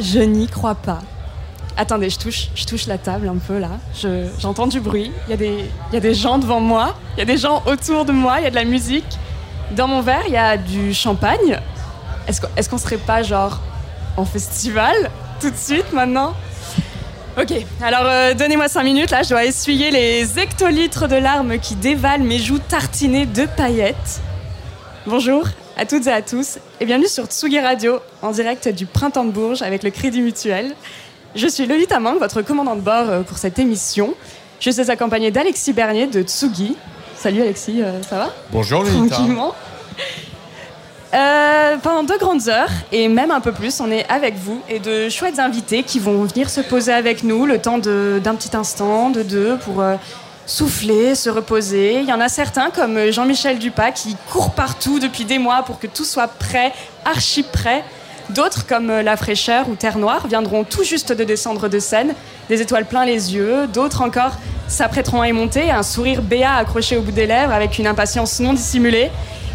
Je n'y crois pas. Attendez, je touche, je touche la table un peu là. Je- J'entends du bruit. Il y, a des- il y a des gens devant moi. Il y a des gens autour de moi. Il y a de la musique. Dans mon verre, il y a du champagne. Est-ce qu'on est qu'on serait pas genre en festival tout de suite maintenant? Ok, alors euh, donnez-moi 5 minutes, là je dois essuyer les hectolitres de larmes qui dévalent mes joues tartinées de paillettes. Bonjour à toutes et à tous et bienvenue sur Tsugi Radio en direct du Printemps de Bourges avec le Crédit Mutuel. Je suis Lolita Mang, votre commandant de bord euh, pour cette émission. Je suis accompagnée d'Alexis Bernier de Tsugi. Salut Alexis, euh, ça va? Bonjour Lolita. Tranquillement. Euh, pendant deux grandes heures, et même un peu plus, on est avec vous et de chouettes invités qui vont venir se poser avec nous le temps d'un petit instant, de deux, pour euh, souffler, se reposer. Il y en a certains, comme Jean-Michel Dupas, qui court partout depuis des mois pour que tout soit prêt, archi prêt. D'autres, comme La Fraîcheur ou Terre Noire, viendront tout juste de descendre de scène, des étoiles plein les yeux. D'autres encore s'apprêteront à y monter, un sourire béat accroché au bout des lèvres avec une impatience non dissimulée.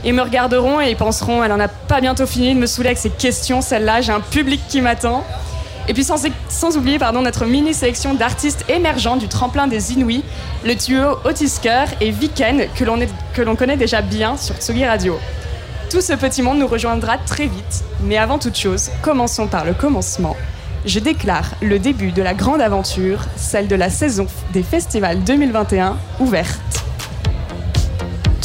Ils me regarderont et ils penseront, elle en a pas bientôt fini de me saouler avec ses questions, celle-là, j'ai un public qui m'attend. Et puis sans, oublier pardon, notre mini sélection d'artistes émergents du tremplin des Inouïs, le duo Otisker et Viken que l'on est- que l'on connaît déjà bien sur Tsugi Radio. Tout ce petit monde nous rejoindra très vite, mais avant toute chose, commençons par le commencement. Je déclare le début de la grande aventure, celle de la saison des festivals 2021 ouverte.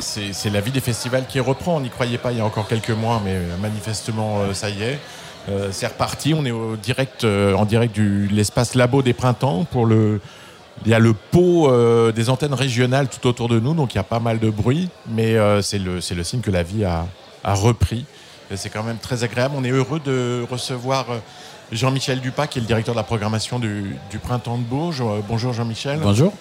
C'est la vie des festivals qui reprend. On n'y croyait pas il y a encore quelques mois, mais euh, manifestement, euh, ça y est. Euh, c'est reparti. On est au direct, en direct de l'espace Labo des Printemps pour le. Il y a le pot des antennes régionales tout autour de nous, donc il y a pas mal de bruit, mais c'est le, le signe que la vie a, a repris. C'est quand même très agréable. On est heureux de recevoir Jean-Michel Dupas, qui est le directeur de la programmation du, du Printemps de Bourges. Bonjour Jean-Michel. Bonjour.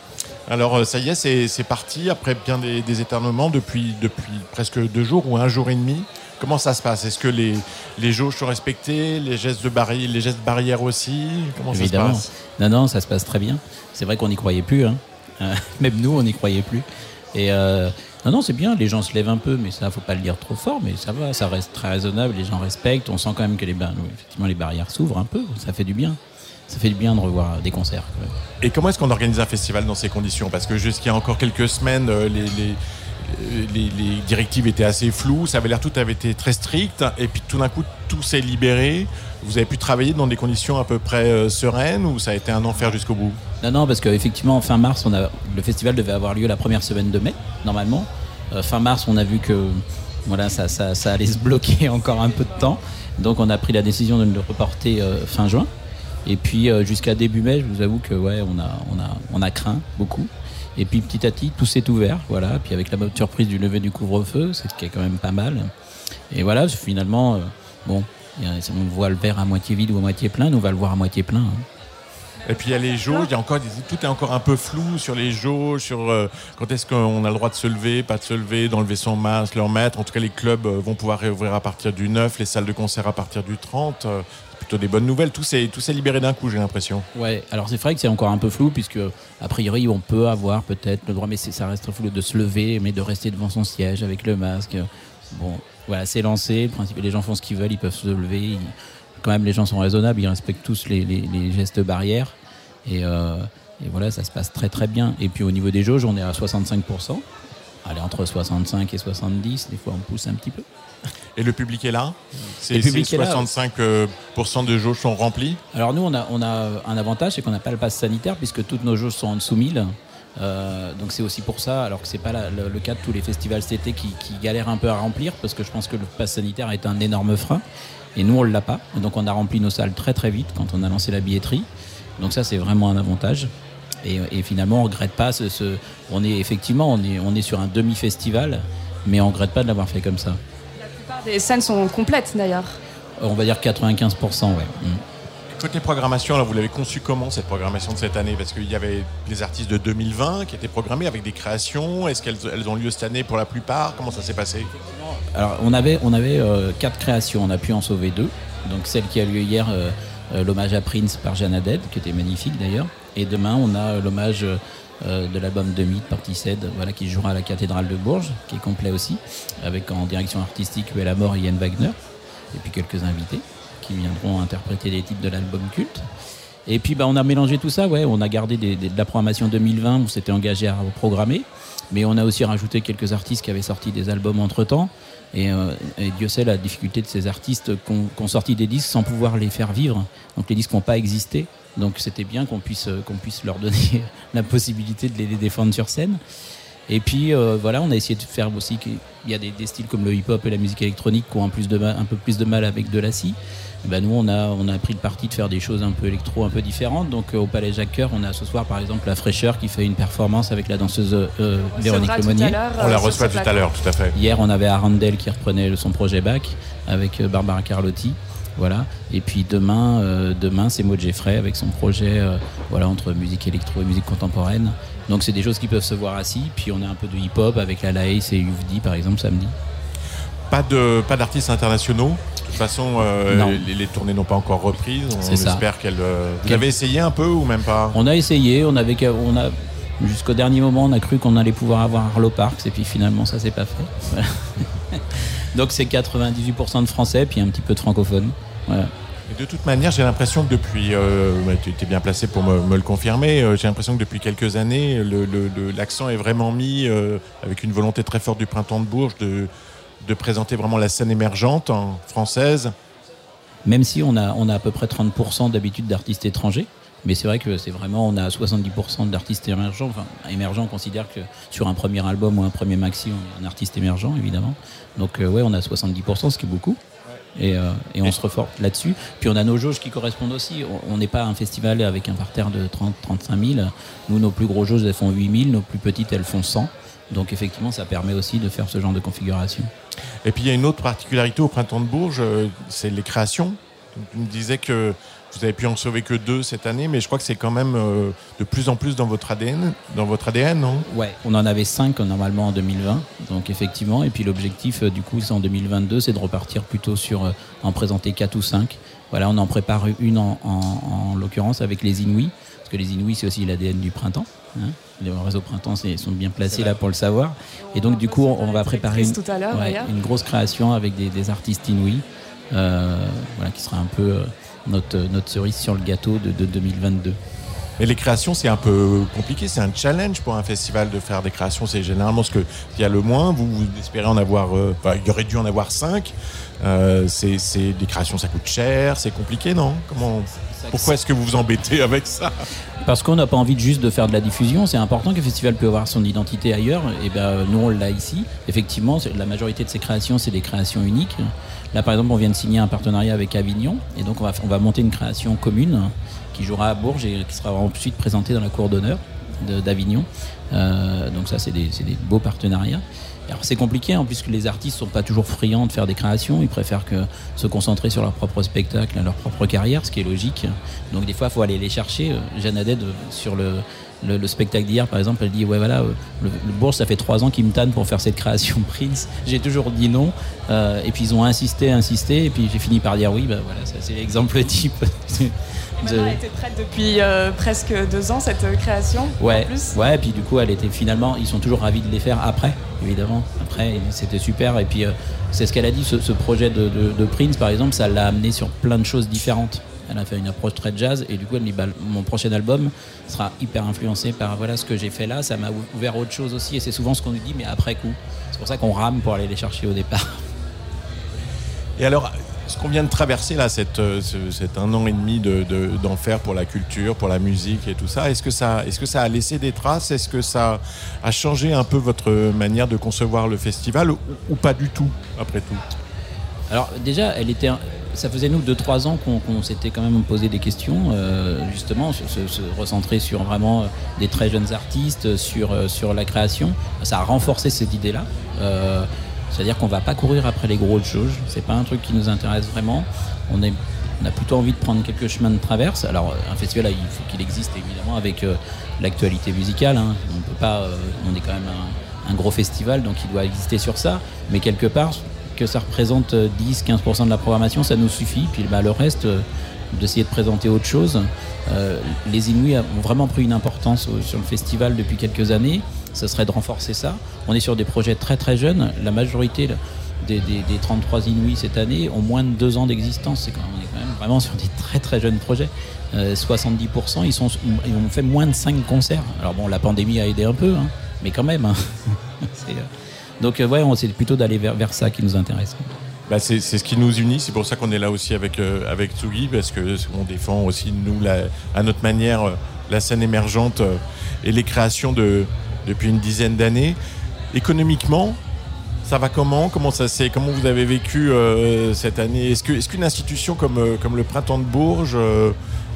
Alors euh, ça y est, c'est parti après bien des, des éternements depuis, depuis presque deux jours ou un jour et demi. Comment ça se passe? Est-ce que les, les jauges sont respectées, les gestes de barrière, les gestes barrières aussi? Comment Évidemment. ça se passe? Non, non, ça se passe très bien. C'est vrai qu'on n'y croyait plus. hein. Euh, Même nous, on n'y croyait plus. Et euh, non, non, c'est bien. Les gens se lèvent un peu, mais ça, faut pas le dire trop fort. Mais ça va, ça reste très raisonnable. Les gens respectent. On sent quand même que les, bar- effectivement, les barrières s'ouvrent un peu. Ça fait du bien. Ça fait du bien de revoir des concerts. quand même. Et comment est-ce qu'on organise un festival dans ces conditions? Parce que jusqu'il y a encore quelques semaines, euh, les, les, euh, les- les directives étaient assez floues, ça avait l'air tout avait été très strict, et puis tout d'un coup tout s'est libéré. Vous avez pu travailler dans des conditions à peu près euh, sereines ou ça a été un enfer jusqu'au bout? Non, non, parce qu'effectivement, fin mars, on a, le festival devait avoir lieu la première semaine de mai, normalement. Euh, fin mars, on a vu que voilà, ça, ça, ça allait se bloquer encore un peu de temps. Donc, on a pris la décision de le reporter euh, fin juin. Et puis, euh, jusqu'à début mai, je vous avoue que ouais, on a, on a, on a craint beaucoup. Et puis, petit à petit, tout s'est ouvert. Voilà. Puis, avec la bonne surprise du lever du couvre-feu, c'est ce qui est quand même pas mal. Et voilà, finalement, euh, bon, on voit le verre à moitié vide ou à moitié plein. Nous, on va le voir à moitié plein. hein. Et puis il y a les jauges, il y a encore des- tout est encore un peu flou sur les jauges, sur euh, quand est-ce qu'on a le droit de se lever, pas de se lever, d'enlever son masque, leur mettre. En tout cas, les clubs vont pouvoir réouvrir à partir du 9, les salles de concert à partir du 30. Plutôt des bonnes nouvelles. Tout s'est tout s'est libéré d'un coup, j'ai l'impression. Ouais, alors c'est vrai que c'est encore un peu flou puisque a priori on peut avoir peut-être le droit, mais ça reste flou de se lever, mais de rester devant son siège avec le masque. Bon, voilà, c'est lancé. Les gens font ce qu'ils veulent, ils peuvent se lever. Quand même, les gens sont raisonnables, ils respectent tous les gestes barrières. Et, euh, et voilà, ça se passe très très bien. Et puis au niveau des jauges, on est à 65%. Allez, entre 65 et 70, des fois on pousse un petit peu. Et le public est là C'est Le public est là. 65% euh, de jauges sont remplis Alors nous, on a, on a un avantage, c'est qu'on n'a pas le pass sanitaire puisque toutes nos jauges sont en dessous 1000. Euh, donc c'est aussi pour ça, alors que c'est pas la- le, le cas de tous les festivals cet été qui, qui galèrent un peu à remplir parce que je pense que le pass sanitaire est un énorme frein et nous on l'a pas. Donc on a rempli nos salles très très vite quand on a lancé la billetterie. Donc ça c'est vraiment un avantage. Et, et finalement on regrette pas ce, ce- on est effectivement on est, on est sur un demi-festival, mais on regrette pas de l'avoir fait comme ça. La plupart des scènes sont complètes d'ailleurs. On va dire 95%, ouais. Mm. Côté programmation, alors vous l'avez conçu comment cette programmation de cette année? Parce qu'il y avait les artistes de 2020 qui étaient programmés avec des créations. Est-ce qu'elles elles ont lieu cette année pour la plupart? Comment ça s'est passé? Alors, on avait, on avait euh, quatre créations, on a pu en sauver deux. Donc, celle qui a lieu hier, euh, euh, l'hommage à Prince par Jeanne Haddad, qui était magnifique d'ailleurs. Et demain, on a euh, l'hommage euh, de l'album de Mythe, partie 7, voilà, qui jouera à la cathédrale de Bourges, qui est complet aussi, avec en direction artistique Huel Mort et Yann Wagner, et puis quelques invités qui viendront interpréter les titres de l'album culte. Et puis bah, on a mélangé tout ça, ouais. On a gardé de la programmation 2020 où on s'était engagé à programmer, mais on a aussi rajouté quelques artistes qui avaient sorti des albums entre temps. Et, euh, Dieu sait la difficulté de ces artistes qui ont sorti des disques sans pouvoir les faire vivre. Donc les disques n'ont pas existé. Donc c'était bien qu'on puisse, euh, qu'on puisse leur donner la possibilité de les, défendre sur scène. Et puis euh, voilà, on a essayé de faire aussi qu'il y a des, des styles comme le hip-hop et la musique électronique qui ont un, plus de mal- un peu plus de mal avec de la scie. Et ben nous, on a, on a pris le parti de faire des choses un peu électro, un peu différentes. Donc euh, au Palais Jacques Coeur, on a ce soir par exemple la fraîcheur qui fait une performance avec la danseuse euh, On Véronique Lemonnier. On la reçoit tout à l'heure, tout à fait. Hier, on avait Arundel qui reprenait son projet bac avec Barbara Carlotti. Voilà. Et puis demain, euh, demain c'est Maud Jeffrey avec son projet euh, voilà, entre musique électro et musique contemporaine. Donc c'est des choses qui peuvent se voir assis. Puis on a un peu de hip-hop avec la Laïs et Yuvdi par exemple samedi. Pas de pas d'artistes internationaux. De toute façon, euh, les, les tournées n'ont pas encore repris. On C'est ça. espère qu'elles. Vous Quel- avez essayé un peu ou même pas? On a essayé, on avait, on a jusqu'au dernier moment, on a cru qu'on allait pouvoir avoir Arlo Parks et puis finalement ça s'est pas fait. Voilà. Donc c'est 98% de français puis un petit peu de francophones. Voilà. Et de toute manière, j'ai l'impression que depuis, euh, tu es bien placé pour me, me le confirmer, euh, j'ai l'impression que depuis quelques années, le- le- le- l'accent est vraiment mis euh, avec une volonté très forte du printemps de Bourges de, de présenter vraiment la scène émergente en française. Même si on a, on a à peu près 30% d'habitude d'artistes étrangers. Mais c'est vrai que c'est vraiment, on a 70% d'artistes émergents. Enfin, émergents, on considère que sur un premier album ou un premier maxi, on est un artiste émergent, évidemment. Donc, ouais, on a 70%, ce qui est beaucoup. Et, euh, et on se reforce là-dessus. Puis on a nos jauges qui correspondent aussi. On- n'est pas un festival avec un parterre de 30, 35 000. Nous, nos plus gros jauges, elles font 8 000. Nos plus petites, elles font 100. Donc effectivement, ça permet aussi de faire ce genre de configuration. Et puis il y a une autre particularité au printemps de Bourges, euh, c'est les créations. Tu me disais que vous avez pu en sauver que deux cette année, mais je crois que c'est quand même euh, de plus en plus dans votre ADN, dans votre ADN, non? Ouais, on en avait 5 normalement en 2020, donc effectivement. Et puis l'objectif, euh, du coup, c'est en 2022, c'est de repartir plutôt sur euh, en présenter 4 ou 5. Voilà, on en prépare une en, en- en l'occurrence avec les Inouïs, parce que les Inouïs, c'est aussi l'ADN du printemps. hein. Les réseaux printemps sont bien placés là pour le savoir. Et donc, du coup, on va préparer une, tout à l'heure, ouais, d'ailleurs. une grosse création avec des, des artistes euh, voilà, qui sera un peu euh, notre, notre cerise sur le gâteau de, de 2022. Mais les créations, c'est un peu compliqué, c'est un challenge pour un festival de faire des créations. C'est généralement ce qu'il y a le moins. Vous, espérez en avoir, euh, enfin, il aurait dû en avoir cinq. Euh, c'est, des créations, ça coûte cher, c'est compliqué, non? Comment Pourquoi est-ce que vous vous embêtez avec ça? Parce qu'on n'a pas envie juste de faire de la diffusion. C'est important que le festival peut avoir son identité ailleurs. Et ben nous on l'a ici. Effectivement, la majorité de ces créations, c'est des créations uniques. Là, par exemple, on vient de signer un partenariat avec Avignon, et donc on va, on va monter une création commune qui jouera à Bourges et qui sera ensuite présentée dans la cour d'honneur d'Avignon. Euh, donc ça, c'est des, des beaux partenariats. Alors c'est compliqué en plus que les artistes sont pas toujours friands de faire des créations, ils préfèrent que se concentrer sur leur propre spectacle, leur propre carrière, ce qui est logique. Donc des fois il faut aller les chercher. Euh, Jeanne Haddad euh, sur le, le, le spectacle d'hier par exemple, elle dit ouais voilà, euh, le, le Bourges ça fait trois ans qu'ils me tannent pour faire cette création Prince. J'ai toujours dit non. Euh, et puis ils ont insisté, insisté, et puis j'ai fini par dire oui, bah voilà, ça c'est l'exemple type. de- elle était prête depuis euh, presque deux ans, cette création. En Ouais, plus. ouais, et puis du coup, elle était finalement, ils sont toujours ravis de les faire après, évidemment. Après, c'était super. Et puis, euh, c'est ce qu'elle a dit, ce, projet de Prince, par exemple, ça l'a amené sur plein de choses différentes. Elle a fait une approche très jazz et du coup, elle dit bah, mon prochain album sera hyper influencé par voilà ce que j'ai fait là. Ça m'a ouvert autre chose aussi et c'est souvent ce qu'on nous dit, mais après coup. C'est pour ça qu'on rame pour aller les chercher au départ. Et alors, ce qu'on vient de traverser là, cet un an et demi d'enfer pour la culture, pour la musique et tout ça, est-ce que ça, a laissé des traces? Est-ce que ça a changé un peu votre manière de concevoir le festival ou, pas du tout, après tout? Alors déjà, ça faisait nous 2-3 ans qu'on s'était quand même posé des questions, euh, justement, se, recentrer sur vraiment des très jeunes artistes, sur, euh, la création. Ça a renforcé cette idée-là. Euh, c'est-à-dire qu'on va pas courir après les gros choses. C'est pas un truc qui nous intéresse vraiment. On, a plutôt envie de prendre quelques chemins de traverse. Alors un festival, il faut qu'il existe évidemment avec euh, l'actualité musicale. Hein. On peut pas. Euh, on est quand même un, gros festival, donc il doit exister sur ça. Mais quelque part, que ça représente 10-15% de la programmation, ça nous suffit. Puis bah, le reste, euh, d'essayer de présenter autre chose. les Inuits ont vraiment pris une importance sur le festival depuis quelques années ce serait de renforcer ça. On est sur des projets très très jeunes. La majorité des, 33 Inuits cette année ont moins de deux ans d'existence. C'est quand on est quand même vraiment sur des très très jeunes projets. 70%, euh, ils, ont fait moins de 5 concerts. Alors bon, la pandémie a aidé un peu, hein, mais quand même. Hein. Euh, donc euh, ouais, c'est plutôt d'aller vers, ça qui nous intéresse. Bah c'est ce qui nous unit, c'est pour ça qu'on est là aussi avec, avec Tsugi, parce qu'on défend aussi, nous, à notre manière, la scène émergente et les créations de, depuis une dizaine d'années. Économiquement, ça va comment? Comment ça c'est Comment vous avez vécu euh, cette année? Est-ce qu'une institution comme euh, comme le Printemps de Bourges euh,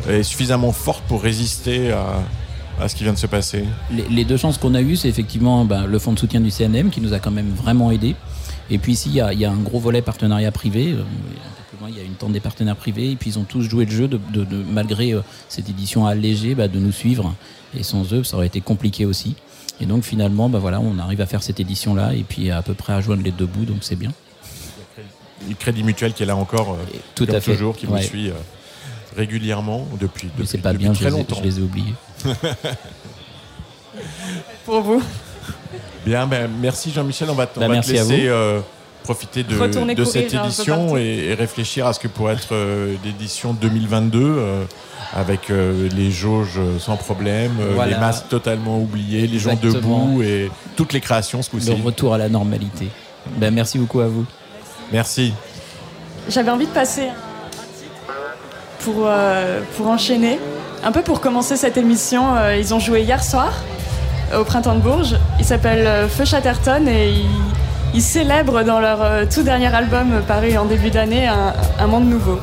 est suffisamment forte pour résister à, ce qui vient de se passer? Les, deux chances qu'on a eues, c'est effectivement ben, le fonds de soutien du CNM qui nous a quand même vraiment aidé. Et puis ici, il y, a un gros volet partenariat privé. Il y a une tente des partenaires privés et puis ils ont tous joué le jeu de, malgré cette édition allégée, bah, de nous suivre. Et sans eux, ça aurait été compliqué aussi. Et donc finalement, bah voilà, on arrive à faire cette édition-là et puis à peu près à joindre les deux bouts, donc c'est bien. Le Crédit Mutuel qui est là encore, euh, tout à fait. toujours, qui vous suit euh, régulièrement depuis, depuis, c'est pas bien, très je longtemps. je les ai oubliés. Pour vous. Bien, ben, merci Jean-Michel. On va, bah, te laisser euh, profiter de, de cette édition et, réfléchir à ce que pourrait être l'édition 2022 avec euh, les jauges sans problème, euh, les masques totalement oubliés, les gens debout et toutes les créations ce coup-ci. Le retour à la normalité. Ben, merci beaucoup à vous. Merci. J'avais envie de passer pour, euh, pour enchaîner. Un peu pour commencer cette émission, ils ont joué hier soir au Printemps de Bourges. Ils s'appellent Feu Chatterton et ils, célèbrent dans leur tout dernier album paru en début d'année un, un monde nouveau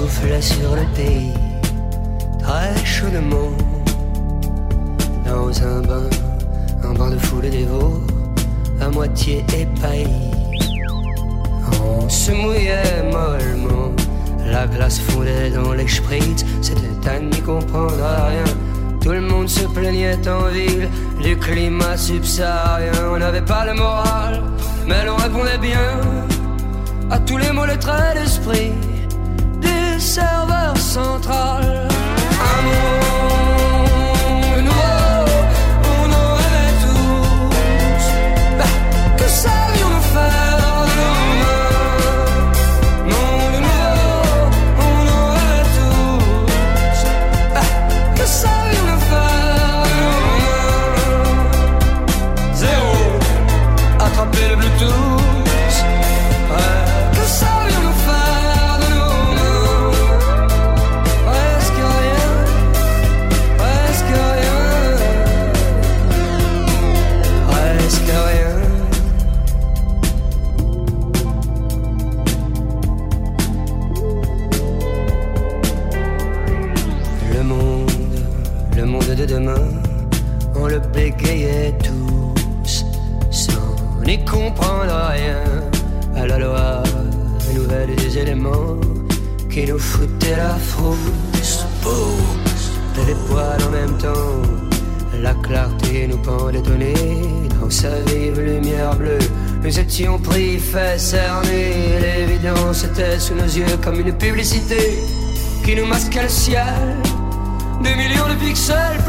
souffle sur le pays, très chaudement, dans un bain, un bain de foule dévot, à moitié épailli. On se mouillait mollement, la glace fondait dans les spritz, c'était à n'y comprendre rien. Tout le monde se plaignait en ville du climat subsaharien. On n'avait pas le moral, mais l'on répondait bien à tous les mots, les traits d'esprit qui nous masquait le ciel. Des millions de pixels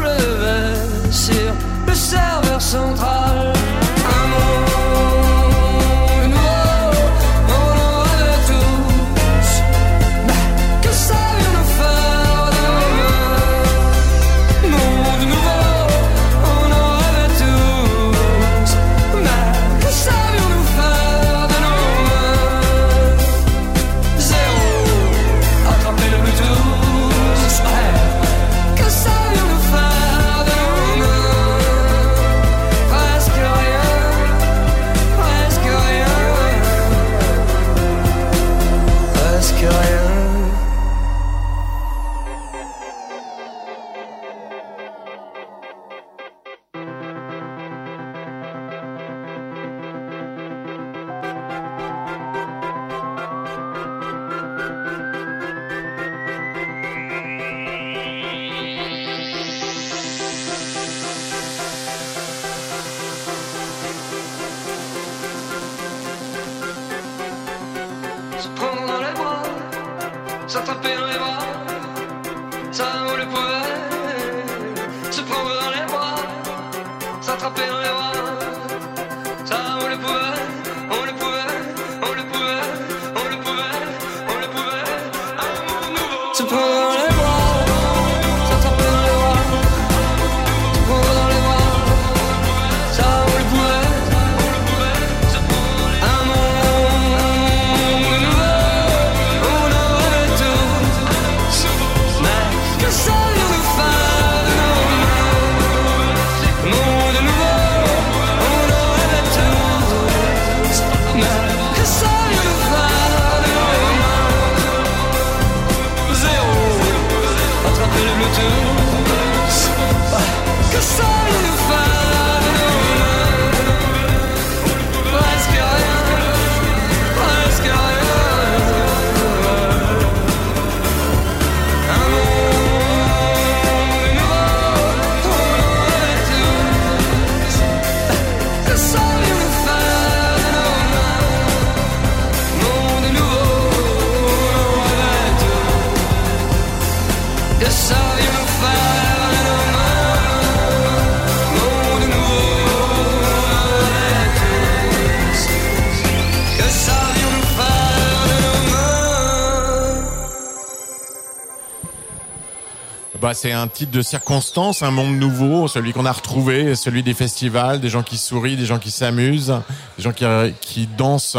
c'est un titre de circonstance, un monde nouveau, celui qu'on a retrouvé, celui des festivals, des gens qui sourient, des gens qui s'amusent, des gens qui, euh, qui dansent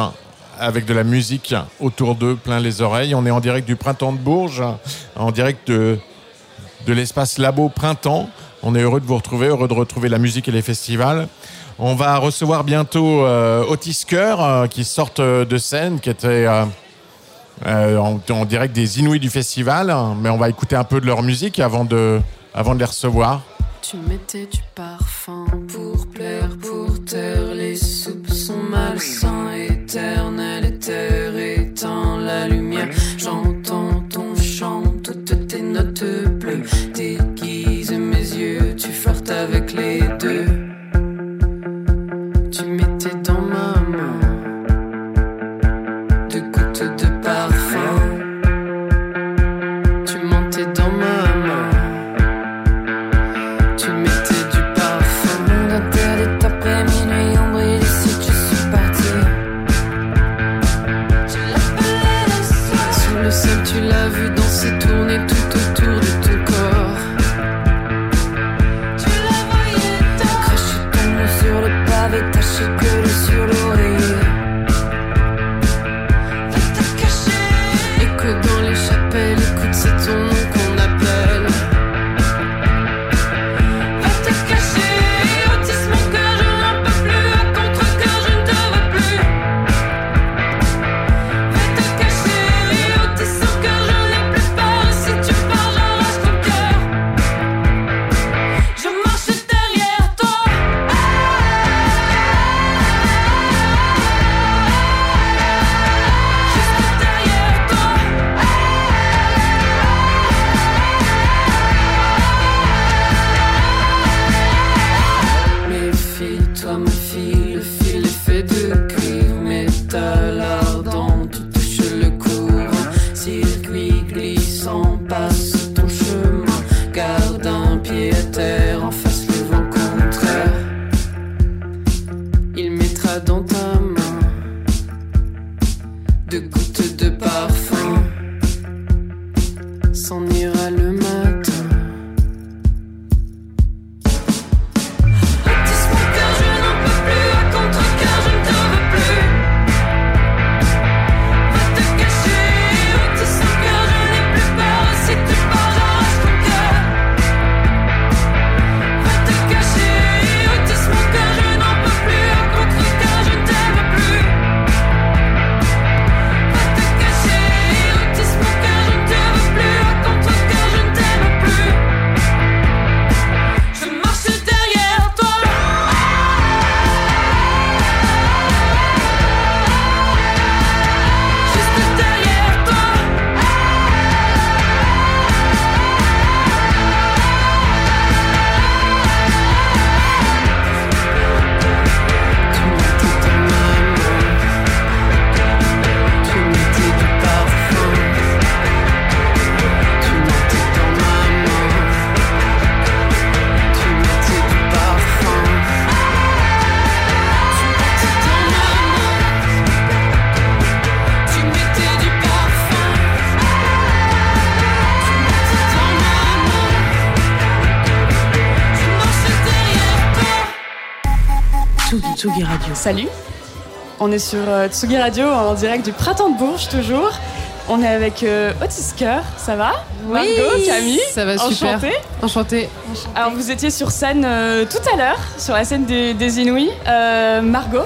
avec de la musique autour d'eux, plein les oreilles. On est en direct du printemps de Bourges, en direct de, de l'espace Labo Printemps. On est heureux de vous retrouver, heureux de retrouver la musique et les festivals. On va recevoir bientôt euh, Otis Coeur, qui sortent euh, de scène, qui était euh, en, en, direct des Inouïs du festival, hein, mais on va écouter un peu de leur musique avant de, avant de les recevoir. Tu mettais du parfum Salut. On est sur euh, Tsugi Radio en direct du Printemps de Bourges toujours. On est avec euh, Otis Coeur, ça va? Margot, Camille Ça va super. Enchantée. Enchanté. Alors vous étiez sur scène euh, tout à l'heure, sur la scène des, des Inouïs. Margot.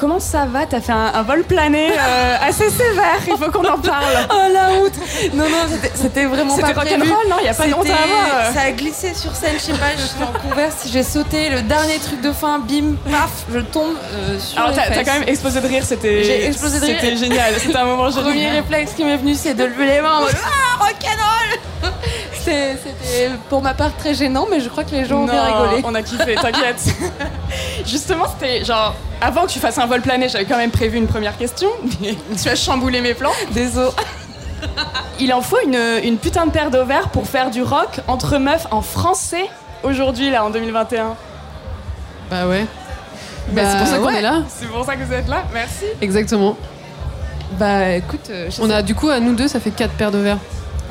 Comment ça va? T'as fait un, un vol plané euh, assez sévère, il faut qu'on en parle. Oh la honte Non, non, c'était- c'était vraiment C'était pas rock'n'roll, prévu. non? Il y a pas de honte à C'était- avoir. Ça a glissé sur scène, je sais pas, j'étais en converse, j'ai sauté, le dernier truc de fin, bim, paf, je tombe euh, sur Alors t'as quand même explosé de rire, c'était J'ai explosé de rire. C'était génial, c'était un moment Le premier génial. réflexe qui m'est venu, c'est de lever les mains en mode Ah, rock'n'roll C'était c'était pour ma part très gênant, mais je crois que les gens ont bien Non, rigolé. On a kiffé, t'inquiète. Justement, c'était genre avant que tu fasses un vol plané, j'avais quand même prévu une première question, tu as chamboulé mes plans. Désolé. Il en faut une, une putain de paire d'ovaires pour faire du rock entre meufs en français aujourd'hui là en 2021. Bah ouais. Bah, c'est pour ça qu'on ouais. est là. C'est pour ça que vous êtes là. Merci. Exactement. Bah écoute, euh, On a du coup à nous deux, ça fait quatre paires de verres.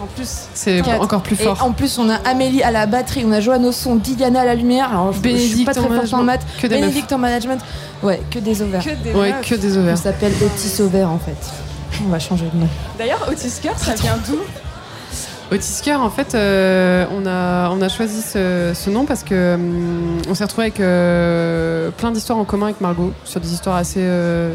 En plus, C'est encore plus fort. Et en plus, on a Amélie à la batterie, on a Joanne au son, Didiana à la lumière. Alors, je, je suis Bénédicte pas très en forte en maths. Que des Bénédicte en management. Ouais, que des ovaires. que des Ouais, meufs. que des On ovaires. s'appelle Otis Ovaire en fait. On va changer de nom. D'ailleurs, Otis Coeur, ça vient d'où Otis Coeur, en fait, euh, on, a, on a choisi ce, ce nom parce que hum, on s'est retrouvé avec euh, plein d'histoires en commun avec Margot sur des histoires assez euh,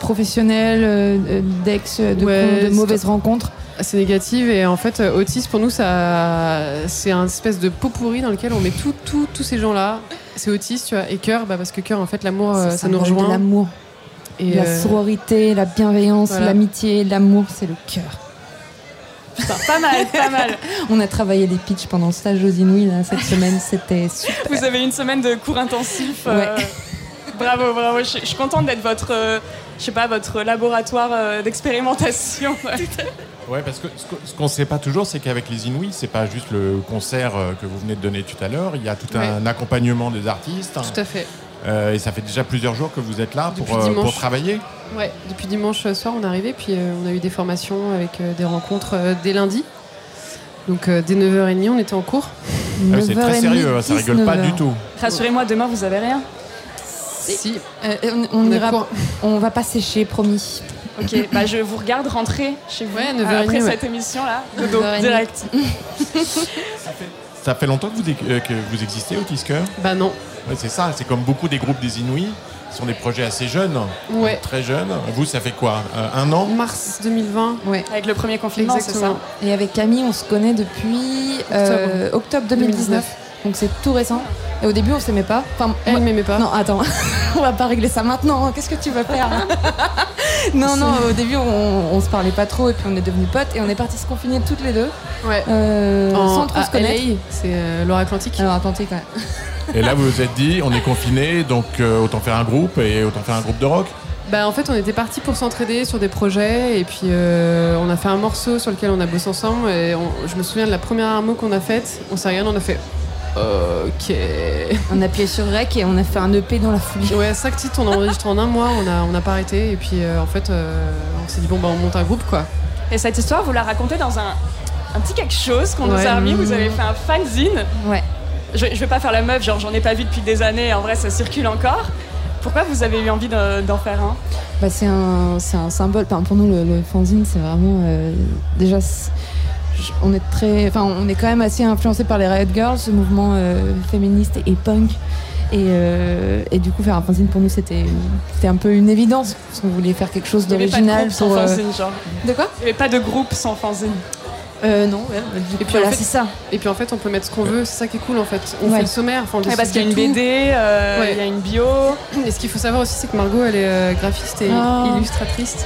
Professionnel, euh, euh, d'ex, de, Ouais, con- de mauvaises rencontres. Assez négatives et en fait euh, Otis pour nous ça c'est un espèce de pot pourri dans lequel on met tout, tout- tous ces gens là c'est Otis tu vois et cœur bah, parce que cœur en fait l'amour euh, ça nous rejoint L'amour, et la euh, sororité, la bienveillance, voilà. l'amitié, l'amour, c'est le cœur. Putain, pas mal, pas mal. On a travaillé les pitchs pendant le stage aux Inouïs là, cette semaine, c'était super. Vous avez une semaine de cours intensifs. euh, bravo, bravo. Je, je suis contente d'être votre, euh, je sais pas, votre laboratoire euh, d'expérimentation. Ouais, parce que ce qu'on ne sait pas toujours, c'est qu'avec les Inouïs, c'est pas juste le concert euh, que vous venez de donner tout à l'heure. Il y a tout Ouais. un accompagnement des artistes. tout à fait Euh, et ça fait déjà plusieurs jours que vous êtes là pour, Depuis euh, dimanche. pour travailler. ouais depuis dimanche soir on est arrivé puis euh, on a eu des formations avec euh, des rencontres euh, dès lundi donc euh, dès 9h30 on était en cours Ah oui, c'est très 9h30, sérieux, hein, ça rigole pas 19h. du tout. Rassurez-moi, demain vous avez rien. si Euh, on, on on ira- on va pas sécher, promis. Ok, bah je vous regarde rentrer chez vous Ouais, euh, 9h30, après ouais. cette émission là. Dodo, 9h30. direct. Ça fait longtemps que vous, euh, que vous existez, Otis Coeur bah non Ouais, C'est ça, c'est comme beaucoup des groupes des Inouïs. Ce sont des projets assez jeunes, ouais très jeunes. Vous, ça fait quoi? Euh, Un an? Mars 2020 Ouais. Avec le premier confinement, c'est ça? Et avec Camille, on se connaît depuis euh, octobre 2019. Donc c'est tout récent. Et au début, on s'aimait pas. Enfin, elle m'aimait pas Non, attends, on va pas régler ça maintenant. Qu'est-ce que tu vas faire Non, non, au début, on, on se parlait pas trop et puis on est devenus potes et on est partis se confiner toutes les deux ouais euh, En- sans trop à se connaître. C'est euh, Loire-Atlantique. Alors Atlantique, ouais. Et là, vous vous êtes dit, on est confinés, donc euh, autant faire un groupe et autant faire un groupe de rock. Bah, en fait, on était partis pour s'entraider sur des projets et puis euh, on a fait un morceau sur lequel on a bossé ensemble. Et on- je me souviens de la première armo qu'on a faite. On s'est regardé, on a fait OK. On a appuyé sur Rec et on a fait un EP dans la foulée. Ouais, cinq titres, on a enregistré en un mois, on a, on a pas arrêté. Et puis euh, en fait, euh, on s'est dit, bon, bah, on monte un groupe quoi. Et cette histoire, vous la racontez dans un, un petit quelque chose qu'on nous Ouais. a remis. Vous avez fait un fanzine. Ouais. Je, je vais pas faire la meuf, genre j'en ai pas vu depuis des années. En vrai, ça circule encore. Pourquoi vous avez eu envie de- d'en faire un? Bah, c'est un, c'est un symbole. Enfin, pour nous, le, le fanzine, c'est vraiment. euh, déjà, c'est- on est très. Enfin, on est quand même assez influencé par les Riot Girls, ce mouvement euh, féministe et punk. Et, euh, et du coup, faire un fanzine pour nous, c'était un peu une évidence. Parce qu'on voulait faire quelque chose de d'original pour. euh, fanzine, genre. De quoi? Il y avait pas de groupe sans fanzine. Euh, Non, ouais, Et puis, voilà, en fait, c'est ça. Et puis en fait, on peut mettre ce qu'on veut, c'est ça qui est cool en fait. On Ouais. fait le sommaire, enfin, Ouais, parce qu'il y a une BD, euh, il Ouais. y a une bio. Et ce qu'il faut savoir aussi, c'est que Margot, elle est euh, graphiste et Ah. illustratrice.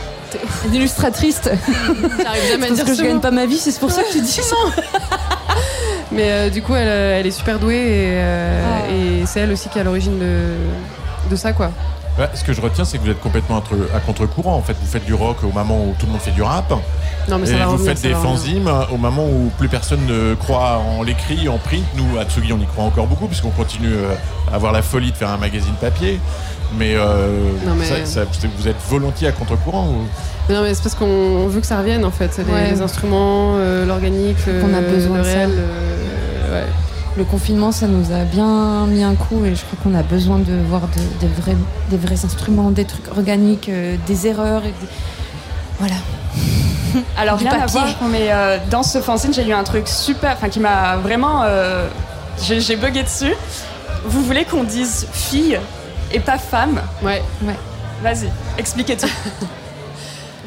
Illustratrice. J'arrive jamais à Parce dire que ce je gagne pas ma vie, c'est pour ça que tu dis ça. Mais euh, du coup, elle, elle est super douée et, euh, Ah. et c'est elle aussi qui est à l'origine de, de ça quoi. Ouais, ce que je retiens, c'est que vous êtes complètement entre- à contre-courant. En fait, vous faites du rock au moment où tout le monde fait du rap. Non, mais ça et va vous revenir, faites ça des fanzines au moment où plus personne ne croit en l'écrit, en print. Nous, à Tsugi, on y croit encore beaucoup, puisqu'on continue euh, à avoir la folie de faire un magazine papier. Mais, euh, Non, mais- ça- ça- vous êtes volontiers à contre-courant ou- Mais Non mais c'est parce qu'on on veut que ça revienne en fait, les, Ouais. les instruments, euh, l'organique, le, Qu'on a besoin le de ça. réel. euh, ouais. Le confinement, ça nous a bien mis un coup et je crois qu'on a besoin de voir de- des, vrais, des vrais instruments, des trucs organiques, euh, des erreurs. Et des- Voilà. Alors Du rien à voir, mais euh, dans ce fanzine, j'ai eu un truc super, enfin qui m'a vraiment, euh, j'ai j'ai bugué dessus. Vous voulez qu'on dise fille et pas femme? Ouais. Ouais. Vas-y, expliquez tout.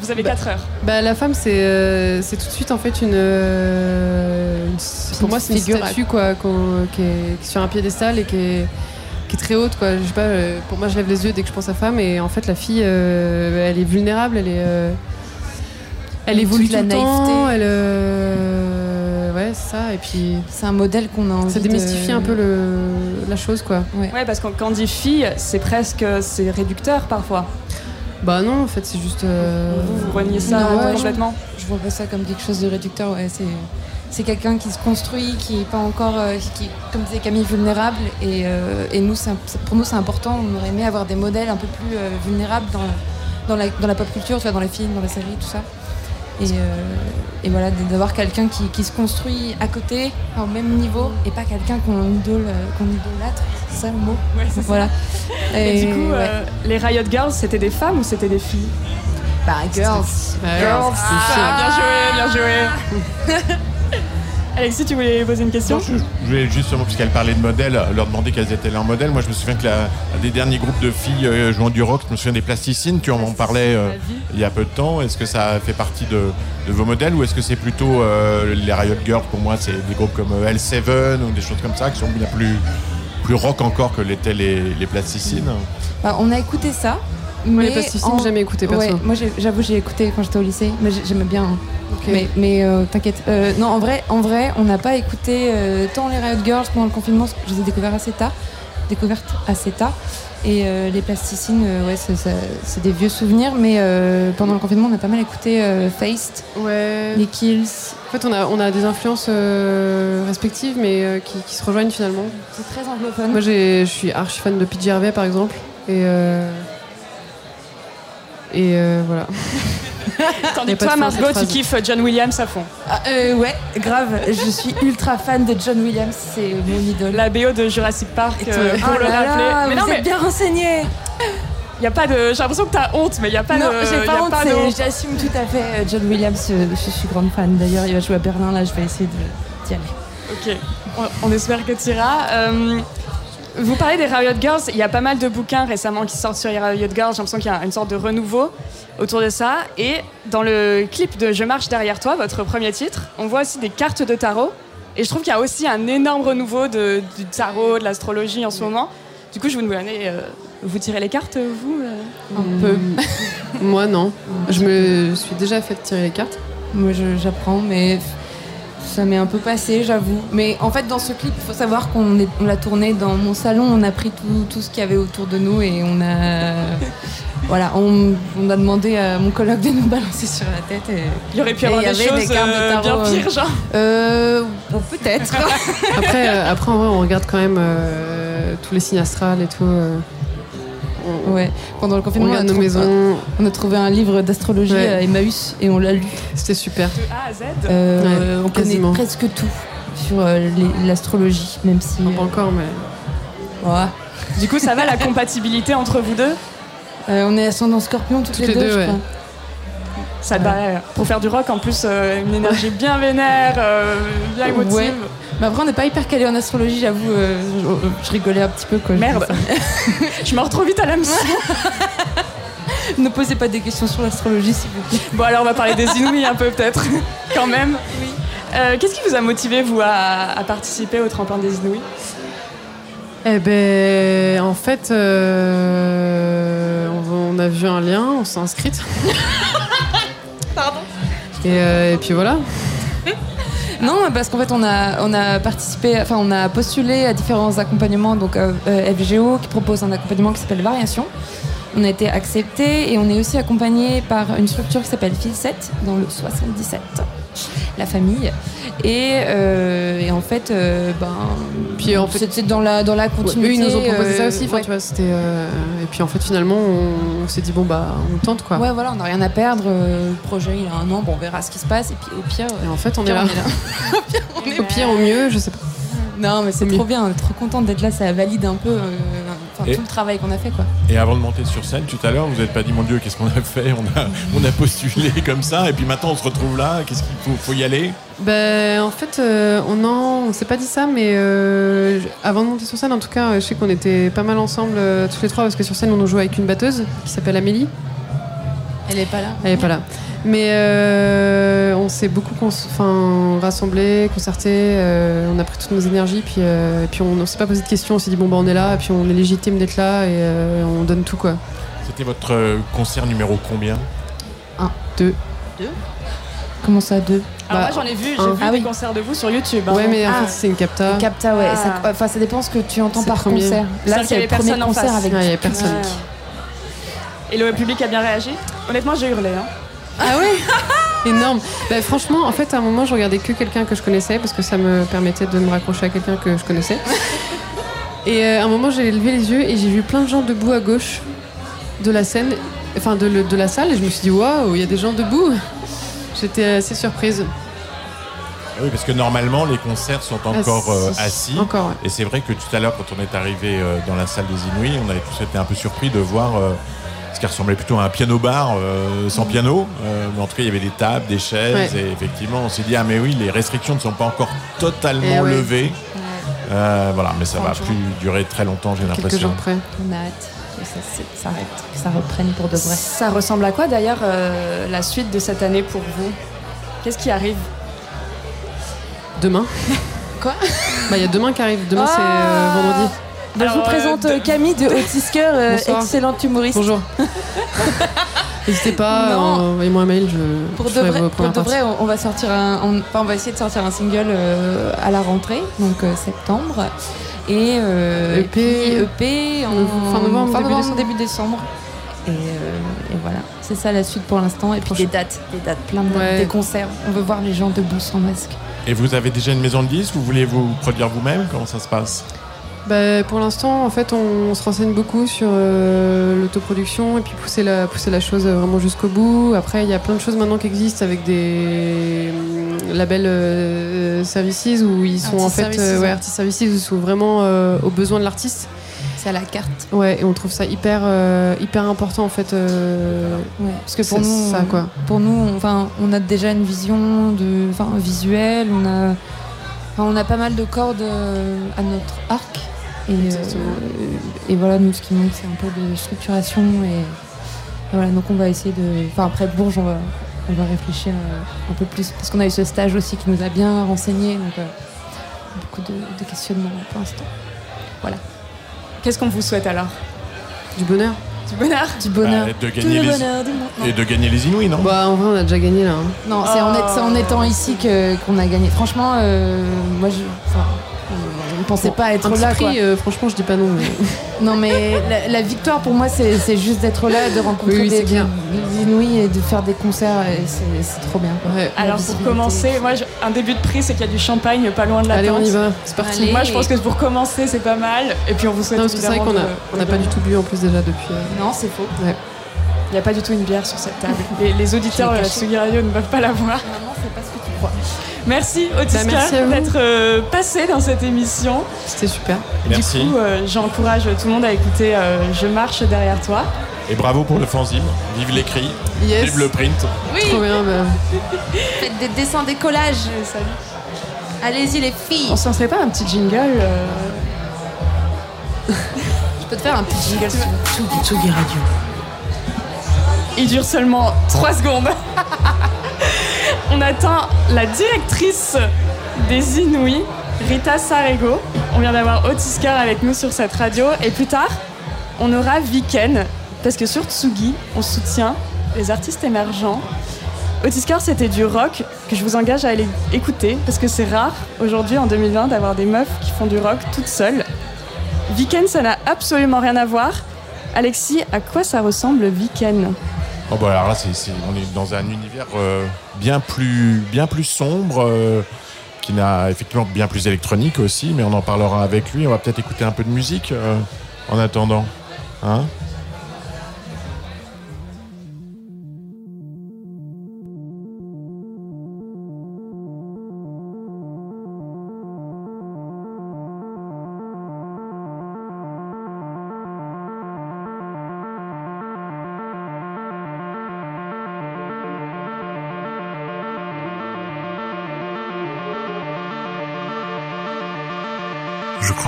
Vous avez 4 heures. Bah, la femme, c'est euh, c'est tout de suite en fait une. euh, une- pour moi, c'est une figure, statue quoi, qui, est, qui est sur un piédestal et qui est, qui est très haute. Quoi. Je sais pas, euh, pour moi, je lève les yeux dès que je pense à femme. Et en fait, la fille, euh, elle est vulnérable, elle est. euh, elle Elle évolue tout la le temps, naïveté. elle. euh, ouais, c'est ça. Et puis. C'est un modèle qu'on a envie Ça démystifie de- un peu le, la chose, quoi. Ouais. Ouais, parce que quand on dit fille, c'est presque, c'est réducteur parfois. Bah non, en fait, c'est juste. euh, Vous, vous reniez ça Non, ouais, complètement. Je vois pas ça comme quelque chose de réducteur. Ouais, c'est c'est quelqu'un qui se construit, qui est pas encore, euh, qui, qui, comme disait Camille, vulnérable. Et, euh, et nous, un- pour nous, c'est important. On aurait aimé avoir des modèles un peu plus vulnérables dans, dans, la, dans la pop culture, tu vois, dans les films, dans les séries, tout ça. Et, euh, et voilà, d'avoir quelqu'un qui, qui se construit à côté, au même niveau, et pas quelqu'un qu'on idole, euh, qu'on idolâtre. C'est ça le mot Ouais, c'est ça. Voilà. Et, du coup, ouais. euh, les Riot Girls, c'était des femmes ou c'était des filles? Bah, girls. Girls. Ah, bien joué, bien joué. Alexis, tu voulais poser une question Non, je, je voulais justement, puisqu'elle parlait de modèles, leur demander quels étaient leurs modèles. Moi, je me souviens que la, des derniers groupes de filles euh, jouant du rock, je me souviens des plasticines, tu en parlais euh, il y a peu de temps. Est-ce que ça fait partie de, de vos modèles ou est-ce que c'est plutôt euh, les Riot Girls Pour moi, c'est des groupes comme euh, L7 ou des choses comme ça qui sont bien plus, plus rock encore que l'étaient les, les plasticines? Bah, on a écouté ça. Moi, les mais plasticines, en- jamais écouté, perso. Ouais, moi, j'avoue, j'ai écouté quand j'étais au lycée, mais j'ai- j'aimais bien. hein. Mais, mais euh, t'inquiète. Euh, non, en vrai, en vrai, on n'a pas écouté euh, tant les Riot Girls pendant le confinement, je les ai découvertes assez tard. Découvertes assez tard. Et les plasticines, ouais, c'est des vieux souvenirs, mais pendant le confinement, on a pas mal écouté Faced, Ouais. les Kills. En fait, on a, on a des influences respectives, mais qui, qui se rejoignent finalement. C'est très anglophone. Moi, je suis archi fan de PJ Harvey, par exemple. Et, et euh, voilà. Tandis que toi, Margot, tu kiffes John Williams à fond. Ah, euh, ouais, grave. Je suis ultra fan de John Williams, c'est mon idole. La BO de Jurassic Park, euh, Oh pour le là rappeler. là, mais vous non, êtes mais bien renseigné. y a pas de. J'ai l'impression que t'as honte, mais il y a pas non, de. j'ai y pas a honte, j'assume tout à fait euh, John Williams, euh, je suis grande fan. D'ailleurs, il va jouer à Berlin, là, je vais essayer d'y aller. Ok, on, on espère que tu iras. Euh, vous parlez des Riot Girls, il y a pas mal de bouquins récemment qui sortent sur les Riot Girls, j'ai l'impression qu'il y a une sorte de renouveau autour de ça. Et dans le clip de Je marche derrière toi, votre premier titre, on voit aussi des cartes de tarot. Et je trouve qu'il y a aussi un énorme renouveau de- du tarot, de l'astrologie en ce moment. Du coup, je vous demandais, euh, vous tirez les cartes, vous euh Un peu. Moi, non. Je me suis déjà fait tirer les cartes. Moi, j'apprends, mais ça m'est un peu passé, j'avoue. Mais en fait, dans ce clip, il faut savoir qu'on est- on l'a tourné dans mon salon, on a pris tout, tout ce qu'il y avait autour de nous et on a. Voilà, on, on a demandé à mon collègue de nous balancer sur la tête. Et, Il y aurait pu et avoir il y des avait choses cartes de euh, tarot, bien euh, pires, genre. Euh, bon, peut-être. Après, euh, après, en vrai, on regarde quand même euh, tous les signes astrales et tout. Euh. On- Ouais, pendant le confinement, On on, a nos trouvé, maisons. on a trouvé un livre d'astrologie Ouais. à Emmaüs et on l'a lu. C'était super. De A à Z. Euh, Ouais, on connaît presque tout sur euh, l'astrologie, même si. Pas encore, mais. Ouais. Du coup, ça va la compatibilité entre vous deux? Euh, on est ascendant scorpion toutes, Toutes les, les deux, deux, je ouais. crois. Ça te paraît, pour faire du rock, en plus, euh, une énergie bien vénère, euh, bien émotive. Mais après, on n'est pas hyper calé en astrologie, j'avoue. euh, je, je rigolais un petit peu quand je Merde. disais. Je me retrouve vite à l'âme. ne posez pas des questions sur l'astrologie, s'il vous plaît. Bon, alors on va parler des Inouïs un peu, peut-être, quand même. Oui. Qu'est-ce qui vous a motivé, vous, à, à participer au tremplin des Inouïs? Eh ben, en fait, euh, on, on a vu un lien, on s'est inscrite. Pardon? Et, euh, et puis voilà. Non, parce qu'en fait, on a, participé, enfin, on a postulé à différents accompagnements. Donc, euh, euh, FGO qui propose un accompagnement qui s'appelle Variation. On a été accepté et on est aussi accompagné par une structure qui s'appelle Filset dans le 77, la famille. Et, euh, et en fait, euh, ben, Puis en fait- c'était dans la, dans la Ouais, continuité. eux, ils nous ont proposé ça euh, aussi. enfin, ouais. tu vois, c'était. Et puis en fait, finalement, on, on s'est dit bon bah, on tente quoi. Ouais, voilà, on n'a rien à perdre. Le projet, il a un an, bon, on verra ce qui se passe. Et puis au pire, Et en fait, on est pire, là. on est là. Au pire, au mieux, je sais pas. Non, mais c'est trop bien, on est trop contente d'être là, ça valide un peu Et- tout le travail qu'on a fait quoi. Et avant de monter sur scène, tout à l'heure, vous n'êtes pas dit, mon Dieu, qu'est-ce qu'on a fait? On a, on a postulé comme ça, et puis maintenant on se retrouve là, qu'est-ce qu'il faut, faut y aller? Ben, en fait, euh, on en, on s'est pas dit ça, mais euh, avant de monter sur scène, en tout cas, euh, je sais qu'on était pas mal ensemble euh, tous les trois parce que sur scène, on joue avec une batteuse qui s'appelle Amélie. Elle est pas là. Elle est pas là. Mais euh, on s'est beaucoup cons- enfin, rassemblés, concertés, euh, on a pris toutes nos énergies, puis, euh, et puis on ne s'est pas posé de questions, on s'est dit bon bah on est là, et puis on est légitime d'être là, et euh, on donne tout quoi. C'était votre concert numéro combien? Un, deux. Deux? Comment ça, deux? Alors Bah, moi j'en ai vu, j'ai un. vu Ah des oui. concerts de vous sur YouTube. hein. Ouais, mais en Ah. fait c'est une capta. Capta, ouais. Ah. ça- Enfin, ça dépend ce que tu entends C'est par premier. concert. Là, c'est avait le premier personne en concert face. avec. Ouais, y avait personne. Ouais. Et le public a bien réagi? Honnêtement, j'ai hurlé. Hein. Ah ouais Énorme. Bah, franchement, en fait, à un moment, je regardais que quelqu'un que je connaissais parce que ça me permettait de me raccrocher à quelqu'un que je connaissais. Et euh, à un moment, j'ai levé les yeux et j'ai vu plein de gens debout à gauche de la scène, enfin de, le- de la salle, et je me suis dit waouh, il y a des gens debout. J'étais assez surprise. Ah Oui, parce que normalement, les concerts sont encore euh, Assis. Encore, ouais. Et c'est vrai que tout à l'heure, quand on est arrivé euh, dans la salle des Inuits, on avait tous été un peu surpris de voir euh, ce qui ressemblait plutôt à un piano-bar euh, sans piano. Euh, mais en tout cas, il y avait des tables, des chaises. Ouais. Et effectivement, on s'est dit, ah mais oui, les restrictions ne sont pas encore totalement Eh ouais. levées. Euh, voilà, mais ça va Franchement. plus durer très longtemps, j'ai Quelques l'impression. jours près. On a hâte que ça s'arrête, que ça reprenne pour de vrai. Ça ressemble à quoi d'ailleurs euh, la suite de cette année pour vous? Qu'est-ce qui arrive? Demain. Quoi? Bah, il y a demain qui arrive. Demain, c'est euh, Ah. vendredi. Bah, je vous euh, présente de- euh, Camille de Otisker, euh, excellente humoriste. Bonjour. N'hésitez pas, Non. euh, envoyez-moi un mail. Je Pour de ferai vrai, vos pour premières de vrai, parties. on, on va sortir un, on, enfin, on va essayer de sortir un single euh, à la rentrée, donc euh, septembre, et euh, EP. et puis EP en Fin novembre, début décembre. début décembre. Et, euh, et voilà, c'est ça la suite pour l'instant. Et puis des dates, des dates, plein de dates, Ouais. des concerts. On veut voir les gens debout sans masque. Et vous avez déjà une maison de disques Vous voulez vous produire vous-même Comment ça se passe? Bah, pour l'instant, en fait, on, se renseigne beaucoup sur euh, l'autoproduction et puis pousser la, pousser la chose vraiment jusqu'au bout. Après, il y a plein de choses maintenant qui existent avec des hum, labels euh, services où ils sont en fait services, euh, ouais, ouais. artist services où ils sont vraiment euh, aux besoins de l'artiste. C'est à la carte. Ouais, et on trouve ça hyper euh, hyper important en fait. euh, Ouais, parce que pour nous, ça quoi. pour nous, on, enfin, on a déjà une vision de, visuelle. On a, enfin, on a pas mal de cordes euh, à notre arc. Et, euh, et voilà, nous, ce qui manque, c'est un peu de structuration. Et, et voilà, donc on va essayer de. Enfin, après Bourges, on va, on va réfléchir euh, un peu plus. Parce qu'on a eu ce stage aussi qui nous a bien renseigné. Donc, euh, beaucoup de, de questionnements pour l'instant. Voilà. Qu'est-ce qu'on vous souhaite alors? Du bonheur. Du bonheur Du bonheur. Bah, de Tout gagner le les- bonheur du monde. Et de gagner les Inuits, non? Bah, en vrai, on a déjà gagné là. hein. Non, c'est en, Oh. est- c'est en étant ici que- qu'on a gagné. Franchement, euh, moi, je, enfin, on ne pensait pas être Un petit là. prix, quoi. euh, franchement, je dis pas non. mais- Non, mais la, la victoire pour moi, c'est juste d'être là, de rencontrer Oui, oui, des, des Inuits et de faire des concerts. et C'est trop bien. quoi. Ouais. La Alors pour commencer, moi je- un début de prix c'est qu'il y a du champagne pas loin de la Allez, on y va. C'est parti. Allez. Moi je pense que pour commencer c'est pas mal. Et puis on vous souhaite Non, parce que c'est vrai qu'on a, de- on n'a pas du tout bu en plus déjà depuis. euh, Non, c'est faux. ouais. Il n'y a pas du tout une bière sur cette table. Les, les auditeurs de la. Tsugi Radio ne peuvent pas la voir. Maman, c'est pas ce que tu crois. Merci Bah, Otiska d'être euh, passé dans cette émission. C'était super. Merci. Du coup, euh, j'encourage tout le monde à écouter euh, Je marche derrière toi. Et bravo pour le fanzine. Vive l'écrit. Yes. Vive le print. Trop bien. bah. Faites des dessins, des collages. Allez-y, les filles. On s'en serait pas un petit jingle euh, Je peux te faire un petit jingle. Tsugi, Tsugi Radio. Il dure seulement 3 secondes. On attend la directrice des Inuits, Rita Sarego. On vient d'avoir Otiskar avec nous sur cette radio. Et plus tard, on aura Viken. Parce que sur Tsugi, on soutient les artistes émergents. Otiskar, c'était du rock que je vous engage à aller écouter. Parce que c'est rare aujourd'hui, en 2020, d'avoir des meufs qui font du rock toutes seules. Viken, ça n'a absolument rien à voir. Alexis, à quoi ça ressemble Viken? Oh bah alors là, on est dans un univers euh, bien plus, bien plus sombre, euh, qui n'a effectivement bien plus électronique aussi, mais on en parlera avec lui. On va peut-être écouter un peu de musique euh, en attendant. Hein?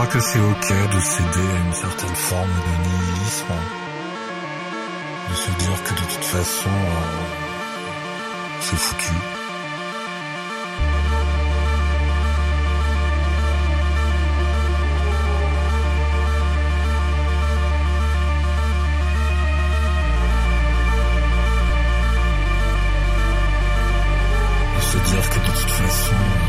Crois que c'est ok de céder à une certaine forme de nihilisme. De se dire que de toute façon, euh, c'est foutu. De se dire que de toute façon,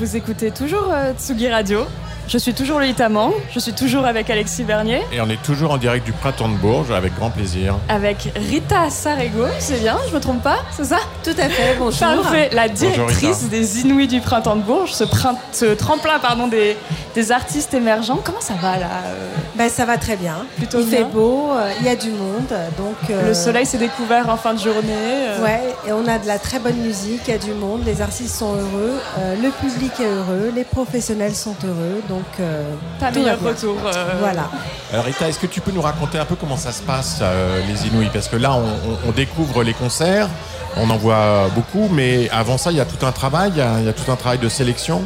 Vous écoutez toujours euh, Tsugi Radio. Je suis toujours Lolita Mang, je suis toujours avec Alexis Bernier, Et on est toujours en direct du printemps de Bourges avec grand plaisir. avec Rita Sarego, c'est bien, je me trompe pas, c'est ça? Tout à fait, bonjour. Parfait, la directrice des Inouïs du printemps de Bourges, ce, prin- ce tremplin pardon, des, des artistes émergents. Comment ça va là euh, Ben, ça va très bien. Plutôt il bien. fait beau, euh, il y a du monde, donc. euh, Le soleil s'est découvert en fin de journée. euh, Ouais, et on a de la très bonne musique, il y a du monde, les artistes sont heureux, euh, le public est heureux, les professionnels sont heureux, donc. Euh, Pas meilleur bien. retour. euh, Voilà. Alors Rita, est-ce que tu peux nous raconter un peu comment ça se passe, euh, les Inouïs? Parce que là, on, on- on découvre les concerts, on en voit beaucoup, mais avant ça, il y a tout un travail, il y a, il y a tout un travail de sélection.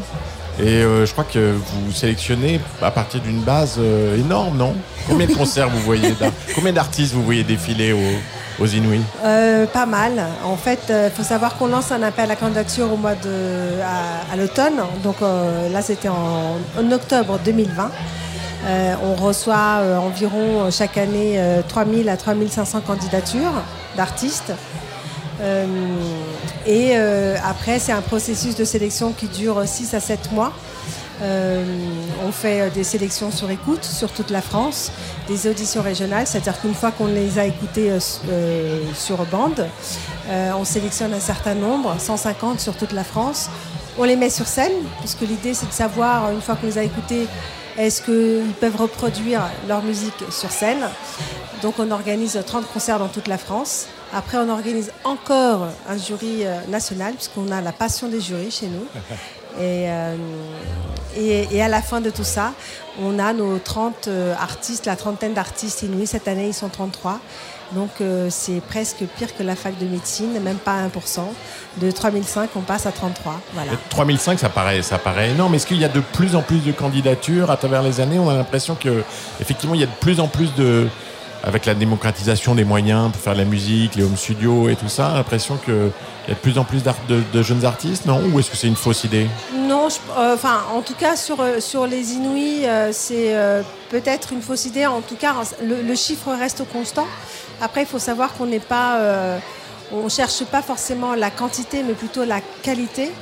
Et euh, je crois que vous sélectionnez à partir d'une base euh, énorme, non? Combien de concerts vous voyez Combien d'artistes vous voyez défiler aux, aux Inouïs Euh, pas mal. En fait, il faut savoir qu'on lance un appel à candidature au mois de à, l'automne. Donc euh, là, c'était en, octobre 2020. Euh, on reçoit euh, environ euh, chaque année euh, 3000 à 3500 candidatures d'artistes. Euh, et euh, après, c'est un processus de sélection qui dure 6 à 7 mois. Euh, on fait euh, des sélections sur écoute sur toute la France, des auditions régionales, c'est-à-dire qu'une fois qu'on les a écoutées euh, euh, sur bande, euh, on sélectionne un certain nombre, 150 sur toute la France. On les met sur scène, puisque l'idée c'est de savoir, une fois qu'on les a écoutés, est-ce qu'ils peuvent reproduire leur musique sur scène. Donc on organise 30 concerts dans toute la France. Après, on organise encore un jury national, puisqu'on a la passion des jurys chez nous. Et, euh, et, et à la fin de tout ça, on a nos 30 euh, artistes, la trentaine d'artistes inouïs. Cette année, ils sont 33. Donc euh, c'est presque pire que la fac de médecine, même pas 1%. De 3005, on passe à 33. Voilà. 3005, ça paraît, ça paraît énorme. Est-ce qu'il y a de plus en plus de candidatures à travers les années? On a l'impression que, effectivement, il y a de plus en plus de, avec la démocratisation des moyens pour faire de la musique, les home studios et tout ça, l'impression qu'il y a de plus en plus de, jeunes artistes, non? Ou est-ce que c'est une fausse idée? Non, euh, enfin, en tout cas, sur, euh, sur les Inouïs, euh, c'est peut-être une fausse idée. En tout cas, le, le chiffre reste constant. Après, il faut savoir qu'on n'est pas. on cherche pas forcément la quantité, mais plutôt la qualité.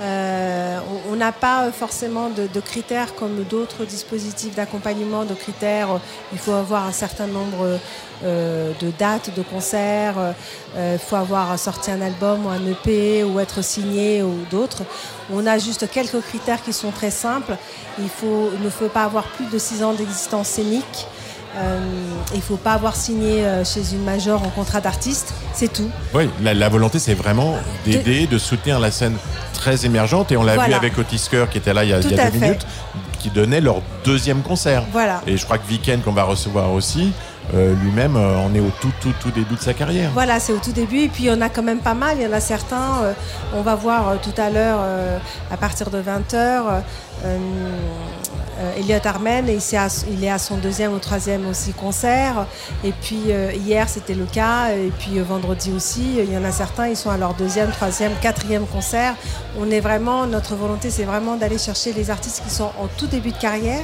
Euh, on- n'a pas forcément de, critères comme d'autres dispositifs d'accompagnement, de critères. euh, Il faut avoir un certain nombre euh, de dates de concerts, euh, il faut avoir sorti un album ou un EP ou être signé ou d'autres. On a juste quelques critères qui sont très simples. Il ne faut pas avoir plus de 6 ans d'existence scénique. Euh, il ne faut pas avoir signé euh, chez une major en contrat d'artiste, c'est tout. Oui, la, la volonté, c'est vraiment d'aider, de soutenir la scène très émergente. Et on l'a vu avec Otis Kerr, qui était là il y a, Tout il y a à deux fait. minutes, qui donnait leur deuxième concert. Voilà. Et je crois que Viken, qu'on va recevoir aussi, euh, lui-même, euh, en est au tout, tout, tout début de sa carrière. Voilà, c'est au tout début. Et puis, il y en a quand même pas mal. Il y en a certains, euh, on va voir tout à l'heure, à partir de 20h, euh, euh, Elliot Armen, et c'est à- il est à son deuxième ou troisième aussi concert. Et puis, euh, hier, c'était le cas. Et puis, euh, vendredi aussi, il y en a certains, ils sont à leur deuxième, troisième, quatrième concert. On est vraiment, notre volonté, c'est vraiment d'aller chercher les artistes qui sont en tout début de carrière,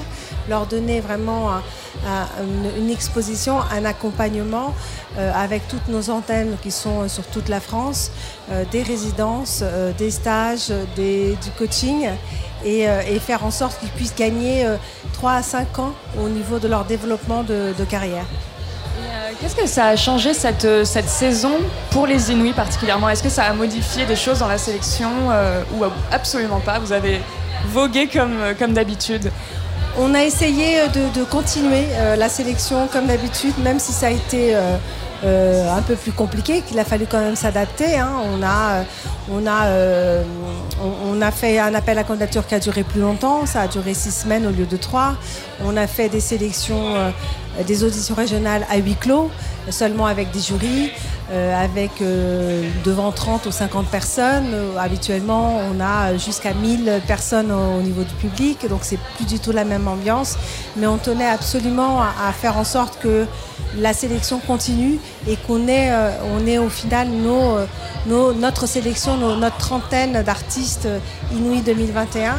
leur donner vraiment un- un- une, exposition, un accompagnement euh, avec toutes nos antennes qui sont euh, sur toute la France, euh, des résidences, euh, des stages, euh, du coaching et, euh, et faire en sorte qu'ils puissent gagner euh, 3 à 5 ans au niveau de leur développement de, de carrière. Euh, Qu'est-ce que ça a changé cette, euh, cette saison pour les Inuits particulièrement? Est-ce que ça a modifié des choses dans la sélection euh, ou absolument pas? Vous avez vogué comme, euh, comme d'habitude. On a essayé de, de continuer euh, la sélection comme d'habitude, même si ça a été euh, euh, un peu plus compliqué, qu'il a fallu quand même s'adapter. hein. On, a, euh, on, a, euh, on, on a fait un appel à candidature qui a duré plus longtemps, ça a duré six semaines au lieu de trois. On a fait des sélections, euh, des auditions régionales à huis clos, seulement avec des jurys. euh, avec euh, devant 30 ou 50 personnes. Euh, habituellement, on a jusqu'à 1000 personnes au, au niveau du public, donc c'est plus du tout la même ambiance. Mais on tenait absolument à, faire en sorte que la sélection continue et qu'on ait, euh, on ait au final nos, euh, nos- notre sélection, nos- notre trentaine d'artistes euh, Inouï 2021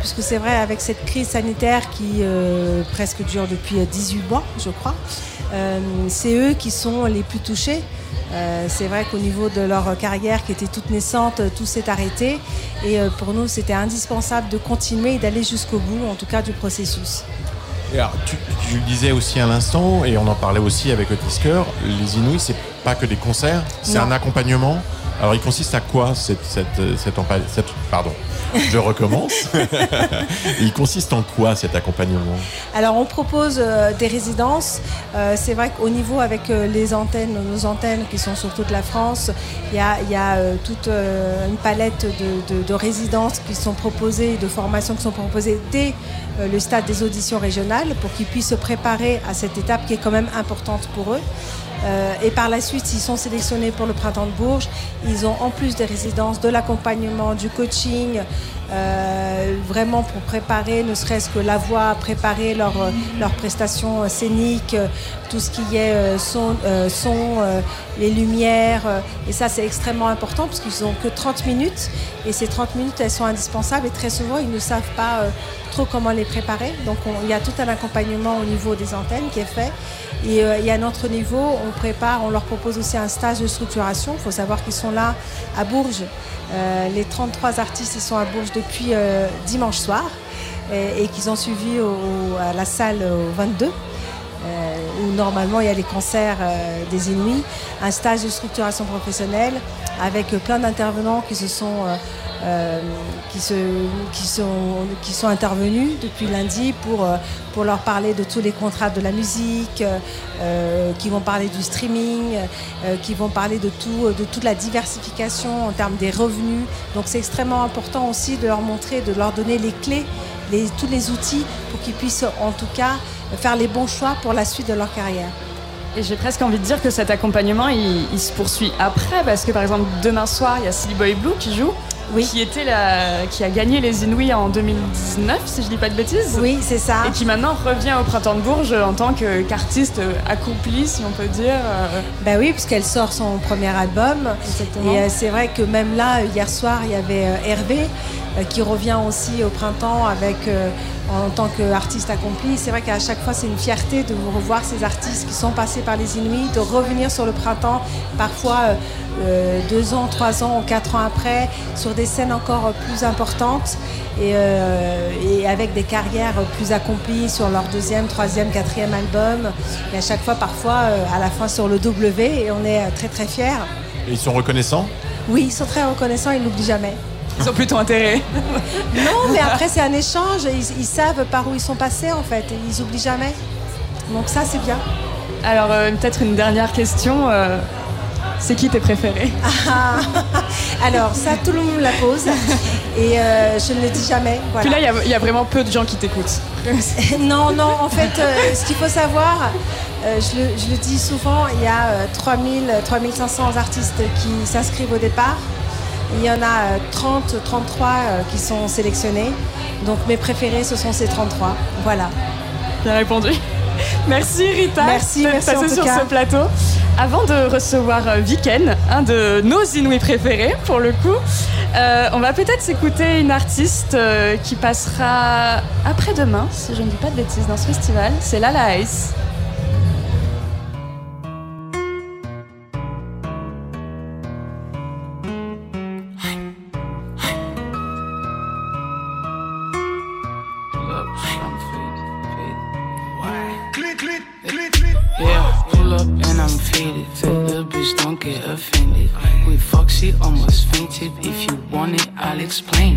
puisque c'est vrai avec cette crise sanitaire qui euh, presque dure depuis euh, 18 mois, je crois, euh, c'est eux qui sont les plus touchés. Euh, c'est vrai qu'au niveau de leur carrière qui était toute naissante, euh, tout s'est arrêté. Et euh, pour nous, c'était indispensable de continuer et d'aller jusqu'au bout, en tout cas du processus. Et alors, tu, tu le disais aussi à l'instant, et on en parlait aussi avec Otis les Inuits, c'est pas que des concerts, c'est un accompagnement? Alors, il consiste à quoi cette, cette, cette, empa- cette- pardon, je recommence. il consiste en quoi cet accompagnement? Alors on propose euh, des résidences. Euh, c'est vrai qu'au niveau avec euh, les antennes, nos antennes qui sont sur toute la France, il y a, il y a, euh, toute euh, une palette de, de- de résidences qui sont proposées, de formations qui sont proposées dès euh, le stade des auditions régionales pour qu'ils puissent se préparer à cette étape qui est quand même importante pour eux. Euh, et par la suite, s'ils sont sélectionnés pour le printemps de Bourges, ils ont en plus des résidences, de l'accompagnement, du coaching, euh, vraiment pour préparer, ne serait-ce que la voix, préparer leurs leur prestations euh, scéniques, euh, tout ce qui est son, son les lumières. et ça, c'est extrêmement important parce qu'ils n'ont que 30 minutes. Et ces 30 minutes, elles sont indispensables. Et très souvent, ils ne savent pas trop comment les préparer. Donc, on- il y a tout un accompagnement au niveau des antennes qui est fait. Et, euh, et à notre niveau, on prépare, on leur propose aussi un stage de structuration. Il faut savoir qu'ils sont là à Bourges. Euh, les 33 artistes, sont à Bourges depuis euh, dimanche soir et, qu'ils ont suivi au- à la salle au 22. euh, où normalement il y a les concerts euh, des Inuits, un stage de structuration professionnelle avec plein d'intervenants qui se sont euh, qui, se, qui, sont, qui sont intervenus depuis lundi pour, euh, pour leur parler de tous les contrats de la musique, euh, qui vont parler du streaming, qui vont parler de, tout, de toute la diversification en termes des revenus. Donc c'est extrêmement important aussi de leur montrer, de leur donner les clés, les, tous les outils pour qu'ils puissent en tout cas faire les bons choix pour la suite de leur carrière. Et j'ai presque envie de dire que cet accompagnement, il se poursuit après, parce que par exemple, demain soir, il y a Silly Boy Blue qui joue. Oui. Qui, était la, qui a gagné les Inouïs en 2019, si je dis pas de bêtises. Oui, c'est ça. Et qui maintenant revient au Printemps de Bourges en tant qu'artiste accompli, si on peut dire. euh, Ben oui, puisqu'elle sort son premier album. Exactement. Et euh, c'est vrai que même là, hier soir, il y avait euh, Hervé qui revient aussi au printemps avec, en tant qu'artiste accompli. C'est vrai qu'à chaque fois, c'est une fierté de vous revoir ces artistes qui sont passés par les Inuits, de revenir sur le printemps, parfois euh, deux ans, trois ans quatre ans après, sur des scènes encore plus importantes et, euh, et avec des carrières plus accomplies sur leur deuxième, troisième, quatrième album. Et à chaque fois, parfois, euh, à la fin sur le W, et on est très très fiers. Et ils sont reconnaissants? Oui, ils sont très reconnaissants, ils n'oublient jamais. Ils ont plutôt intérêt. Non, mais après, c'est un échange, ils, ils savent par où ils sont passés en fait, et ils oublient jamais. Donc ça, c'est bien. Alors, euh, peut-être une dernière question. euh, c'est qui tes préférés? Ah, Alors, ça, tout le monde la pose, et euh, je ne le dis jamais. voilà. Puis là, il y a- il y, a vraiment peu de gens qui t'écoutent. non, non, en fait, euh, ce qu'il faut savoir, euh, je, le, je le dis souvent, il y a euh, 3000, 3500 artistes qui s'inscrivent au départ. Il y en a euh, 30, 33 euh, qui sont sélectionnés. Donc mes préférés, ce sont ces 33. Voilà. Bien répondu. Merci Rita Merci, passée tout sur cas. ce plateau. Avant de recevoir euh, Viken, un de nos Inouïs préférés pour le coup, euh, on va peut-être s'écouter une artiste euh, qui passera après-demain, si je ne dis pas de bêtises, dans ce festival. C'est Lala Ice. Yeah, pull up and I'm faded. Little bitch, don't get offended. We she almost fainted. If you want it, I'll explain.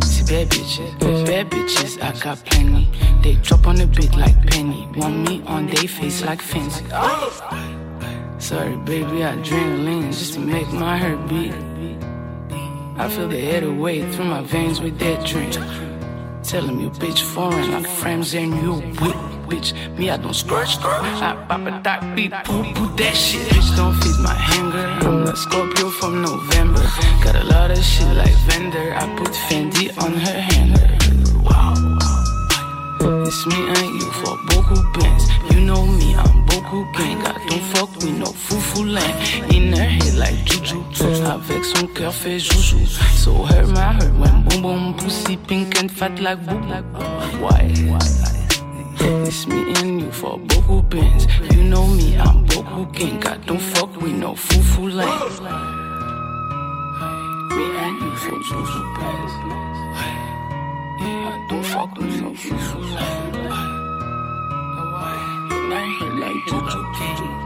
See bad bitches, bad bitches, I got plenty. They drop on the beat like penny. Want me on they face like fancy. Sorry, baby, adrenaline just to make my heart beat. I feel the head away through my veins with that drink. Tell him you bitch foreign like frames and you whip bitch. Me, I don't scratch, scratch. I pop a dot beat, poo poo that shit. Bitch, don't feed my hanger. I'm the Scorpio from November. Got a lot of shit like vendor. I put Fendi on her hanger. Wow. It's me and you for Boku bands. You know me, I'm Boku gang. I don't fuck with no fufu land. In her head like juju. Avec son cœur fait joujou. So hurt my hurt when boom boom pussy pink and fat like boo Why? It's me and you for Boku bands. You know me, I'm Boku gang. I don't fuck with no fufu land. Me and you for juju bands. I don't fuck with no fufu land. Like juju gang.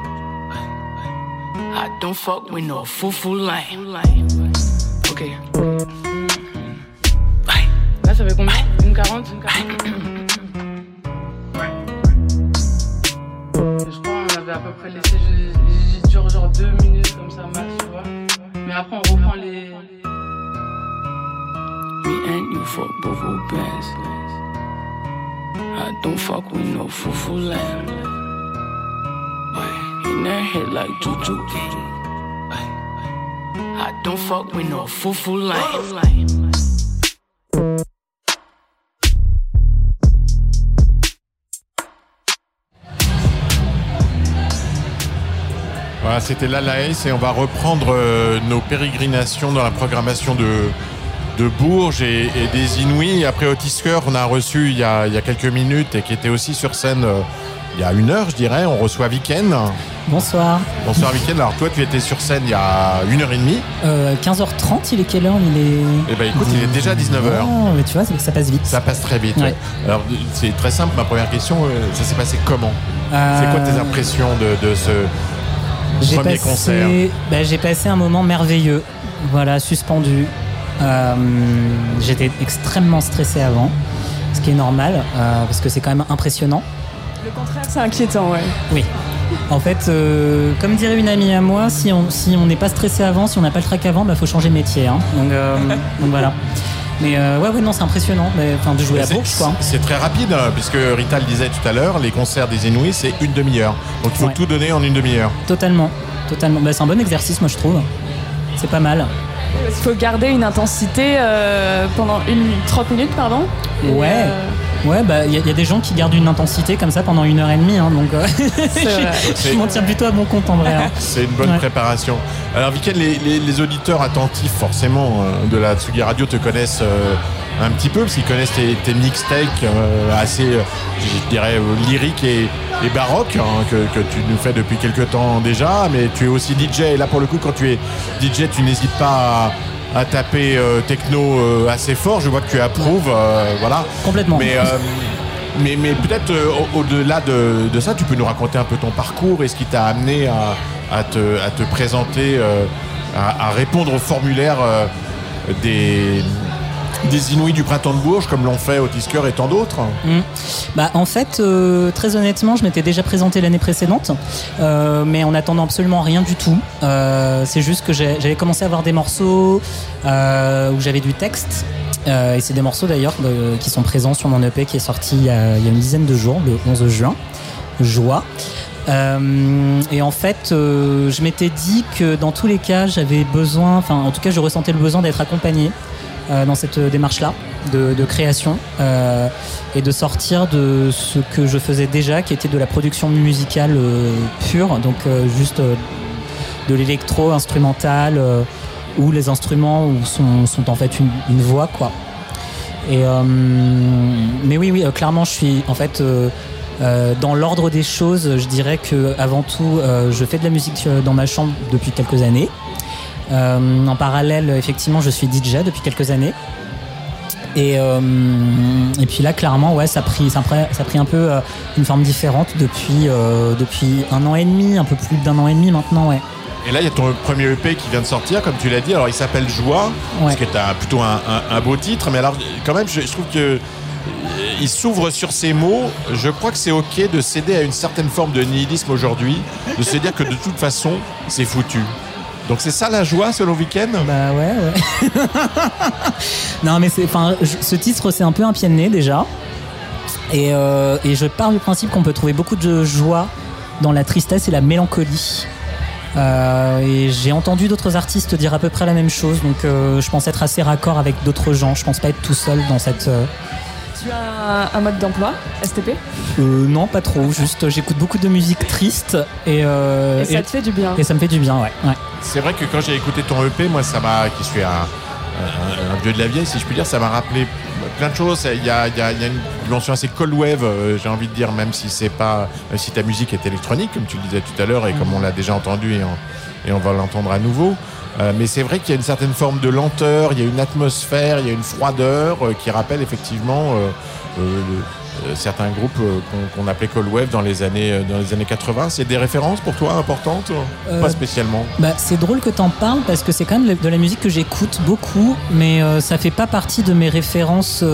I don't fuck with no fufu line. Ok. Ça fait combien Une 40 Je crois qu'on avait à peu près laissé j'ai- dure genre 2 minutes comme ça max, tu vois. Mais après, on reprend les. Me and you for Bovo bands. I don't fuck with no fufu land. In her head like juju. I don't fuck with no fufu line. Voilà, c'était l'ALAES et on va reprendre euh, nos pérégrinations dans la programmation de, de Bourges et, et des Inouïs. Après Otisker, on a reçu il y a, il y a quelques minutes et qui était aussi sur scène euh, il y a une heure, je dirais. On reçoit Viken. Bonsoir. Bonsoir Viken. Alors toi, tu étais sur scène il y a une heure et demie. Euh, 15h30, il est quelle heure? Il est. Eh ben écoute, il est déjà 19h. Oh, mais tu vois, ça- passe vite. Ça passe très vite. Ouais. Alors c'est très simple, ma première question, euh, ça s'est passé comment? Euh, C'est quoi tes impressions de, de ce J'ai premier passé, concert bah, j'ai passé un moment merveilleux. Voilà, suspendu. Euh, J'étais extrêmement stressé avant, ce qui est normal, euh, parce que c'est quand même impressionnant. Le contraire, c'est inquiétant, ouais. Oui. En fait, euh, comme dirait une amie à moi, si on si on n'est pas stressé avant, si on n'a pas le trac avant, bah faut changer de métier. hein. Donc, euh, donc voilà. Mais euh, ouais, ouais, non, c'est impressionnant. Mais, de jouer à C'est- Bourges, quoi. C'est très rapide, hein, puisque Rita le disait tout à l'heure, les concerts des Inouïs, c'est une demi-heure. Donc il faut Ouais. tout donner en une demi-heure. Totalement, totalement. Bah, c'est un bon exercice, moi je trouve. C'est pas mal. Il faut garder une intensité euh, pendant une 30 minutes, pardon. Et, Ouais. euh, Ouais, bah il y, a- y a des gens qui gardent une intensité comme ça pendant une heure et demie, hein, donc euh, je, je m'en tiens plutôt à mon compte en vrai. hein. C'est une bonne Ouais. préparation. Alors, Viken, les, les- les auditeurs attentifs, forcément, euh, de la Tsugi Radio te connaissent euh, un petit peu, parce qu'ils connaissent tes, tes mixtapes euh, assez, je dirais, euh, lyriques et, et baroques, hein, que, que tu nous fais depuis quelques temps déjà. Mais tu es aussi DJ, et là, pour le coup, quand tu es DJ, tu n'hésites pas à, à taper euh, techno euh, assez fort. Je vois que tu approuves, euh, voilà. Complètement. Mais, euh, mais, mais peut-être euh, au- au-delà de, de ça, tu peux nous raconter un peu ton parcours et ce qui t'a amené à, à te, à te présenter, euh, à, à répondre au formulaire euh, des, des Inouïs du printemps de Bourges, comme l'ont fait Otisker et tant d'autres. Mm. Bah, en fait, euh, très honnêtement, je m'étais déjà présenté l'année précédente, euh, mais en attendant absolument rien du tout. Euh, c'est juste que j'avais commencé à avoir des morceaux où j'avais du texte. Et c'est des morceaux d'ailleurs qui sont présents sur mon EP qui est sorti il y a, une dizaine de jours, le 11 juin. Joie. Et en fait, je m'étais dit que dans tous les cas, j'avais besoin, enfin en tout cas, je ressentais le besoin d'être accompagné dans cette démarche-là de, création euh, et de sortir de ce que je faisais déjà, qui était de la production musicale euh, pure, donc euh, juste euh, de l'électro instrumental euh, où les instruments sont, en fait une, voix, quoi. Et euh, mais oui, oui, euh, clairement, je suis en fait euh, euh, dans l'ordre des choses. Je dirais que avant tout, euh, je fais de la musique euh, dans ma chambre depuis quelques années. Euh, en parallèle, effectivement, je suis DJ depuis quelques années. Et, euh, et puis là, clairement, ouais, ça a pris, ça a pris, ça a pris un peu euh, une forme différente depuis, depuis un an et demi, un peu plus d'un an et demi maintenant, ouais. Et là, il y a ton premier EP qui vient de sortir, comme tu l'as dit. Alors, il s'appelle Joie, ce qui est un- plutôt un, un- un beau titre. Mais alors, quand même, je, je trouve que il s'ouvre sur ces mots. Je crois que c'est ok de céder à une certaine forme de nihilisme aujourd'hui, de se dire que de toute façon, c'est foutu. Donc, c'est ça la joie, selon Weekend Bah ouais, ouais. non, mais enfin, ce titre, c'est un peu un pied de nez déjà. Et, euh, et je pars du principe qu'on peut trouver beaucoup de joie dans la tristesse et la mélancolie. Euh, et j'ai entendu d'autres artistes dire à peu près la même chose, donc euh, je pense être assez raccord avec d'autres gens. Je pense pas être tout seul dans cette. Tu as un, mode d'emploi, STP euh, non, pas trop. Juste, euh, j'écoute beaucoup de musique triste et. euh, Et ça te fait du bien. Et ça me fait du bien, ouais. ouais. C'est vrai que quand j'ai écouté ton EP, moi, ça m'a, qui suis un, un- un vieux de la vieille, si je puis dire, ça m'a rappelé plein de choses. Il y a, il y a- il y a une dimension assez cold wave, j'ai envie de dire, même si c'est pas, si ta musique est électronique, comme tu le disais tout à l'heure, et comme on l'a déjà entendu et on, et on va l'entendre à nouveau. Euh, mais c'est vrai qu'il y a une certaine forme de lenteur, il y a une atmosphère, il y a une froideur euh, qui rappelle effectivement euh, le- certains groupes qu'on qu'on appelait cold wave dans les années, dans les années 80. C'est des références pour toi importantes Pas spécialement? Bah, c'est drôle que t'en parles parce que c'est quand même de la musique que j'écoute beaucoup, mais ça fait pas partie de mes références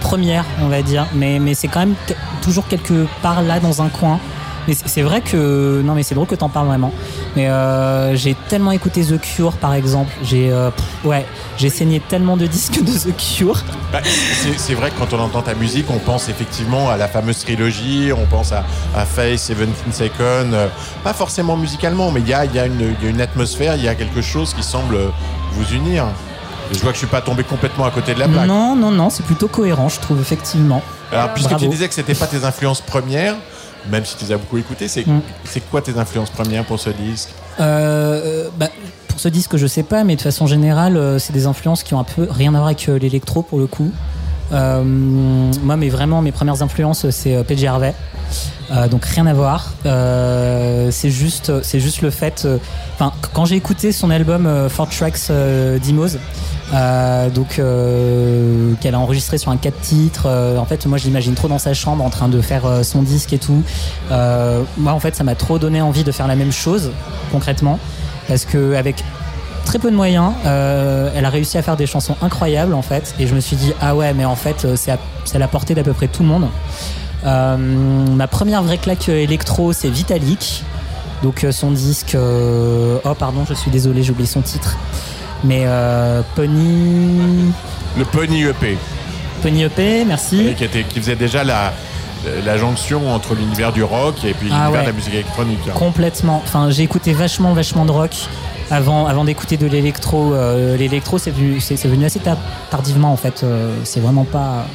premières, on va dire. Mais, mais c'est quand même toujours quelque part là dans un coin. Mais c'est vrai que non, mais c'est drôle que t'en parles vraiment. Mais euh, j'ai tellement écouté The Cure par exemple. J'ai euh, ouais, j'ai saigné tellement de disques de The Cure. Bah, c'est vrai que quand on entend ta musique, on pense effectivement à la fameuse trilogie, on pense à, à Face, 17 Seconds, euh, pas forcément musicalement, mais il y a, il y, a une- il y a une atmosphère, il y a quelque chose qui semble vous unir. Je vois que je suis pas tombé complètement à côté de la plaque. Non, non, non, c'est plutôt cohérent, je trouve effectivement. Alors, puisque Bravo. tu disais que c'était pas tes influences premières, même si tu les as beaucoup écoutées, c'est Mm. quoi tes influences premières pour ce disque? Euh, bah, pour ce disque, je sais pas, mais de façon générale, euh, c'est des influences qui ont un peu rien à voir avec euh, l'électro pour le coup. Euh, moi, mais vraiment, mes premières influences, c'est euh, PJ Harvey. Euh, donc rien à voir. Euh, c'est juste, c'est juste le fait. euh, Enfin, quand j'ai écouté son album euh, Four Tracks euh, Demos, euh, donc euh, qu'elle a enregistré sur un 4 titres. euh, en fait, moi, je l'imagine trop dans sa chambre en train de faire euh, son disque et tout. Euh, moi, en fait, ça m'a trop donné envie de faire la même chose concrètement, parce que avec très peu de moyens. Elle a réussi à faire des chansons incroyables en fait. Et je me suis dit, ah ouais, mais en fait, c'est à, à la portée d'à peu près tout le monde. Ma première vraie claque électro, c'est Vitalik. Donc son disque. oh, pardon, je suis désolé, j'ai oublié son titre. Mais euh, Pony. Le Pony EP. Pony EP, merci. Et qui, était, qui faisait déjà la, la jonction entre l'univers du rock et puis Ah l'univers ouais. de la musique électronique. hein. Complètement. Enfin, j'ai écouté vachement, vachement de rock avant, avant d'écouter de l'électro. Euh, l'électro, c'est venu, c'est, venu assez ta- tardivement en fait. Euh, c'est vraiment pas.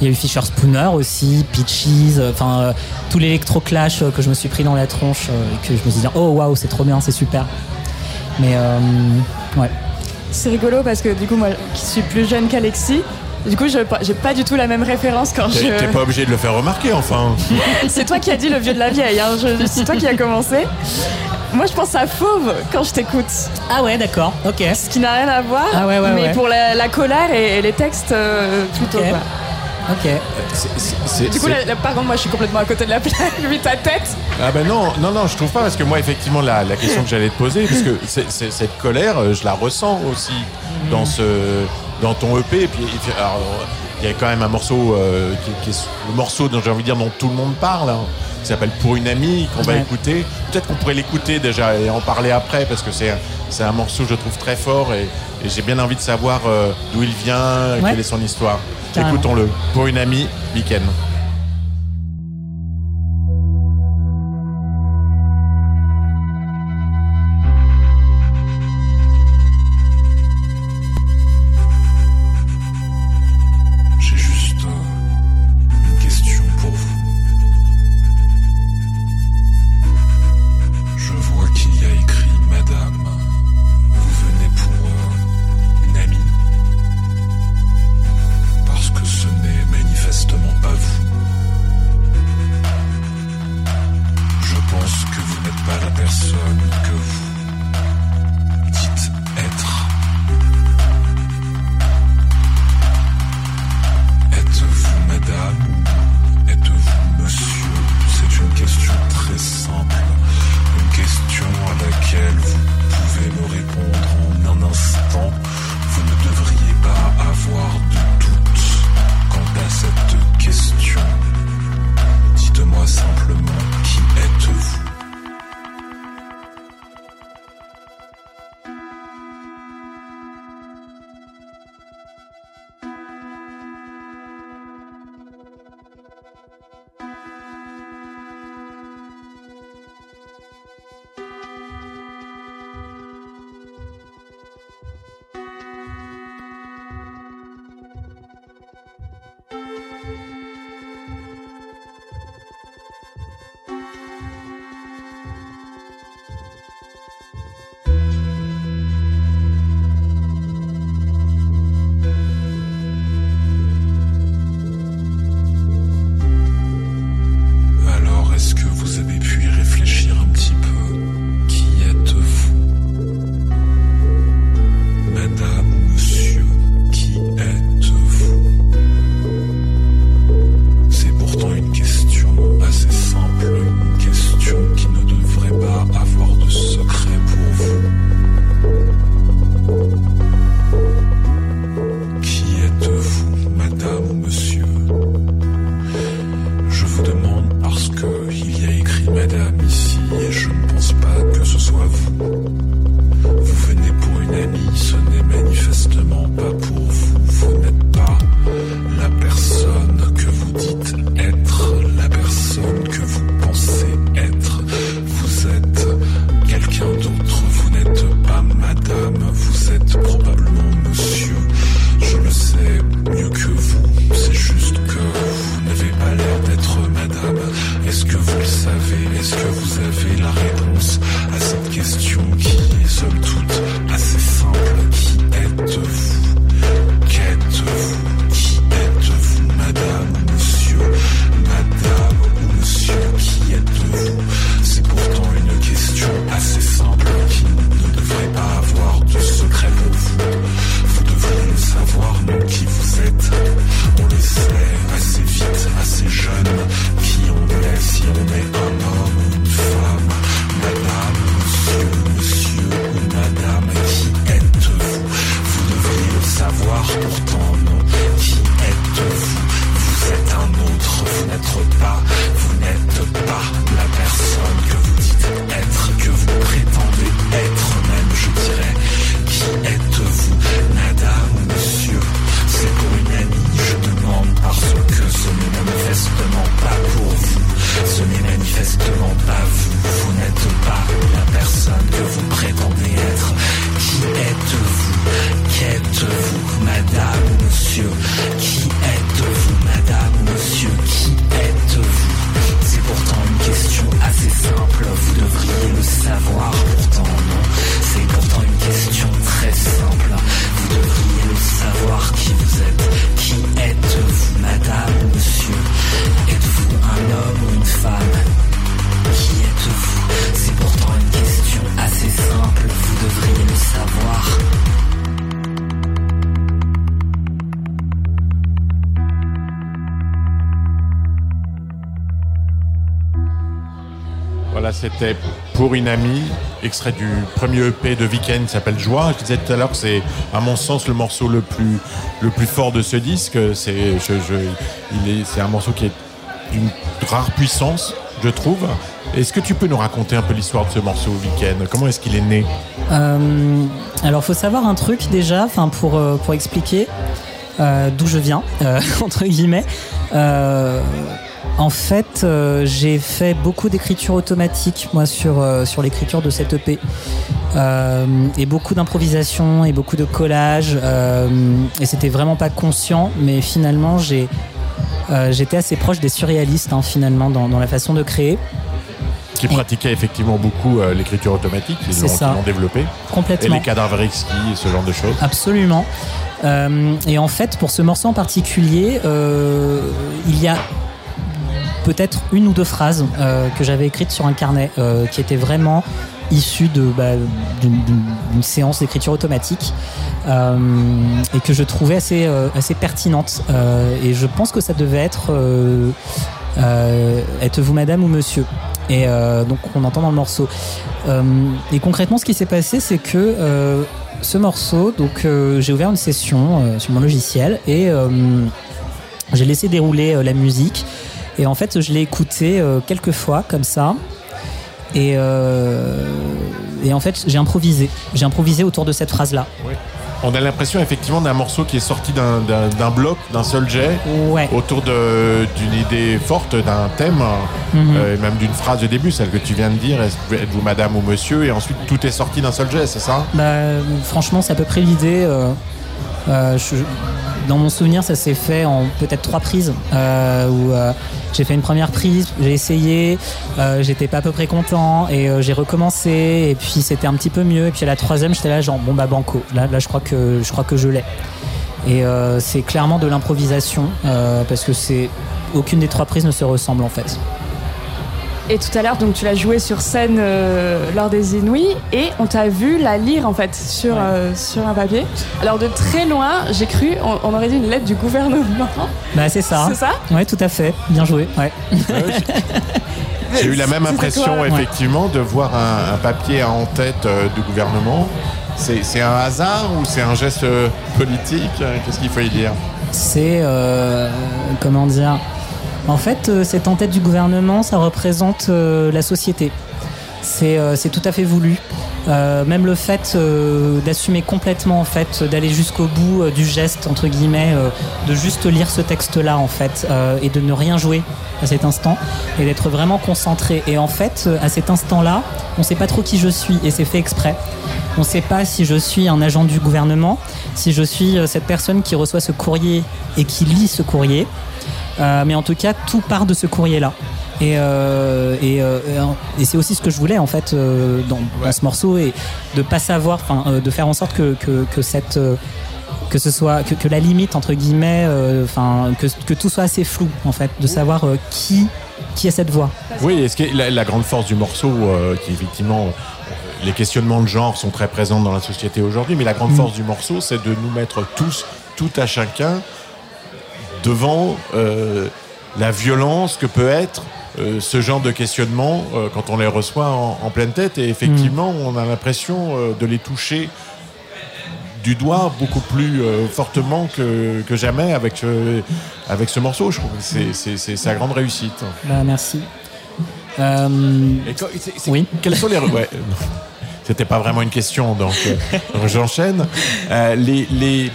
Il y a eu Fisher Spooner aussi, Peaches, euh, enfin euh, tout l'électro clash euh, que je me suis pris dans la tronche et que je me suis dit oh waouh c'est trop bien, c'est super. Mais euh, ouais. C'est rigolo parce que du coup, moi qui suis plus jeune qu'Alexis, du coup, je j'ai pas du tout la même référence quand T'es t'es je. pas obligé de le faire remarquer, enfin. C'est toi qui as dit le vieux de la vieille, hein. je- c'est toi qui as commencé. Moi, je pense à Fauve quand je t'écoute. Ah ouais, d'accord, ok. Ce qui n'a rien à voir, Ah ouais, ouais, mais ouais. pour la, la colère et, et les textes euh, plutôt. Ok. quoi. Ok. Du coup, là, là, par contre, moi, je suis complètement à côté de la plaque, vu ta tête. Ah ben non, non, non, je trouve pas parce que moi effectivement la, la question que j'allais te poser, parce que c'est- c'est- cette colère, euh, je la ressens aussi dans ce, dans ton EP. Et puis, il y a quand même un morceau euh, qui, qui est le morceau dont j'ai envie de dire dont tout le monde parle, hein, qui s'appelle Pour une amie, qu'on va Ouais. écouter. Peut-être qu'on pourrait l'écouter déjà et en parler après parce que c'est un- c'est un morceau je trouve très fort et, et j'ai bien envie de savoir euh, d'où il vient, Ouais. quelle est son histoire. Écoutons-le. Pour une amie, week-end. Pour une amie, extrait du premier EP de Weekend qui s'appelle Joie. Je disais tout à l'heure que c'est, à mon sens, le morceau le plus, le plus fort de ce disque. C'est, il est, c'est un morceau qui est d'une rare puissance, je trouve. Est-ce que tu peux nous raconter un peu l'histoire de ce morceau Weekend? Comment est-ce qu'il est né? Euh, alors, faut savoir un truc déjà, enfin pour euh, pour expliquer euh, d'où je viens euh, entre guillemets. En fait, euh, j'ai fait beaucoup d'écriture automatique moi sur euh, sur l'écriture de cette EP Euh, et beaucoup d'improvisation et beaucoup de collage. et c'était vraiment pas conscient, mais finalement j'ai j'étais assez proche des surréalistes hein, finalement dans, dans la façon de créer. Qui pratiquait effectivement beaucoup l'écriture automatique, ils l'ont développé. Complètement. Et les cadavres exquis ce genre de choses. Absolument. Et en fait, pour ce morceau en particulier, il y a peut-être une ou deux phrases euh, que j'avais écrites sur un carnet euh, qui étaient vraiment issues bah, d'une, séance d'écriture automatique euh, et que je trouvais assez, assez pertinente. Et je pense que ça devait être Êtes-vous madame ou monsieur? Et donc on entend dans le morceau. Et concrètement, ce qui s'est passé, c'est que ce morceau, donc j'ai ouvert une session sur mon logiciel et j'ai laissé dérouler la musique. Et en fait, je l'ai écouté euh, quelques fois comme ça. Et, euh, et en fait, j'ai improvisé. J'ai improvisé autour de cette phrase-là. On a l'impression effectivement d'un morceau qui est sorti d'un, bloc, d'un seul jet, Ouais. autour d'une idée forte, d'un thème, Mhm. euh, et même d'une phrase de début, celle que tu viens de dire, êtes-vous madame ou monsieur, et ensuite tout est sorti d'un seul jet, c'est ça? Bah, franchement, c'est à peu près l'idée. euh, euh, dans mon souvenir, ça s'est fait en peut-être trois prises. euh, où euh, j'ai fait une première prise, j'ai essayé, j'étais pas à peu près content et j'ai recommencé. Et puis c'était un petit peu mieux. Et puis à la troisième, j'étais là genre bon bah banco. Là, là, je crois que je crois que je l'ai. Et c'est clairement de l'improvisation parce que c'est aucune des trois prises ne se ressemble en fait. Et tout à l'heure, donc tu l'as joué sur scène euh, lors des Inouïs et on t'a vu la lire en fait sur, euh, sur un papier. Alors de très loin, j'ai cru, on, on aurait dit une lettre du gouvernement. Bah c'est ça. C'est ça Ouais, tout à fait. Bien joué. Ouais. J'ai eu la même impression effectivement de voir un, un papier en tête euh, du gouvernement. C'est, c'est un hasard ou c'est un geste politique Qu'est-ce qu'il faut y dire? C'est euh, comment dire? En fait euh, cette en-tête du gouvernement ça représente euh, la société. C'est euh, c'est tout à fait voulu. Même le fait d'assumer complètement en fait d'aller jusqu'au bout du geste entre guillemets de juste lire ce texte là en fait et de ne rien jouer à cet instant et d'être vraiment concentré. Et en fait à cet instant là on sait pas trop qui je suis et c'est fait exprès. On sait pas si je suis un agent du gouvernement si je suis cette personne qui reçoit ce courrier et qui lit ce courrier euh, mais en tout cas, tout part de ce courrier-là. Et, euh, et, euh, et c'est aussi ce que je voulais en fait euh, dans, dans ce morceau et de pas savoir, enfin, euh, de faire en sorte que, que, que cette que ce soit que, que la limite entre guillemets, euh, enfin que, que tout soit assez flou en fait, de savoir euh, qui qui a cette voix. Oui, est-ce que la, la grande force du morceau, euh, qui effectivement, les questionnements de genre sont très présents dans la société aujourd'hui, mais la grande Mm. force du morceau, c'est de nous mettre tous, tout à chacun, devant euh, la violence que peut être euh, ce genre de questionnement euh, quand on les reçoit en, en pleine tête. Et effectivement, on a l'impression euh, de les toucher du doigt beaucoup plus fortement que, que jamais avec ce, avec ce morceau. Je trouve que c'est- c'est sa grande réussite. Bah, merci. Et quand- c'est- c'est- Quelles sont les. Ouais. C'était pas vraiment une question, donc, j'enchaîne. Les, les,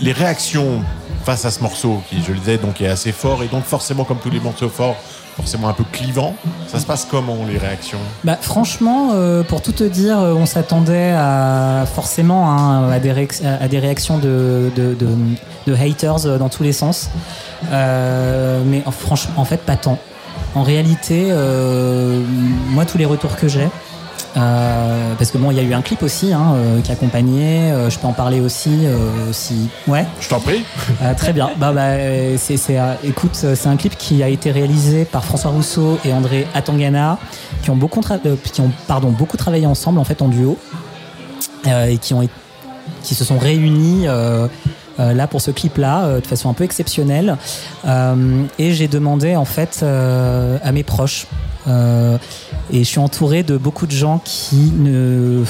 les réactions face à ce morceau, qui, je le disais, donc, est assez fort, et donc forcément, comme tous les morceaux forts, forcément un peu clivant. Ça se passe comment, les réactions? Bah, franchement, euh, pour tout te dire, euh, on s'attendait à forcément hein, à, des réactions de, haters euh, dans tous les sens. Mais en, fait, pas tant. En réalité, moi, tous les retours que j'ai, euh, parce que bon, il y a eu un clip aussi hein, euh, qui accompagnait. euh, je peux en parler aussi, si. Ouais. Je t'en prie. Très bien. Bah, bah, c'est, c'est, écoute, c'est un clip qui a été réalisé par François Rousseau et André Atangana, qui ont beaucoup, tra- qui ont, pardon, beaucoup travaillé ensemble en fait en duo et qui ont, qui se sont réunis. euh, là pour ce clip là de façon un peu exceptionnelle Euh, et j'ai demandé en fait à mes proches Euh, et je suis entouré de beaucoup de gens qui ne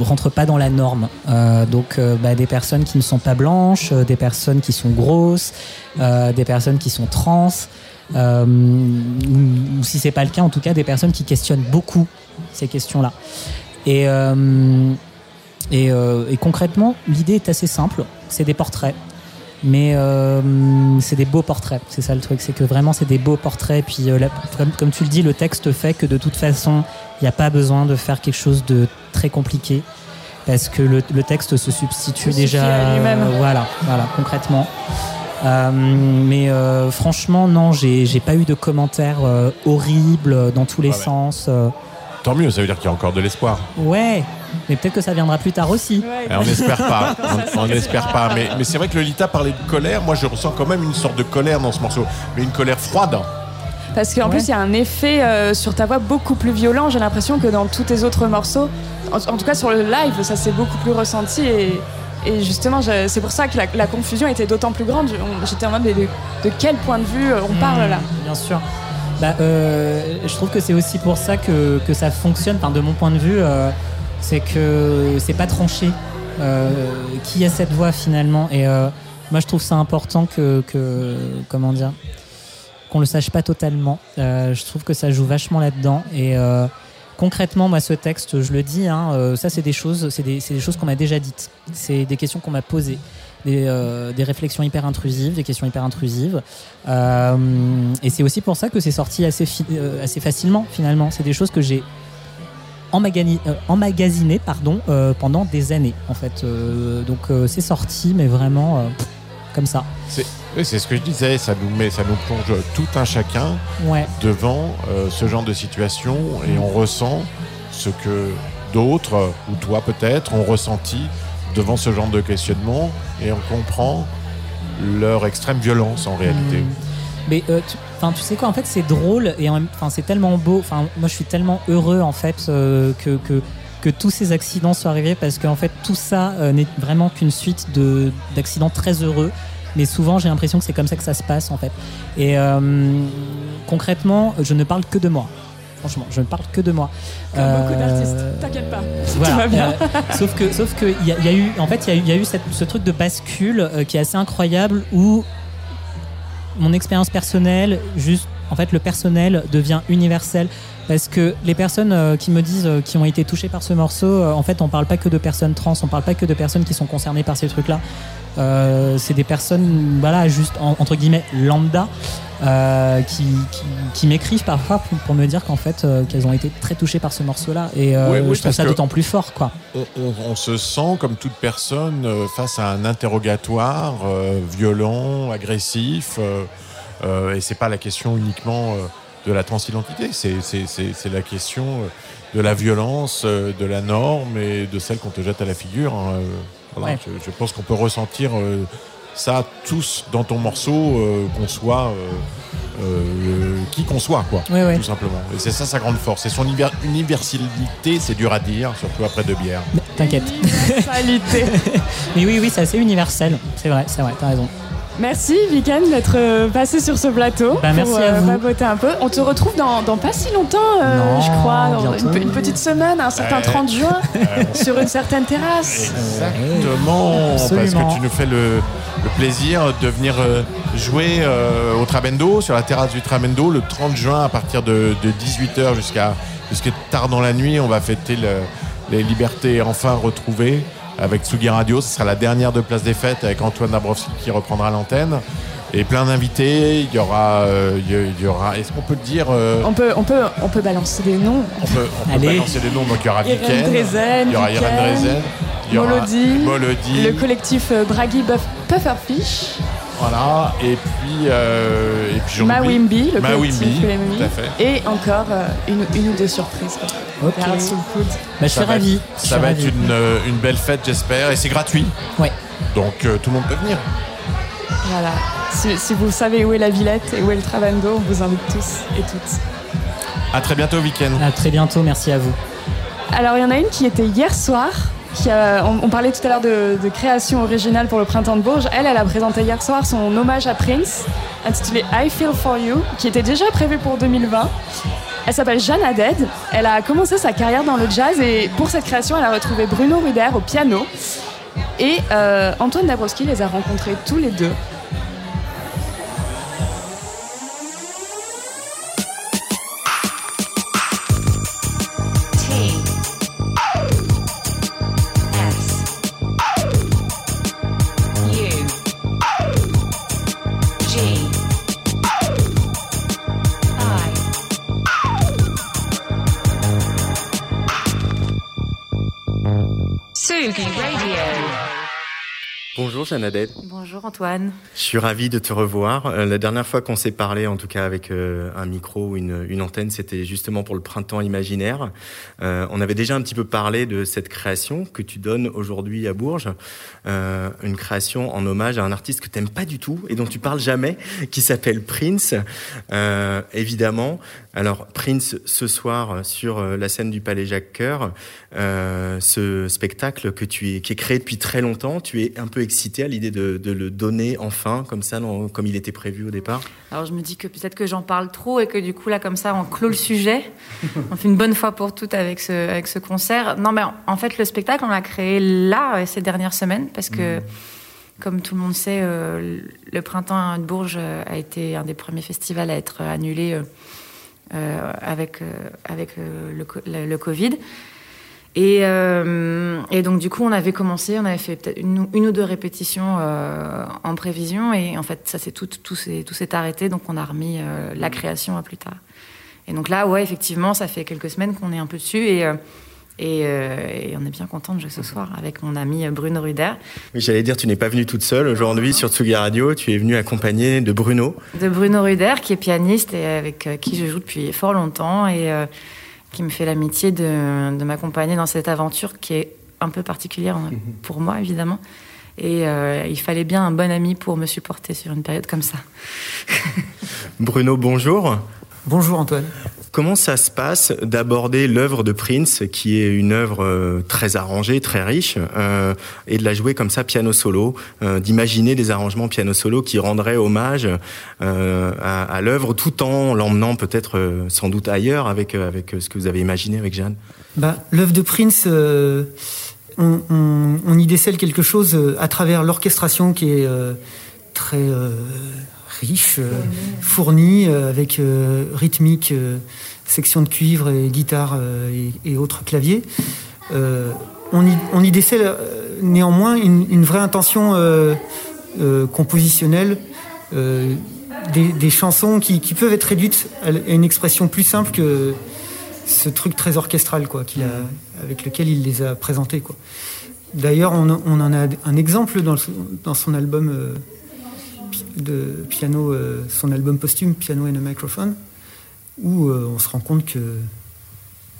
rentrent pas dans la norme. Euh, donc euh, bah, des personnes qui ne sont pas blanches, des personnes qui sont grosses, des personnes qui sont trans, ou, ou si c'est pas le cas, en tout cas des personnes qui questionnent beaucoup ces questions-là. Et, et concrètement, l'idée est assez simple. C'est des portraits. Mais euh, c'est des beaux portraits, c'est ça le truc, c'est que vraiment c'est des beaux portraits. Puis euh, la- comme, comme tu le dis, le texte fait que de toute façon, il n'y a pas besoin de faire quelque chose de très compliqué parce que le, le texte se substitue Se déjà. suffit à lui-même. euh, voilà, voilà, concrètement. Euh, mais euh, franchement, non, j'ai pas eu de commentaires euh, horribles dans tous les ouais. sens. Tant mieux, ça veut dire qu'il y a encore de l'espoir. Ouais, mais peut-être que ça viendra plus tard aussi. Eh, on n'espère pas. On- n'espère pas. Mais, mais c'est vrai que Lolita parlait de colère. Moi, je ressens quand même une sorte de colère dans ce morceau. Mais une colère froide. Parce qu'en plus, il y a un effet euh, sur ta voix beaucoup plus violent, j'ai l'impression, que dans tous tes autres morceaux. En, en tout cas, sur le live, ça s'est beaucoup plus ressenti. Et, et justement, c'est pour ça que la, la confusion était d'autant plus grande. J'étais en mode, mais de, de quel point de vue euh, on parle là? Bien sûr. Bah, euh, je trouve que c'est aussi pour ça que, ça fonctionne. De mon point de vue, euh, c'est que c'est pas tranché. Euh, qui a cette voix finalement Et moi, je trouve ça important que, comment dire, qu'on le sache pas totalement. Je trouve que ça joue vachement là-dedans. Et concrètement, moi, ce texte, je le dis, hein, ça, c'est des choses, c'est des choses qu'on m'a déjà dites. C'est des questions qu'on m'a posées. Des, euh, des réflexions hyper intrusives, des questions hyper intrusives. Euh, et c'est aussi pour ça que c'est sorti assez, fi- euh, assez facilement, finalement. C'est des choses que j'ai emmagasinées pardon, pendant des années, en fait. Donc c'est sorti, mais vraiment comme ça. C'est oui, c'est ce que je disais. Ça nous, met, ça nous plonge tout un chacun Ouais. devant euh, ce genre de situation et on ressent ce que d'autres, ou toi peut-être, ont ressenti devant ce genre de questionnement et on comprend leur extrême violence en réalité. Mais euh, tu, sais quoi, en fait, c'est drôle et en même- 'fin, c'est tellement beau. Enfin, moi, je suis tellement heureux en fait euh, que, que que tous ces accidents soient arrivés parce qu'en fait, tout ça euh, n'est vraiment qu'une suite de d'accidents très heureux. Mais souvent, j'ai l'impression que c'est comme ça que ça se passe en fait. Et euh, concrètement, je ne parle que de moi. Franchement, je ne parle que de moi. Comme beaucoup Euh, d'artistes, t'inquiète pas. voilà. Tout va bien. Euh, sauf que, sauf que il y, a- il y a eu, en fait, il y a eu, il y a eu cette- ce truc de bascule euh, qui est assez incroyable où mon expérience personnelle, juste, en fait, le personnel devient universel. Parce que les personnes euh, qui me disent, euh, qui ont été touchées par ce morceau, euh, en fait, on parle pas que de personnes trans, on parle pas que de personnes qui sont concernées par ces trucs-là. Euh, c'est des personnes, voilà, juste en- entre guillemets lambda, euh, qui, qui, qui m'écrivent parfois pour, pour me dire qu'en fait, euh, qu'elles ont été très touchées par ce morceau-là. Et Oui, oui, je trouve ça d'autant plus fort, quoi. On, on- on se sent comme toute personne face à un interrogatoire violent, agressif, et c'est pas la question uniquement de la transidentité, c'est c'est- c'est- c'est la question euh, de la violence, euh, de la norme et de celle qu'on te jette à la figure. hein, euh, voilà, Ouais. je, je pense qu'on peut ressentir euh, ça tous dans ton morceau, euh, qu'on soit euh, euh, qui qu'on soit, quoi, Ouais, ouais. tout simplement. Et c'est ça sa grande force. Et son univer- universalité, c'est dur à dire, surtout après deux bières. T'inquiète. Mais oui, oui, c'est assez universel. C'est vrai, c'est vrai, t'as raison. Merci Viken d'être euh, passé sur ce plateau Bah, merci pour à vous. papoter un peu. On te retrouve dans, dans pas si longtemps, euh, Non, je crois, dans une, pe- une petite semaine, un certain Ouais. 30 juin, Euh, sur une certaine terrasse. Exactement, parce que tu nous fais le, le plaisir de venir euh, jouer euh, au Trabendo, sur la terrasse du Trabendo, le 30 juin à partir de, 18h jusqu'à jusqu'à tard dans la nuit. On va fêter le- les libertés enfin retrouvées avec Tsugi Radio. Ce sera la dernière de Place des Fêtes avec Antoine Dabrowski qui reprendra l'antenne. Et plein d'invités. Il y aura, euh, il y- aura. Est-ce qu'on peut le dire euh, On peut, on, peut, on peut balancer des noms. on peut, on peut Allez. balancer des noms. Donc il y aura Irène Viken, Drezen, il y aura Irène Viken, Drezen, il y aura Molody, Molody, le collectif euh, Bragi Buff- Pufferfish, Voilà, et puis, euh, et puis j'en oublie. Mawimbi, le collectif PMI, tout à fait. et encore euh, une, une ou deux surprises. Ok. Garde sous le coude. Bah, je suis Ça va ravi. Ça va être une, euh, une belle fête, j'espère, et c'est gratuit. Ouais. Donc euh, tout le monde peut venir. Voilà. Si, si vous savez où est la Villette et où est le Travando, on vous invite tous et toutes. À très bientôt, week-end. À très bientôt, merci à vous. Alors, il y en a une qui était hier soir. On, parlait tout à l'heure de, de création originale pour le Printemps de Bourges. Elle, elle a présenté hier soir son hommage à Prince, intitulé I Feel For You, qui était déjà prévu pour 2020. Elle s'appelle Jeanne Haddad. Elle a commencé sa carrière dans le jazz et pour cette création, elle a retrouvé Bruno Ruder au piano. Et euh, Antoine Dabrowski les a rencontrés tous les deux. Bonjour Jeannadette. Bonjour Antoine. Je suis ravi de te revoir. Euh, la dernière fois qu'on s'est parlé, en tout cas avec euh, un micro ou une, une antenne, c'était justement pour le printemps imaginaire. Euh, on avait déjà un petit peu parlé de cette création que tu donnes aujourd'hui à Bourges, une création en hommage à un artiste que tu n'aimes pas du tout et dont tu parles jamais, qui s'appelle Prince. Évidemment, alors Prince ce soir sur la scène du Palais Jacques Coeur, ce spectacle que tu es, qui est créé depuis très longtemps, tu es un peu excité à l'idée de, de, le donner enfin, comme ça, comme il était prévu au départ? Alors je me dis que peut-être que j'en parle trop et que du coup là comme ça on clôt le sujet. on fait une bonne fois pour toutes avec ce, avec ce concert. Non mais en fait le spectacle on l'a créé là ces dernières semaines parce que... Mmh. Comme tout le monde sait, euh, le printemps de Bourges a été un des premiers festivals à être annulé euh, avec, euh, avec le, Covid. Et, euh, et, donc du coup, on avait commencé, on avait fait peut-être une, une, ou deux répétitions euh, en prévision, et en fait, ça c'est tout, tout s'est tout s'est arrêté, donc on a remis euh, la création à plus tard. Et donc là, ouais, effectivement, ça fait quelques semaines qu'on est un peu dessus, et, et, et, on est bien content de jouer ce soir avec mon ami Bruno Ruder. Oui, j'allais dire, tu n'es pas venu toute seule aujourd'hui sur Tsugi Radio, tu es venu accompagné de Bruno. De Bruno Ruder, qui est pianiste et avec qui je joue depuis fort longtemps, et qui me fait l'amitié de, de m'accompagner dans cette aventure qui est un peu particulière pour moi, évidemment. Et euh, il fallait bien un bon ami pour me supporter sur une période comme ça. Bruno, bonjour. Bonjour Antoine. Comment ça se passe d'aborder l'œuvre de Prince, qui est une œuvre euh, très arrangée, très riche, euh, et de la jouer comme ça piano solo, euh, d'imaginer des arrangements piano solo qui rendraient hommage à, l'œuvre, tout en l'emmenant peut-être sans doute ailleurs avec avec ce que vous avez imaginé avec Jeanne? Bah, l'œuvre de Prince. On, y décèle quelque chose à travers l'orchestration qui est très riche, euh, fourni, euh, avec euh, rythmique, section de cuivre et guitare et, autres claviers. on, y, décèle néanmoins une, vraie intention compositionnelle des, chansons qui, peuvent être réduites à une expression plus simple que ce truc très orchestral quoi, avec lequel il les a présentés. D'ailleurs, on, en a un exemple dans, son album euh, de piano, euh, son album posthume Piano and a Microphone, où euh, on se rend compte que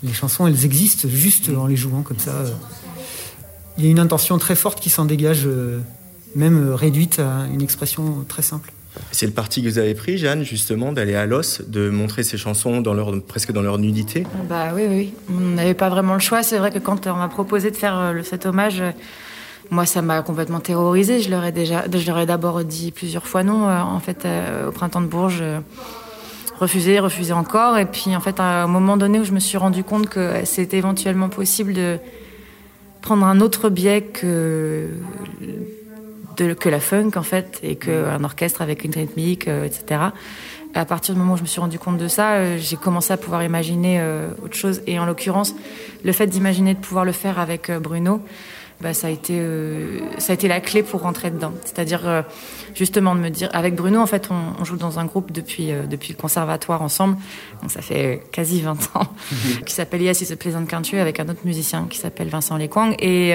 les chansons, elles existent juste en les jouant comme ça. Il y a une intention très forte qui s'en dégage, même réduite à une expression très simple. C'est le parti que vous avez pris, Jeanne, justement, d'aller à l'os, de montrer ces chansons dans leur, presque dans leur nudité? Bah oui, oui. On n'avait pas vraiment le choix. C'est vrai que quand on m'a proposé de faire cet hommage, moi, ça m'a complètement terrorisée. Je leur ai déjà, je leur ai d'abord dit plusieurs fois non. Euh, en fait, euh, au printemps de Bourges, refusé, refusé encore. Et puis, en fait, à un moment donné où je me suis rendu compte que c'était éventuellement possible de prendre un autre biais que de, que la funk, en fait, et qu'un orchestre avec une rythmique, euh, etc. À partir du moment où je me suis rendu compte de ça, j'ai commencé à pouvoir imaginer autre chose. Et en l'occurrence, le fait d'imaginer de pouvoir le faire avec Bruno, bah, ça, a été, euh, ça a été la clé pour rentrer dedans. C'est-à-dire, euh, justement, de me dire. Avec Bruno, en fait, on, on joue dans un groupe depuis, euh, depuis le conservatoire ensemble. Donc, ça fait quasi 20 ans. qui s'appelle Yes It's a Pleasant Country avec un autre musicien qui s'appelle Vincent Lequang. Et,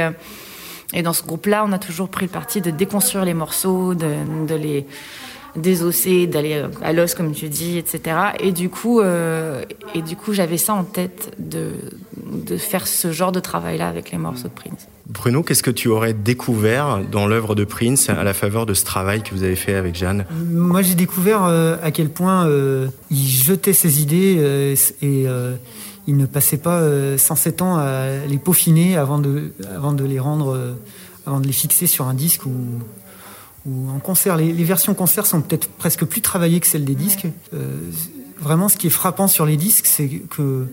et dans ce groupe-là, on a toujours pris le parti de déconstruire les morceaux, de, de les désosser, d'aller à l'os comme tu dis, etc. Et du coup, euh, et du coup, j'avais ça en tête de, de faire ce genre de travail-là avec les morceaux de Prince. Bruno, qu'est-ce que tu aurais découvert dans l'œuvre de Prince à la faveur de ce travail que vous avez fait avec Jeanne? Moi, j'ai découvert euh, à quel point euh, il jetait ses idées euh, et il ne passait pas 107 ans à les peaufiner avant de, avant de les rendre, avant de les fixer sur un disque ou, en concert. Les, les, versions concert sont peut-être presque plus travaillées que celles des disques. vraiment, ce qui est frappant sur les disques, c'est que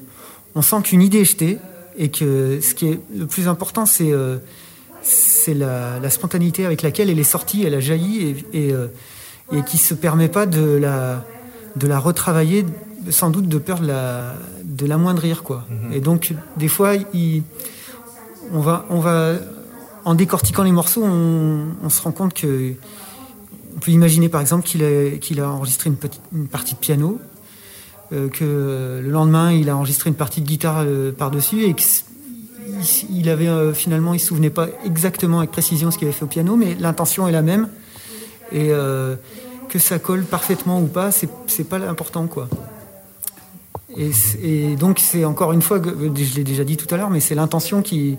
on sent qu'une idée est jetée et que ce qui est le plus important, c'est euh, c'est la, la, spontanéité avec laquelle elle est sortie, elle a jailli et, et, euh, et qui se permet pas de la, de la retravailler, sans doute de peur de la, de l'amoindrir. Quoi. Mm -hmm. Et donc, des fois, il, on, va, on va, en décortiquant les morceaux, on, on se rend compte que. On peut imaginer par exemple qu'il a, a enregistré une, petite, une partie de piano, que le lendemain il a enregistré une partie de guitare euh, par-dessus et qu'il avait euh, finalement il se souvenait pas exactement avec précision ce qu'il avait fait au piano, mais l'intention est la même et euh, que ça colle parfaitement ou pas, c'est pas l'important quoi. Et, donc c'est encore une fois, je l'ai déjà dit tout à l'heure, mais c'est l'intention qui,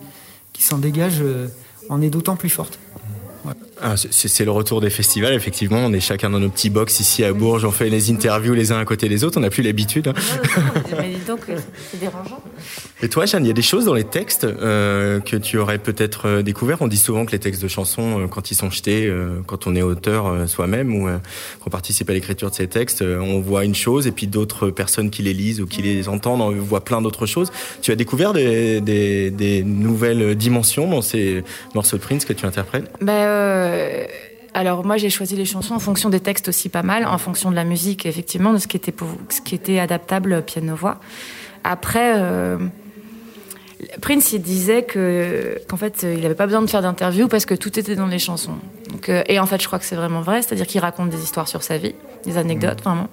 qui s'en dégage euh, en est d'autant plus forte. Ah, c'est le retour des festivals, effectivement. On est chacun dans nos petits box ici à Bourges. On fait les interviews les uns à côté des autres. On n'a plus l'habitude. Hein. Mais dis donc, c'est dérangeant. Et toi, Jeanne, il y a des choses dans les textes euh, que tu aurais peut-être euh, découvert. On dit souvent que les textes de chansons, euh, quand ils sont jetés, euh, quand on est auteur euh, soi-même ou qu'on participe à l'écriture de ces textes, euh, on voit une chose et puis d'autres personnes qui les lisent ou qui les entendent, on voit plein d'autres choses. Tu as découvert des, nouvelles dimensions dans ces morceaux de Prince que tu interprètes? Ben, alors moi j'ai choisi les chansons en fonction des textes aussi pas mal, en fonction de la musique effectivement, de ce qui était, adaptable piano-voix. Après, euh, Prince il disait que qu'en fait il n'avait pas besoin de faire d'interview parce que tout était dans les chansons. Donc, euh, et en fait je crois que c'est vraiment vrai, c'est-à-dire qu'il raconte des histoires sur sa vie, des anecdotes mmh. vraiment.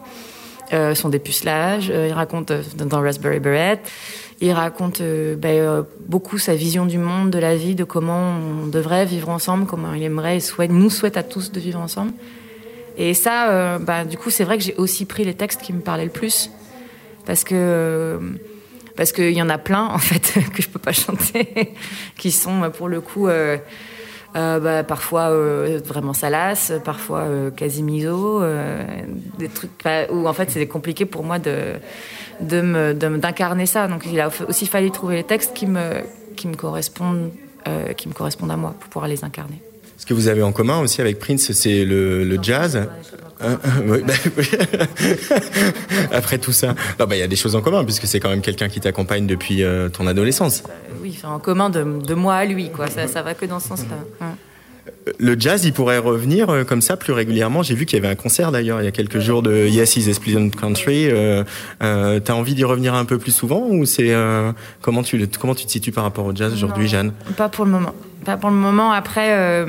Euh, son dépucelage, euh, il raconte euh, dans Raspberry Beret, il raconte euh, ben, euh, beaucoup sa vision du monde, de la vie, de comment on devrait vivre ensemble, comment il aimerait et souhaite, nous souhaite à tous de vivre ensemble. Et ça, euh, ben, du coup, c'est vrai que j'ai aussi pris les textes qui me parlaient le plus, parce que parce qu'il y en a plein en fait que je peux pas chanter, qui sont pour le coup. Euh, euh, bah, parfois euh, vraiment salace, parfois quasi miso, des trucs où en fait c'est compliqué pour moi de d'incarner ça. Donc il a aussi fallu trouver les textes qui me, qui me, correspondent, qui me correspondent à moi pour pouvoir les incarner. Ce que vous avez en commun aussi avec Prince, c'est le, le, jazz. Hein, oui, bah, oui. Après tout ça, il bah, y a des choses en commun puisque c'est quand même quelqu'un qui t'accompagne depuis euh, ton adolescence. Oui, enfin, en commun de, de, moi à lui, quoi. Ça, ça va que dans ce sens-là. Ouais. Le jazz, il pourrait revenir euh, comme ça plus régulièrement. J'ai vu qu'il y avait un concert d'ailleurs il y a quelques jours de Yes Is a Pleasant Country. Euh, euh, T'as envie d'y revenir un peu plus souvent ou c'est euh, comment tu comment tu te situes par rapport au jazz aujourd'hui, Jeanne? Pas pour le moment. Pas pour le moment. Après.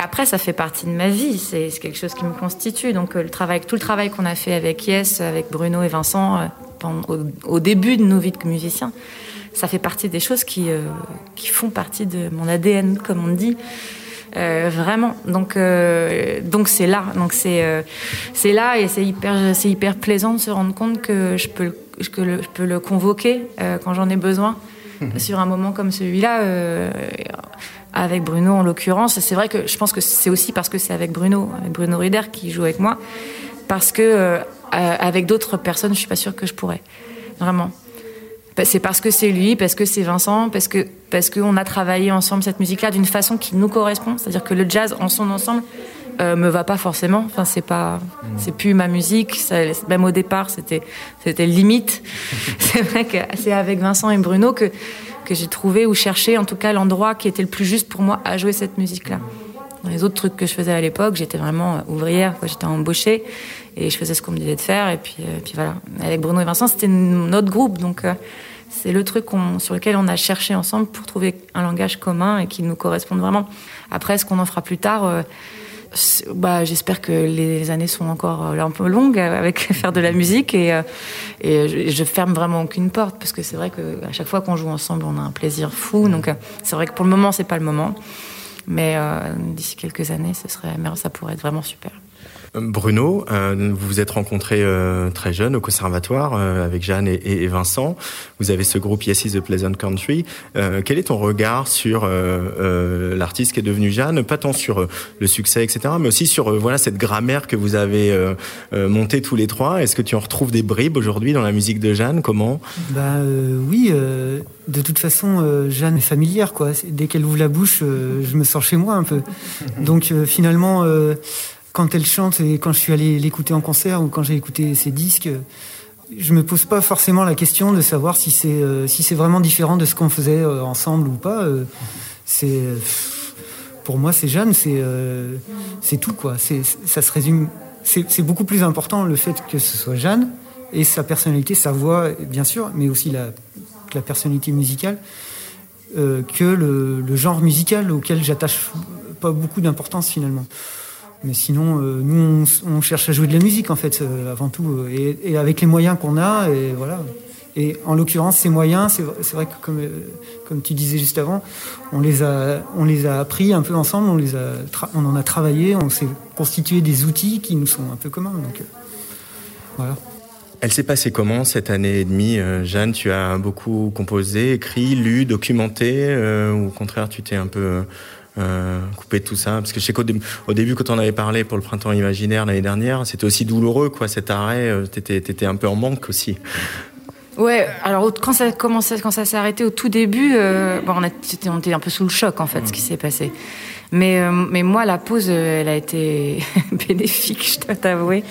Euh... Après, ça fait partie de ma vie, c'est quelque chose qui me constitue. Donc, le travail, tout le travail qu'on a fait avec Yes, avec Bruno et Vincent, euh, au, début de nos vies de musiciens, ça fait partie des choses qui, euh, qui font partie de mon ADN, comme on dit. Euh, vraiment. Donc, euh, donc c'est là. Donc c'est, euh, c'est là et c'est hyper, c'est hyper plaisant de se rendre compte que je peux, que le, je peux le convoquer euh, quand j'en ai besoin mmh. sur un moment comme celui-là. Avec Bruno en l'occurrence. C'est vrai que je pense que c'est aussi parce que c'est avec Bruno, avec Bruno Rider qui joue avec moi, parce que euh, avec d'autres personnes, je suis pas sûre que je pourrais. Vraiment. C'est parce que c'est lui, parce que c'est Vincent, parce que parce qu'on a travaillé ensemble cette musique-là d'une façon qui nous correspond. C'est-à-dire que le jazz en son ensemble euh, me va pas forcément. Enfin, c'est pas, c'est plus ma musique. Ça, même au départ, c'était c'était limite. c'est vrai que c'est avec Vincent et Bruno que que j'ai trouvé ou cherché en tout cas l'endroit qui était le plus juste pour moi à jouer cette musique-là. Dans les autres trucs que je faisais à l'époque, j'étais vraiment ouvrière, j'étais embauchée et je faisais ce qu'on me disait de faire. Et puis, euh, puis voilà. Avec Bruno et Vincent, c'était notre groupe, donc euh, c'est le truc sur lequel on a cherché ensemble pour trouver un langage commun et qui nous corresponde vraiment. Après, ce qu'on en fera plus tard. Euh, bah, j'espère que les années sont encore un peu longues avec faire de la musique et, euh, et je, je ferme vraiment aucune porte parce que c'est vrai que à chaque fois qu'on joue ensemble on a un plaisir fou. Donc euh, c'est vrai que pour le moment c'est pas le moment. Mais euh, d'ici quelques années ce serait ça pourrait être vraiment super Bruno, euh, vous vous êtes rencontrés euh, très jeune au conservatoire euh, avec Jeanne et, Vincent. Vous avez ce groupe Yes is the Pleasant Country. Euh, quel est ton regard sur euh, l'artiste qui est devenu Jeanne? Pas tant sur le succès, etc., mais aussi sur voilà cette grammaire que vous avez montée tous les trois. Est-ce que tu en retrouves des bribes aujourd'hui dans la musique de Jeanne? Comment? Bah oui. de toute façon, Jeanne est familière, quoi. Dès qu'elle ouvre la bouche, je me sens chez moi un peu. Donc finalement quand elle chante et quand je suis allé l'écouter en concert ou quand j'ai écouté ses disques, je me pose pas forcément la question de savoir si c'est euh, si c'est vraiment différent de ce qu'on faisait euh, ensemble ou pas. Euh, c'est pour moi c'est Jeanne, c'est c'est tout quoi. C'est ça se résume. C'est beaucoup plus important le fait que ce soit Jeanne et sa personnalité, sa voix bien sûr, mais aussi la la personnalité musicale que le, le genre musical auquel j'attache pas beaucoup d'importance finalement. Mais sinon, euh, nous, on, cherche à jouer de la musique, en fait, euh, avant tout, euh, et, avec les moyens qu'on a, et voilà. Et en l'occurrence, ces moyens, c'est vrai que, comme, comme tu disais juste avant, on les a, on les a appris un peu ensemble, on, les a on en a travaillé, on s'est constitué des outils qui nous sont un peu communs. Donc, voilà. Elle s'est passée comment cette année et demie, Jeanne? Tu as beaucoup composé, écrit, lu, documenté, ou au contraire, tu t'es un peu euh, couper tout ça Parce que je sais qu'au au début, quand on avait parlé pour le printemps imaginaire l'année dernière, c'était aussi douloureux, quoi, cet arrêt. Euh, t'étais, étais un peu en manque aussi. Ouais, alors quand ça commençait, quand ça s'est arrêté au tout début, euh, bon, on, était, on, était, un peu sous le choc en fait, ce qui s'est passé. Mais, euh, mais moi, la pause, elle a été bénéfique, je dois t'avouer.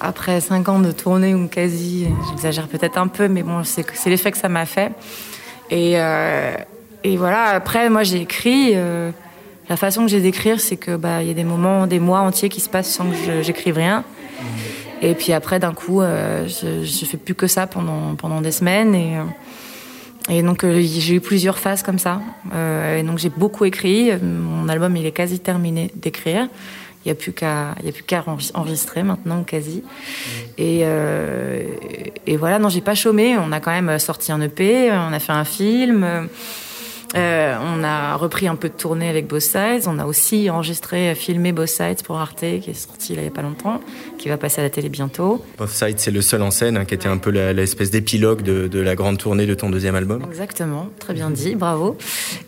Après cinq ans de tournée ou quasi, j'exagère peut-être un peu, mais bon, c'est, c'est l'effet que ça m'a fait. Et, et voilà, après, moi, j'ai écrit. La façon que j'ai d'écrire, c'est que bah il y a des moments, des mois entiers qui se passent sans que j'écrive rien. Et puis après, d'un coup, euh, je, je fais plus que ça pendant pendant des semaines et euh, donc euh, j'ai eu plusieurs phases comme ça. et donc j'ai beaucoup écrit. Mon album il est quasi terminé d'écrire. Il n'y a plus qu'à il y a plus qu'à enregistrer maintenant quasi. Et et voilà, non j'ai pas chômé. On a quand même sorti un EP, on a fait un film. Euh, on a repris un peu de tournée avec Both Sides. On a aussi enregistré, filmé Both Sides pour Arte, qui est sorti il n'y a pas longtemps, qui va passer à la télé bientôt. Both Sides, c'est le seul en scène, hein, qui était un peu l'espèce d'épilogue de, la grande tournée de ton deuxième album. Exactement, très bien dit, bravo.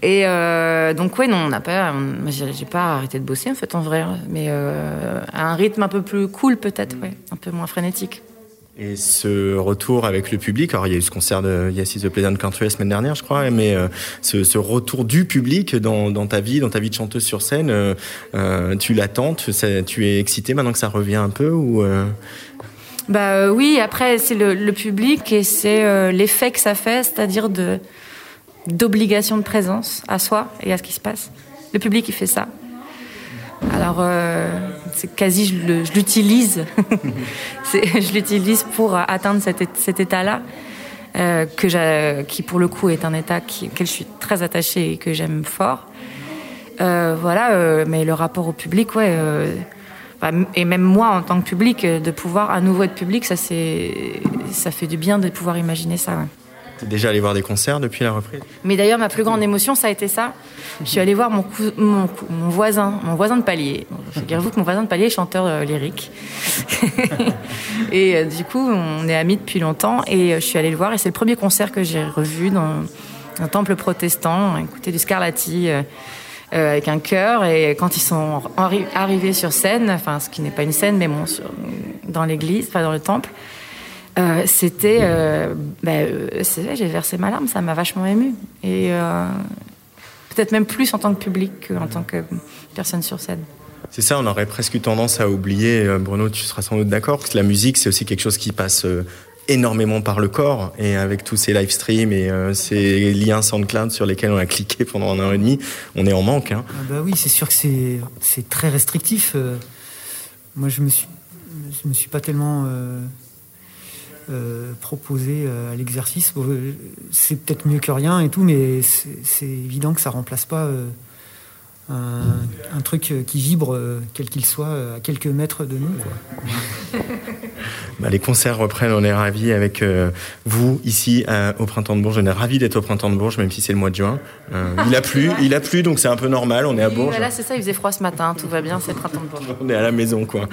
Et euh, donc, oui, non, on n'a pas, j'ai pas arrêté de bosser en fait, en vrai, mais euh, à un rythme un peu plus cool peut-être, ouais, un peu moins frénétique. Et ce retour avec le public, alors il y a eu ce concert de Yes is the Pleasant Country la semaine dernière, je crois, mais euh, ce, retour du public dans, ta vie, dans ta vie de chanteuse sur scène, euh, euh tu l'attends, tu, es excitée maintenant que ça revient un peu ou? Bah oui, après c'est le, public et c'est l'effet que ça fait, c'est-à-dire d'obligation de présence à soi et à ce qui se passe. Le public il fait ça. Alors, euh, c'est quasi, je l'utilise. je l'utilise pour atteindre cet, état-là, euh, qui pour le coup est un état auquel je suis très attachée et que j'aime fort. Euh, voilà, mais le rapport au public, ouais. Bah, et même moi, en tant que public, de pouvoir à nouveau être public, ça, ça fait du bien de pouvoir imaginer ça. Ouais déjà allé voir des concerts depuis la reprise? Mais d'ailleurs, ma plus grande émotion, ça a été ça. Je suis allée voir mon, voisin, mon voisin de palier. Figurez-vous que mon voisin de palier est chanteur euh, lyrique. et euh, du coup, on est amis depuis longtemps. Et euh, je suis allée le voir. Et c'est le premier concert que j'ai revu dans un temple protestant, écouter du Scarlatti. avec un chœur et quand ils sont arrivés sur scène, enfin ce qui n'est pas une scène mais dans l'église, enfin dans le temple, euh, c'était. Euh, ben, euh, j'ai versé ma larme, ça m'a vachement ému. Et peut-être même plus en tant que public qu'en tant que personne sur scène. C'est ça, on aurait presque eu tendance à oublier, Bruno, tu seras sans doute d'accord, que la musique, c'est aussi quelque chose qui passe énormément par le corps. Et avec tous ces live streams et ces liens SoundCloud sur lesquels on a cliqué pendant un an et demi, on est en manque. Hein. Ah bah oui, c'est sûr que c'est très restrictif. moi, je me suis, je me suis pas tellement euh, proposé euh, à l'exercice. C'est peut-être mieux que rien et tout, mais c'est évident que ça remplace pas euh, un, truc qui vibre, quel qu'il soit, à quelques mètres de nous. Bah, les concerts reprennent, on est ravis avec vous ici au Printemps de Bourges. On est ravis d'être au Printemps de Bourges, même si c'est le mois de juin. il a plu, il a plu, donc c'est un peu normal, on est à Bourges. Voilà, c'est ça, il faisait froid ce matin, tout va bien, c'est le Printemps de Bourges. on est à la maison, quoi.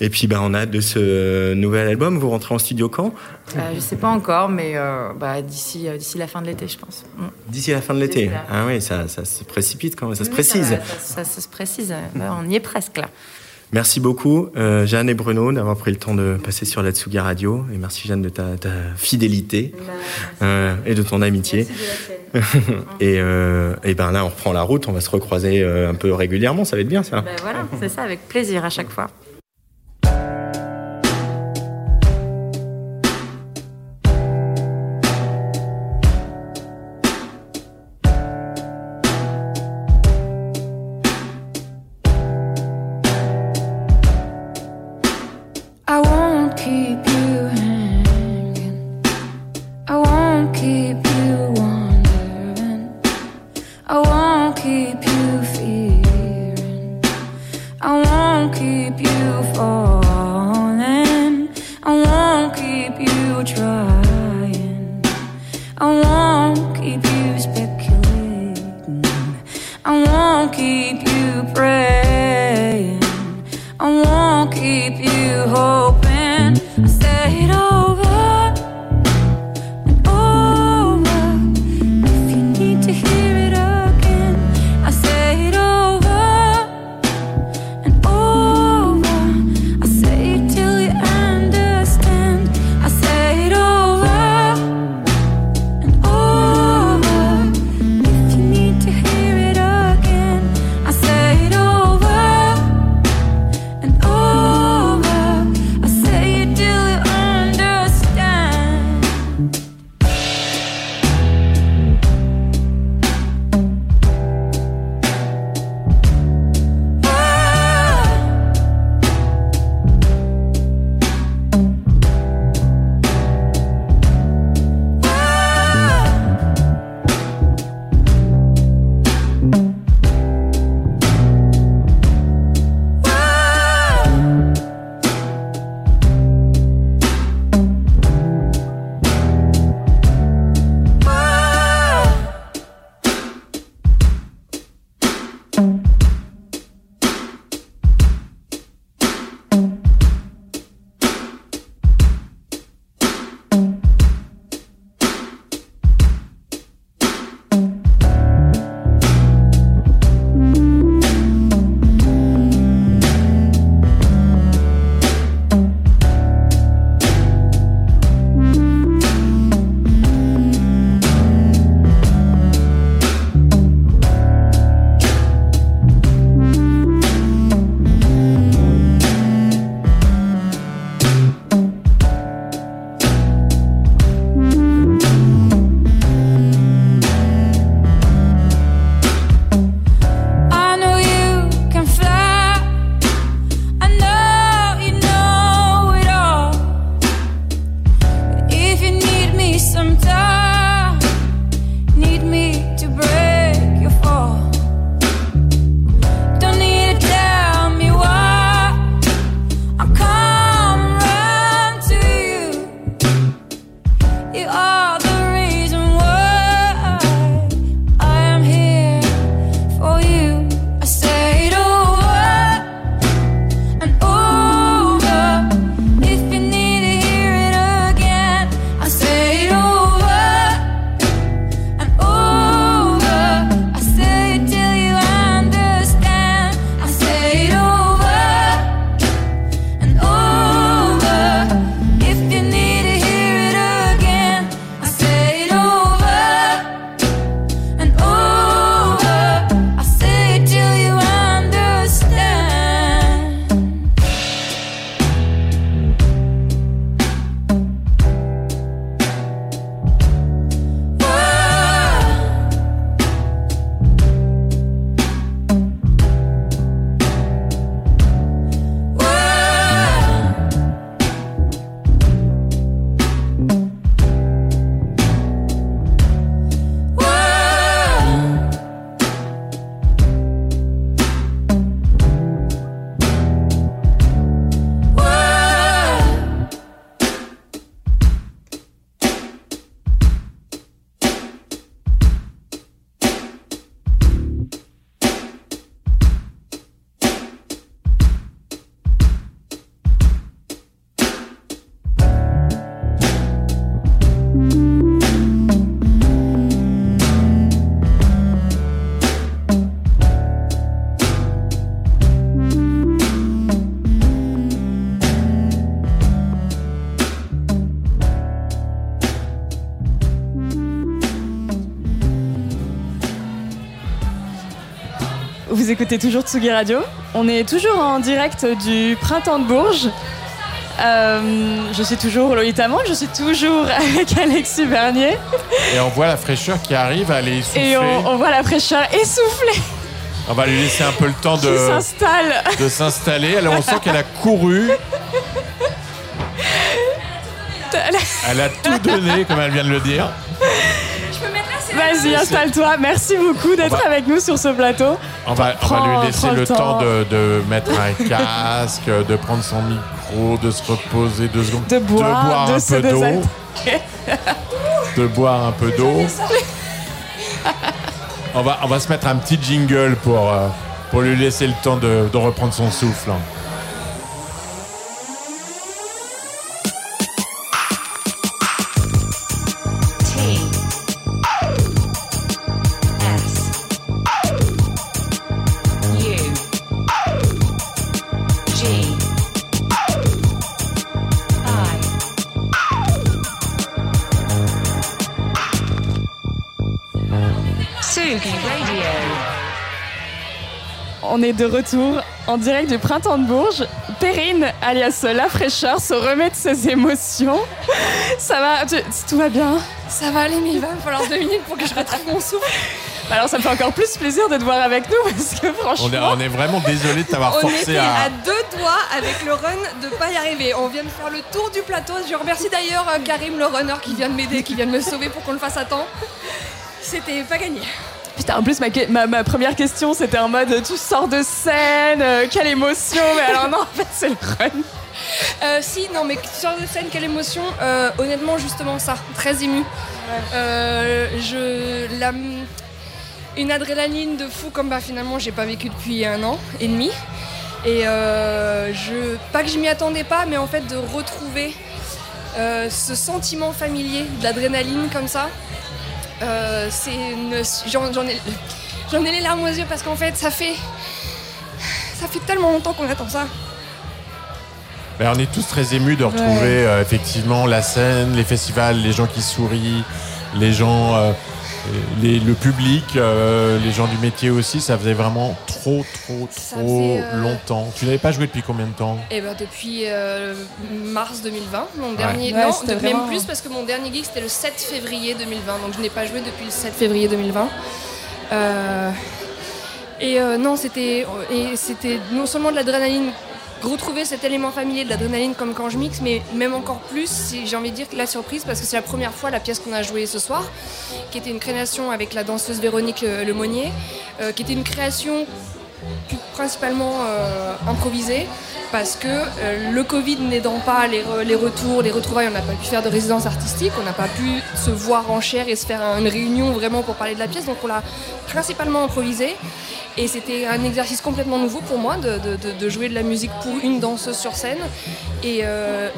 Et puis, bah, on a hâte de ce nouvel album. Vous rentrez en studio quand? Je sais pas encore, mais bah, d'ici, d'ici la fin de l'été, je pense. Mm. D'ici la fin de l'été Ah oui, ça, ça, se précipite quand même, ça se précise. Ça, se précise, on y est presque là. Merci beaucoup, euh, Jeanne et Bruno, d'avoir pris le temps de passer sur la Radio. Et merci, Jeanne, de ta, fidélité euh, et de ton amitié. et, euh, et ben là, on reprend la route, on va se recroiser euh, un peu régulièrement, ça va être bien ça. Ben voilà, c'est ça, avec plaisir à chaque fois. Écoutez toujours Tsugi Radio. On est toujours en direct du Printemps de Bourges. Euh, je suis toujours Lolita Monde, je suis toujours avec Alexis Bernier. Et on voit la fraîcheur qui arrive, elle est essoufflée. Et on, on voit la fraîcheur essoufflée On va lui laisser un peu le temps de, de s'installer. Alors on sent qu'elle a couru, elle a tout donné, comme elle vient de le dire. Vas-y, installe-toi. Merci beaucoup d'être va- avec nous sur ce plateau. On va, on va Prends- lui laisser le temps de, de mettre un casque, de prendre son micro, de se reposer deux secondes, De boire, de un se peu d'eau, de boire un peu d'eau. On va, on va se mettre un petit jingle pour, euh, pour lui laisser le temps de, de reprendre son souffle. Est de retour en direct du Printemps de Bourges. Perrine, alias La Fraîcheur, se remet de ses émotions. Ça va tu- Tout va bien Ça va aller, mais il va me falloir deux minutes pour que je retrouve mon souffle. Bah Alors ça me fait encore plus plaisir de te voir avec nous parce que franchement... On est, on est vraiment désolé de t'avoir On forcé était à... à. deux doigts avec le run de pas y arriver. On vient de faire le tour du plateau. Je remercie d'ailleurs euh, Karim, le runner, qui vient de m'aider, qui vient de me sauver pour qu'on le fasse à temps. C'était pas gagné. Putain, en plus, ma, ma, ma première question, c'était en mode tu sors de scène, euh, quelle émotion. Mais alors, non, en fait, c'est le run. Euh, si, non, mais sur de scène, quelle émotion. Euh, honnêtement, justement, ça, très ému. Je, la, une adrénaline de fou comme bah, finalement j'ai pas vécu depuis un an et demi. Et je, pas que je m'y attendais pas, mais en fait de retrouver ce sentiment familier de l'adrénaline comme ça, euh, j'en ai, ai les larmes aux yeux parce qu'en fait ça fait, ça fait tellement longtemps qu'on attend ça. Ben, on est tous très émus de retrouver Ouais. euh, effectivement la scène, les festivals, les gens qui sourient, les gens, euh, les- le public, euh, les gens du métier aussi. Ça faisait vraiment trop, trop, trop faisait, euh, longtemps. Tu n'avais pas joué depuis combien de temps Et ben depuis euh, mars 2020, mon Ouais. dernier. Ouais, non, c'était de- vraiment- même plus parce que mon dernier gig c'était le 7 février 2020, donc je n'ai pas joué depuis le 7 février 2020. Euh, et euh, non, c'était et c'était non seulement de l'adrénaline, retrouver cet élément familier de l'adrénaline comme quand je mixe, mais même encore plus, j'ai envie de dire la surprise parce que c'est la première fois la pièce qu'on a jouée ce soir, qui était une création avec la danseuse Véronique euh, Lemonnier, euh, qui était une création principalement euh, improvisée parce que euh, le Covid n'aidant pas les, re- les retours, les retrouvailles, on n'a pas pu faire de résidence artistique, on n'a pas pu se voir en chair et se faire un- une réunion vraiment pour parler de la pièce, donc on l'a principalement improvisé. Et c'était un exercice complètement nouveau pour moi de, jouer de la musique pour une danseuse sur scène. Et, euh,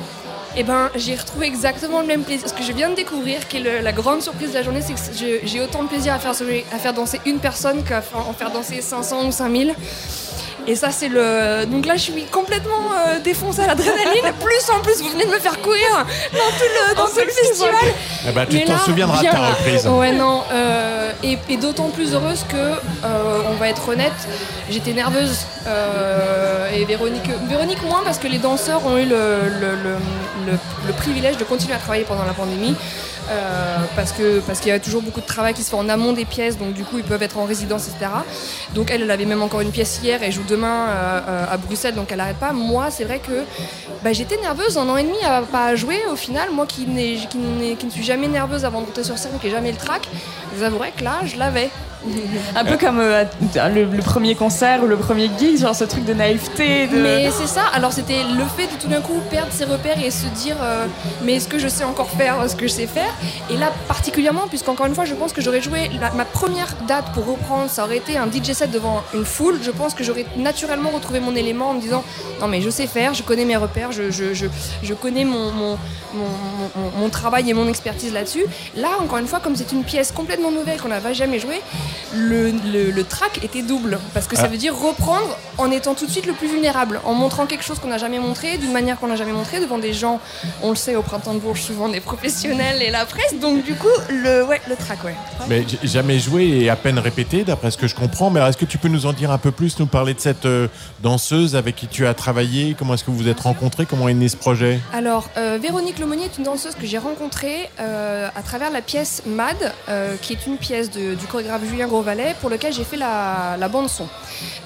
eh ben, j'ai retrouvé exactement le même plaisir. Ce que je viens de découvrir, qui est la grande surprise de la journée, c'est que j'ai autant de plaisir à faire, à faire danser une personne qu'à en faire danser 500 ou 5000. Et ça, c'est le. Donc là, je suis complètement euh, défoncée à l'adrénaline. plus en plus, vous venez de me faire courir dans tout le, dans tout le festival. Eh ben, tu Mais t'en souviendras de ta reprise. Ouais, non. euh, et et d'autant plus heureuse que, euh, on va être honnête, j'étais nerveuse. euh, et Véronique, Véronique moins parce que les danseurs ont eu le, le- le- le- le privilège de continuer à travailler pendant la pandémie. Euh, parce que parce qu'il y a toujours beaucoup de travail qui se fait en amont des pièces, donc du coup ils peuvent être en résidence, etc. Donc elle, elle avait même encore une pièce hier et joue demain euh, euh, à Bruxelles, donc elle n'arrête pas. Moi, c'est vrai que bah, j'étais nerveuse un an et demi à pas jouer. Au final, moi qui, ne suis jamais nerveuse avant de monter sur scène, qui n'ai jamais le trac, avouerai que là, je l'avais. Un peu comme euh, le, premier concert ou le premier gig, genre ce truc de naïveté. Mais c'est ça, alors c'était le fait de tout d'un coup perdre ses repères et se dire euh, mais est-ce que je sais encore faire ce que je sais faire? Et là particulièrement, puisqu'encore une fois je pense que j'aurais joué ma première date pour reprendre, ça aurait été un DJ set devant une foule, je pense que j'aurais naturellement retrouvé mon élément en me disant non mais je sais faire, je connais mes repères, je, je, je, connais mon, mon, mon, mon- mon travail et mon expertise là-dessus. Là encore une fois, comme c'est une pièce complètement nouvelle qu'on n'avait jamais jouée, le, le, le track était double. Parce que ça Ah. veut dire reprendre en étant tout de suite le plus vulnérable, en montrant quelque chose qu'on n'a jamais montré, d'une manière qu'on n'a jamais montré, devant des gens, on le sait, au printemps de Bourges, souvent des professionnels et la presse. Donc du coup, le, ouais, le track, ouais. Mais jamais joué et à peine répété, d'après ce que je comprends. Mais est-ce que tu peux nous en dire un peu plus, nous parler de cette euh, danseuse avec qui tu as travaillé? Comment est-ce que vous vous êtes rencontrés? Comment est né ce projet? Alors, euh, Véronique Lemonnier est une danseuse que j'ai rencontrée euh, à travers la pièce Mad, euh, qui est une pièce de- du chorégraphe Julien Grosvalet, pour lequel j'ai fait la, bande-son.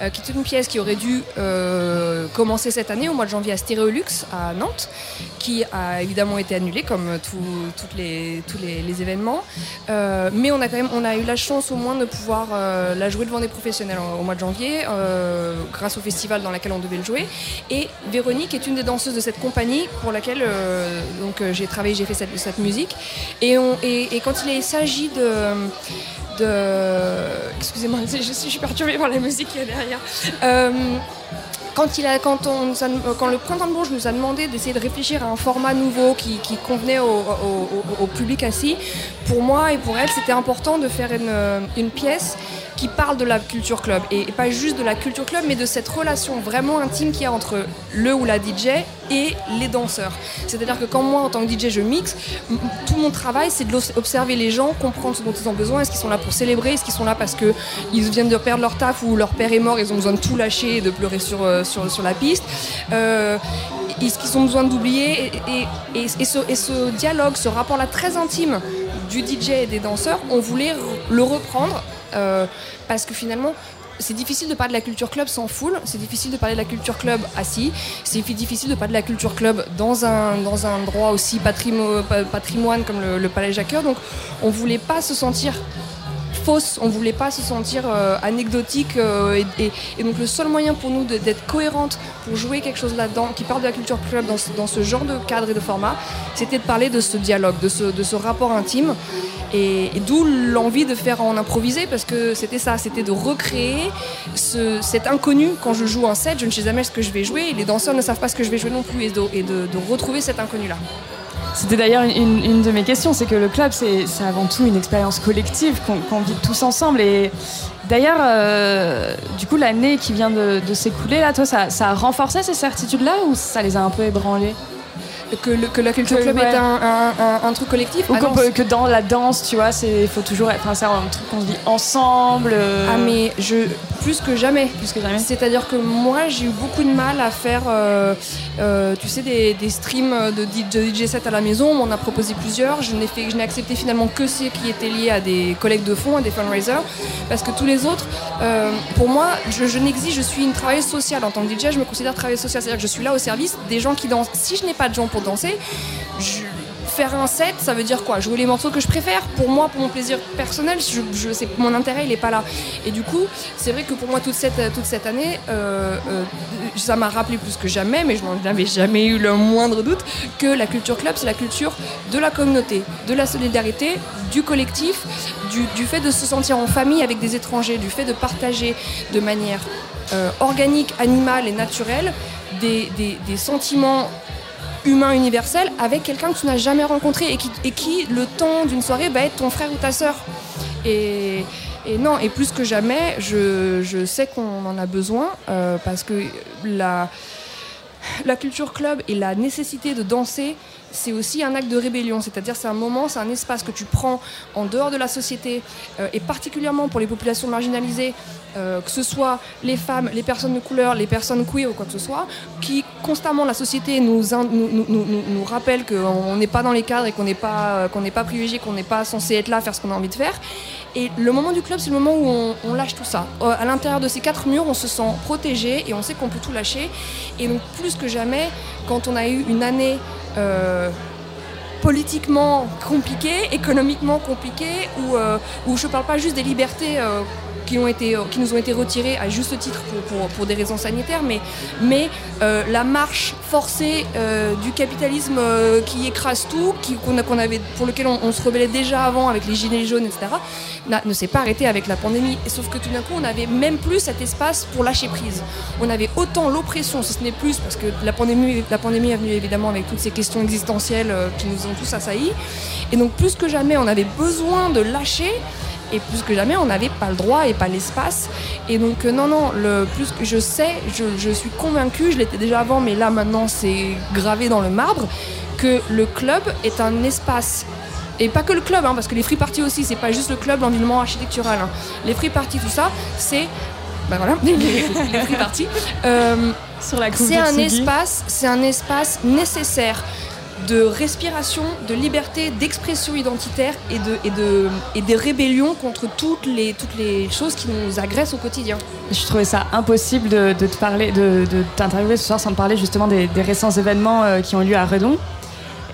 Euh, qui est une pièce qui aurait dû euh, commencer cette année, au mois de janvier, à Stéréolux, à Nantes, qui a évidemment été annulée, comme les, tous les, événements. Euh, mais on a quand même on a eu la chance au moins de pouvoir euh, la jouer devant des professionnels au, mois de janvier, euh, grâce au festival dans lequel on devait le jouer. Et Véronique est une des danseuses de cette compagnie pour laquelle euh, donc, euh, j'ai travaillé, j'ai fait cette, musique. Et quand il s'agit de, Excusez-moi, je, suis perturbée par la musique qu'il y a derrière. Euh, quand, le Printemps de Bourges nous a demandé d'essayer de réfléchir à un format nouveau qui, convenait au, public assis, pour moi et pour elle, c'était important de faire une pièce qui parle de la culture club. Et, pas juste de la culture club, mais de cette relation vraiment intime qu'il y a entre le ou la DJ et les danseurs. C'est-à-dire que quand moi, en tant que DJ, je mixe, tout mon travail, c'est d'observer les gens, comprendre ce dont ils ont besoin. Est-ce qu'ils sont là pour célébrer? Est-ce qu'ils sont là parce qu'ils viennent de perdre leur taf ou leur père est mort, ils ont besoin de tout lâcher et de pleurer sur, euh, sur, sur la piste? Euh, Est-ce qu'ils ont besoin d'oublier? Et, et- ce, et ce dialogue, ce rapport-là très intime du DJ et des danseurs, on voulait le reprendre euh, parce que finalement, c'est difficile de parler de la culture club sans foule, c'est difficile de parler de la culture club assis, c'est fi- difficile de parler de la culture club dans un, dans un endroit aussi patrimo- pa- patrimoine comme le, le Palais Jacques-Cœur. Donc on voulait pas se sentir fausse, on voulait pas se sentir euh, anecdotique euh, et, donc le seul moyen pour nous d'être cohérente pour jouer quelque chose là-dedans qui parle de la culture club dans ce, dans ce genre de cadre et de format, c'était de parler de ce dialogue, de ce, de ce rapport intime et, d'où l'envie de faire en improvisé parce que c'était ça, c'était de recréer ce- cet inconnu quand je joue un set, je ne sais jamais ce que je vais jouer les danseurs ne savent pas ce que je vais jouer non plus et de, et de- de retrouver cet inconnu-là. C'était d'ailleurs une, de mes questions, c'est que le club, c'est avant tout une expérience collective qu'on vit tous ensemble. Et d'ailleurs, euh, du coup, l'année qui vient de, de s'écouler, là, toi, ça, ça a renforcé ces certitudes-là ou ça les a un peu ébranlées? Que, le- que la culture club est un, un- un- un truc collectif Ou Ah qu'on non, peut- que dans la danse, tu vois, il faut toujours. Enfin, c'est un truc qu'on vit ensemble. euh, Ah mais je plus que jamais. Plus que jamais. C'est-à-dire que moi j'ai eu beaucoup de mal à faire, euh, euh, tu sais, des, des streams de, DJ set à la maison. On m'en a proposé plusieurs. Je n'ai fait, je n'ai accepté finalement que ceux qui étaient liés à des collègues de fonds, à des fundraisers, parce que tous les autres, pour moi, je, je n'existe. Je suis une travailleuse sociale en tant que DJ. Je me considère travailleuse sociale, c'est-à-dire que je suis là au service des gens qui dansent. Si je n'ai pas de gens pour danser, faire un set, ça veut dire quoi? Jouer les morceaux que je préfère? Pour moi, pour mon plaisir personnel, je, mon intérêt, il est pas là. Et du coup, c'est vrai que pour moi, toute cette, toute cette année, euh, euh, ça m'a rappelé plus que jamais, mais je n'en avais jamais eu le moindre doute, que la culture club, c'est la culture de la communauté, de la solidarité, du collectif, du, du fait de se sentir en famille avec des étrangers, du fait de partager de manière euh, organique, animale et naturelle des, des- des sentiments humain universel avec quelqu'un que tu n'as jamais rencontré et qui, et qui le temps d'une soirée, va être ton frère ou ta sœur. Et, et non, et plus que jamais, je, je sais qu'on en a besoin euh, parce que la, la culture club et la nécessité de danser, c'est aussi un acte de rébellion. C'est-à-dire, c'est un moment, c'est un espace que tu prends en dehors de la société, euh, et particulièrement pour les populations marginalisées, euh, que ce soit les femmes, les personnes de couleur, les personnes queer ou quoi que ce soit, qui constamment la société nous, rappelle qu'on n'est pas dans les cadres et qu'on n'est pas, euh, qu'on n'est pas privilégié, qu'on n'est pas censé être là, faire ce qu'on a envie de faire. Et le moment du club, c'est le moment où on, lâche tout ça. Euh, à l'intérieur de ces quatre murs, on se sent protégé et on sait qu'on peut tout lâcher. Et donc, plus que jamais, quand on a eu une année euh, politiquement compliquée, économiquement compliquée, où, euh, où je ne parle pas juste des libertés euh, qui nous ont été retirées à juste titre pour, des raisons sanitaires, mais, euh, la marche forcée euh, du capitalisme qui écrase tout, avait, pour lequel on, se rebellait déjà avant avec les gilets jaunes, etc., ne s'est pas arrêté avec la pandémie. Sauf que tout d'un coup, on n'avait même plus cet espace pour lâcher prise. On avait autant l'oppression, si ce n'est plus, parce que la pandémie, la pandémie est venue évidemment avec toutes ces questions existentielles qui nous ont tous assaillis. Et donc, plus que jamais, on avait besoin de lâcher et plus que jamais, on n'avait pas le droit et pas l'espace. Et donc, euh, non, non, le plus que je sais, je, je suis convaincue, je l'étais déjà avant, mais là maintenant c'est gravé dans le marbre, que le club est un espace. Et pas que le club, hein, parce que les free parties aussi, c'est pas juste le club, l'environnement architectural. hein. Les free parties, tout ça, c'est. Ben voilà, les, les free parties. Euh, Sur la couve c'est un espace, c'est un espace nécessaire de respiration, de liberté, d'expression identitaire et de, et de, et des rébellions contre toutes les, toutes les choses qui nous agressent au quotidien. Je trouvais ça impossible de, de te parler, de, de t'interviewer ce soir sans te parler justement des, des récents événements euh, qui ont lieu à Redon.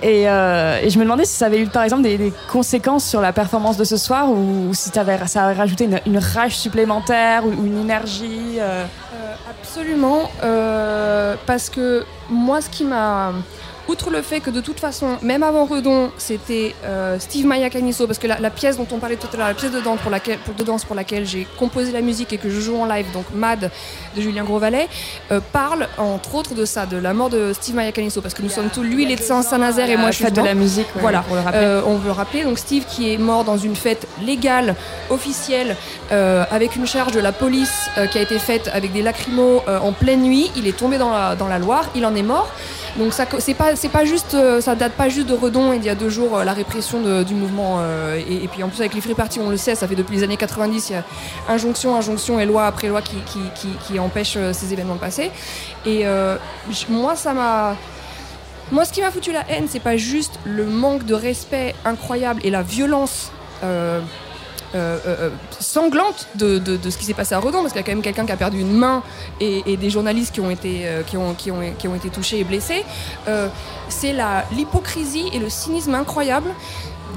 Et, euh, et je me demandais si ça avait eu par exemple des, des conséquences sur la performance de ce soir ou, si t'avais- ça avait rajouté une, une rage supplémentaire ou, ou une énergie. euh. Absolument, parce que moi, ce qui m'a. Outre le fait que de toute façon, même avant Redon, c'était euh, Steve Maya Canisso, parce que la, la pièce dont on parlait tout à l'heure, la pièce de danse pour laquelle, pour, de danse pour laquelle j'ai composé la musique et que je joue en live, donc Mad de Julien Grosvalet, euh, parle entre autres de ça, de la mort de Steve Maya Canisso, parce que nous sommes tous, lui il est de Saint- Saint-Nazaire et moi je suis de la musique, ouais, voilà, pour le rappeler. Euh, on veut le rappeler. Donc Steve qui est mort dans une fête légale, officielle, euh, avec une charge de la police euh, qui a été faite avec des lacrymos euh, en pleine nuit. Il est tombé dans la, dans la Loire, il en est mort. Donc ça c'est pas c'est pas juste euh, ça date pas juste de Redon et d'il y a deux jours euh, la répression du mouvement euh, et, puis en plus avec les free parties on le sait ça fait depuis les années 90 il y a injonction injonction et loi après loi qui qui, euh, ces événements de passer. Et moi ça m'a moi, ce qui m'a foutu la haine, c'est pas juste le manque de respect incroyable et la violence euh, euh, sanglante de, de- de ce qui s'est passé à Redon, parce qu'il y a quand même quelqu'un qui a perdu une main et, et des journalistes qui ont été, euh, qui ont, qui ont, qui ont été touchés et blessés. C'est l'hypocrisie et le cynisme incroyable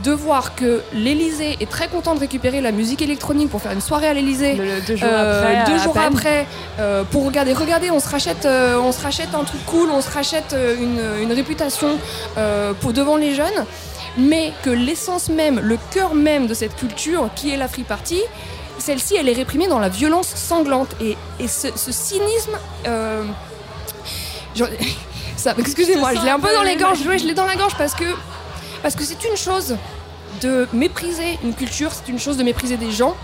de voir que l'Elysée est très content de récupérer la musique électronique pour faire une soirée à l'Elysée deux jours après, deux jours après pour regarder regardez on se rachète on se rachète un truc cool on se rachète une, une réputation pour devant les jeunes mais que l'essence même le cœur même de cette culture qui est la free party celle-ci elle est réprimée dans la violence sanglante et, et ce, ce cynisme euh, excusez-moi je l'ai un peu dans les gorges ouais, je l'ai dans la gorge parce que parce que c'est une chose de mépriser une culture, c'est une chose de mépriser des gens,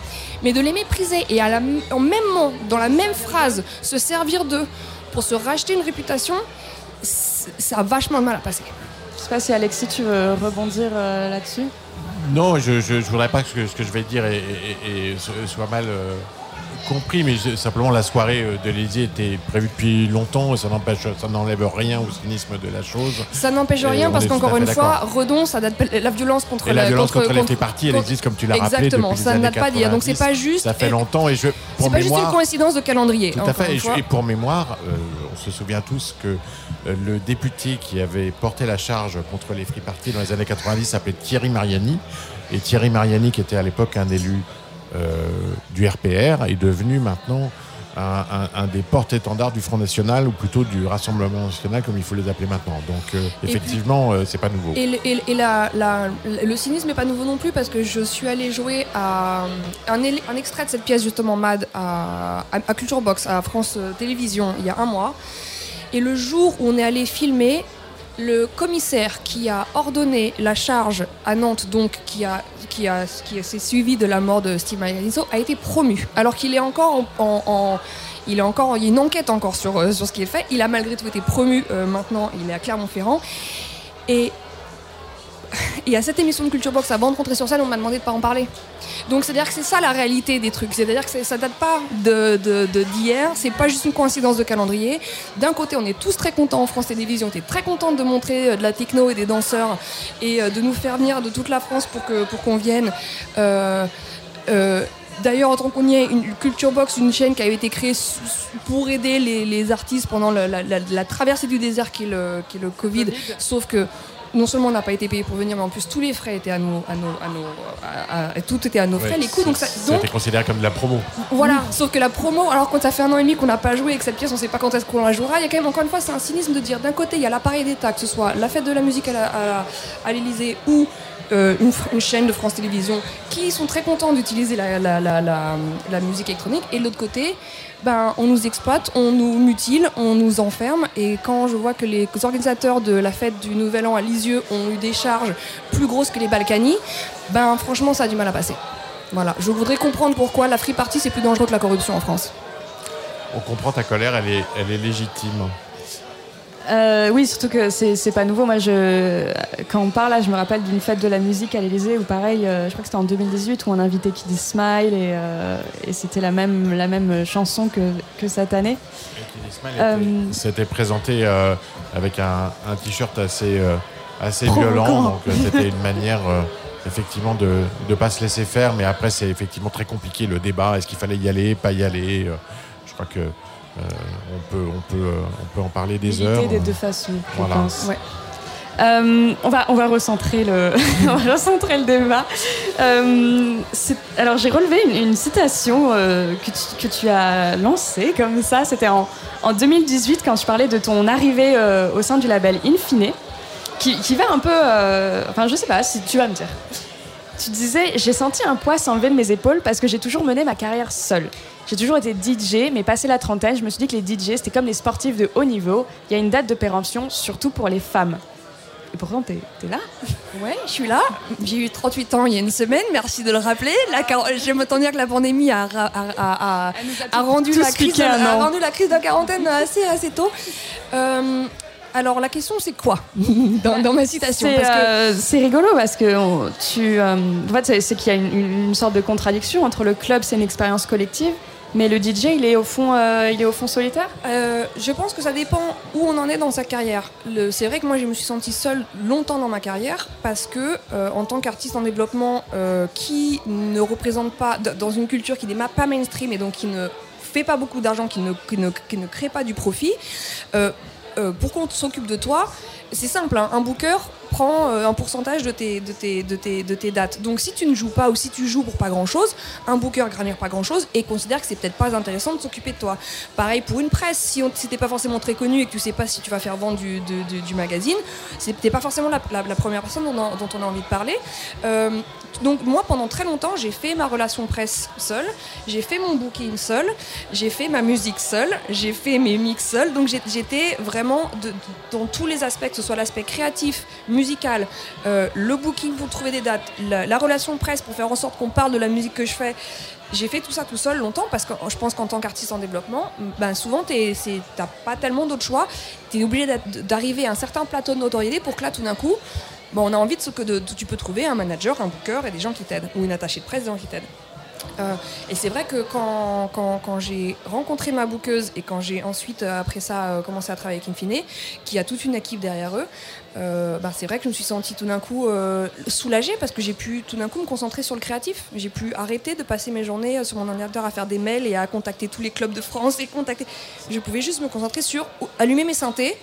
mais de les mépriser et à la, en même moment, dans la même phrase, se servir d'eux pour se racheter une réputation, ça a vachement de mal à passer. Je sais pas si Alexis, tu veux rebondir euh, là-dessus Non, je, je voudrais pas que ce que, ce que je vais dire soit mal euh, compris, mais simplement la soirée euh, de l'Élysée était prévue depuis longtemps et ça n'empêche, ça n'enlève rien au cynisme de la chose. Ça n'empêche rien parce qu'encore une fois. Redon, ça date la violence contre Et la violence contre, les contre- free parties, elle contre- existe comme tu l'as rappelé Exactement, depuis les ça ne date pas d'hier. Donc c'est 90. pas juste. Ça fait longtemps et je C'est pas juste une coïncidence de calendrier. Tout hein, à encore fait. Et, je- fois. et pour mémoire, euh, on se souvient tous que le député qui avait porté la charge contre les free parties dans les années 90 s'appelait Thierry Mariani. Et Thierry Mariani, qui était à l'époque un élu euh, du RPR, est devenu maintenant un, un- un des porte-étendards du Front National, ou plutôt du Rassemblement National, comme il faut les appeler maintenant. Donc, euh, effectivement, euh, c'est pas nouveau. Et, le- et- et la- la- le cynisme n'est pas nouveau non plus parce que je suis allée jouer à un, extrait de cette pièce justement Mad à, à, à Culture Box à France Télévisions il y a un mois. Et le jour où on est allé filmer, le commissaire qui a ordonné la charge à Nantes, donc qui a qui a qui s'est suivi de la mort de Steve Maglianiso, a été promu. Alors qu'il est encore en, en- en- il est encore il y a une enquête encore sur euh, sur ce qui est fait. Il a malgré tout été promu euh, maintenant. Il est à Clermont-Ferrand. Et et à cette émission de Culture Box, avant de rentrer sur scène, on m'a demandé de pas en parler. Donc c'est-à-dire que c'est ça la réalité des trucs. C'est-à-dire que ça date pas de de- de- d'hier. c'est pas juste une coïncidence de calendrier. D'un côté, on est tous très contents en France Télévisions. On était très contents de montrer euh, de la techno et des danseurs et euh, de nous faire venir de toute la France pour que pour qu'on vienne. Euh, euh, D'ailleurs, en tant qu'on y est, une Culture Box, une chaîne qui avait été créée pour aider les, les artistes pendant la, la- la traversée du désert qui est le, qui est le COVID. Sauf que non seulement on n'a pas été payé pour venir, mais en plus tous les frais étaient à nos, à nos, à nos, à- à- tout était à nos frais, Ouais, les coûts. Donc, ça, ça donc était considéré comme de la promo. voilà, sauf que la promo, alors quand ça fait un an et demi qu'on n'a pas joué et que cette pièce on sait pas quand est-ce qu'on la jouera, il y a quand même encore une fois c'est un cynisme de dire d'un côté il y a l'appareil d'État, que ce soit la fête de la musique à l'Elysée ou euh, une, chaîne de France Télévisions qui sont très contents d'utiliser la, la- la- la- la musique électronique et de l'autre côté ben, on nous exploite, on nous mutile, on nous enferme et quand je vois que les organisateurs de la fête du Nouvel An à Lisieux ont eu des charges plus grosses que les Balkany, ben franchement ça a du mal à passer. Voilà, je voudrais comprendre pourquoi la free party c'est plus dangereux que la corruption en France. On comprend ta colère, elle est, elle est légitime. Euh, oui, surtout que c'est pas nouveau. Moi, je, quand on parle là, je me rappelle d'une fête de la musique à l'Élysée où, pareil, euh, je crois que c'était en 2018 où on invitait Kiddy Smile et, euh, et c'était la même, la même chanson que, que cette année. C'était présenté avec un, un t-shirt assez, assez Provocant. violent, donc c'était une manière effectivement de ne pas se laisser faire, mais après c'est effectivement très compliqué le débat, est-ce qu'il fallait y aller, pas y aller, je crois que on, peut, on, peut, euh, on peut en parler des militer heures. des deux façons, je Voilà. pense. Ouais. Euh, on, va, on va recentrer le, on va recentrer le débat. Euh, alors j'ai relevé une, une citation euh, que, tu, que tu as lancée comme ça. C'était en, en 2018 quand je parlais de ton arrivée euh, au sein du label Infine, qui, qui va un peu... euh, enfin je sais pas si tu vas me dire. Tu disais, j'ai senti un poids s'enlever de mes épaules parce que j'ai toujours mené ma carrière seule. J'ai toujours été DJ, mais passé la trentaine, je me suis dit que les DJ, c'était comme les sportifs de haut niveau. Il y a une date de péremption, surtout pour les femmes. Et pourtant, t'es es là Ouais, je suis là. J'ai eu 38 ans il y a une semaine, merci de le rappeler. Quar- J'aime autant dire que la pandémie a, a- a- a- a rendu, la crise, rendu la crise de la quarantaine assez, assez tôt. Euh, alors la question c'est quoi dans, dans ma citation? C'est euh, rigolo parce que on- tu, euh, en fait, c'est- c'est qu'il y a une, une sorte de contradiction entre le club, c'est une expérience collective, mais le DJ, il est au fond, euh, il est au fond solitaire? Euh, je pense que ça dépend où on en est dans sa carrière. C'est vrai que moi je me suis sentie seule longtemps dans ma carrière parce que euh, en tant qu'artiste en développement qui ne représente pas dans une culture qui n'est pas mainstream et donc qui ne fait pas beaucoup d'argent, qui ne, crée pas du profit, pour qu'on s'occupe de toi, c'est simple, hein, un booker prend euh, un pourcentage de tes, de, tes, de, tes, de tes dates. Donc si tu ne joues pas ou si tu joues pour pas grand chose, un booker granire pas grand chose et considère que c'est peut-être pas intéressant de s'occuper de toi. Pareil pour une presse, si, on, si pas forcément très connu et que tu sais pas si tu vas faire vendre du, de- de- du magazine, pas forcément la, la- première personne dont, on- a envie de parler. Euh, donc moi pendant très longtemps j'ai fait ma relation presse seule, j'ai fait mon booking seul, j'ai fait ma musique seule, j'ai fait mes mix seul, donc j'étais vraiment dans tous les aspects, que ce soit l'aspect créatif, musical, euh, le booking pour trouver des dates, la, la relation presse pour faire en sorte qu'on parle de la musique que je fais. J'ai fait tout ça tout seul longtemps parce que je pense qu'en tant qu'artiste en développement, ben souvent t'as pas tellement d'autres choix. Tu es obligé d'arriver à un certain plateau de notoriété pour que là tout d'un coup, bon, on a envie de ce que tu peux trouver un manager, un booker et des gens qui t'aident, ou une attachée de presse, des gens qui t'aident. Euh, et c'est vrai que quand, quand, j'ai rencontré ma bouqueuse et quand j'ai ensuite, euh, après ça, euh, commencé à travailler avec Infine, qui a toute une équipe derrière eux, euh, bah, c'est vrai que je me suis sentie tout d'un coup soulagée parce que j'ai pu tout d'un coup me concentrer sur le créatif. J'ai pu arrêter de passer mes journées sur mon ordinateur à faire des mails et à contacter tous les clubs de France et contacter. Je pouvais juste me concentrer sur allumer mes synthés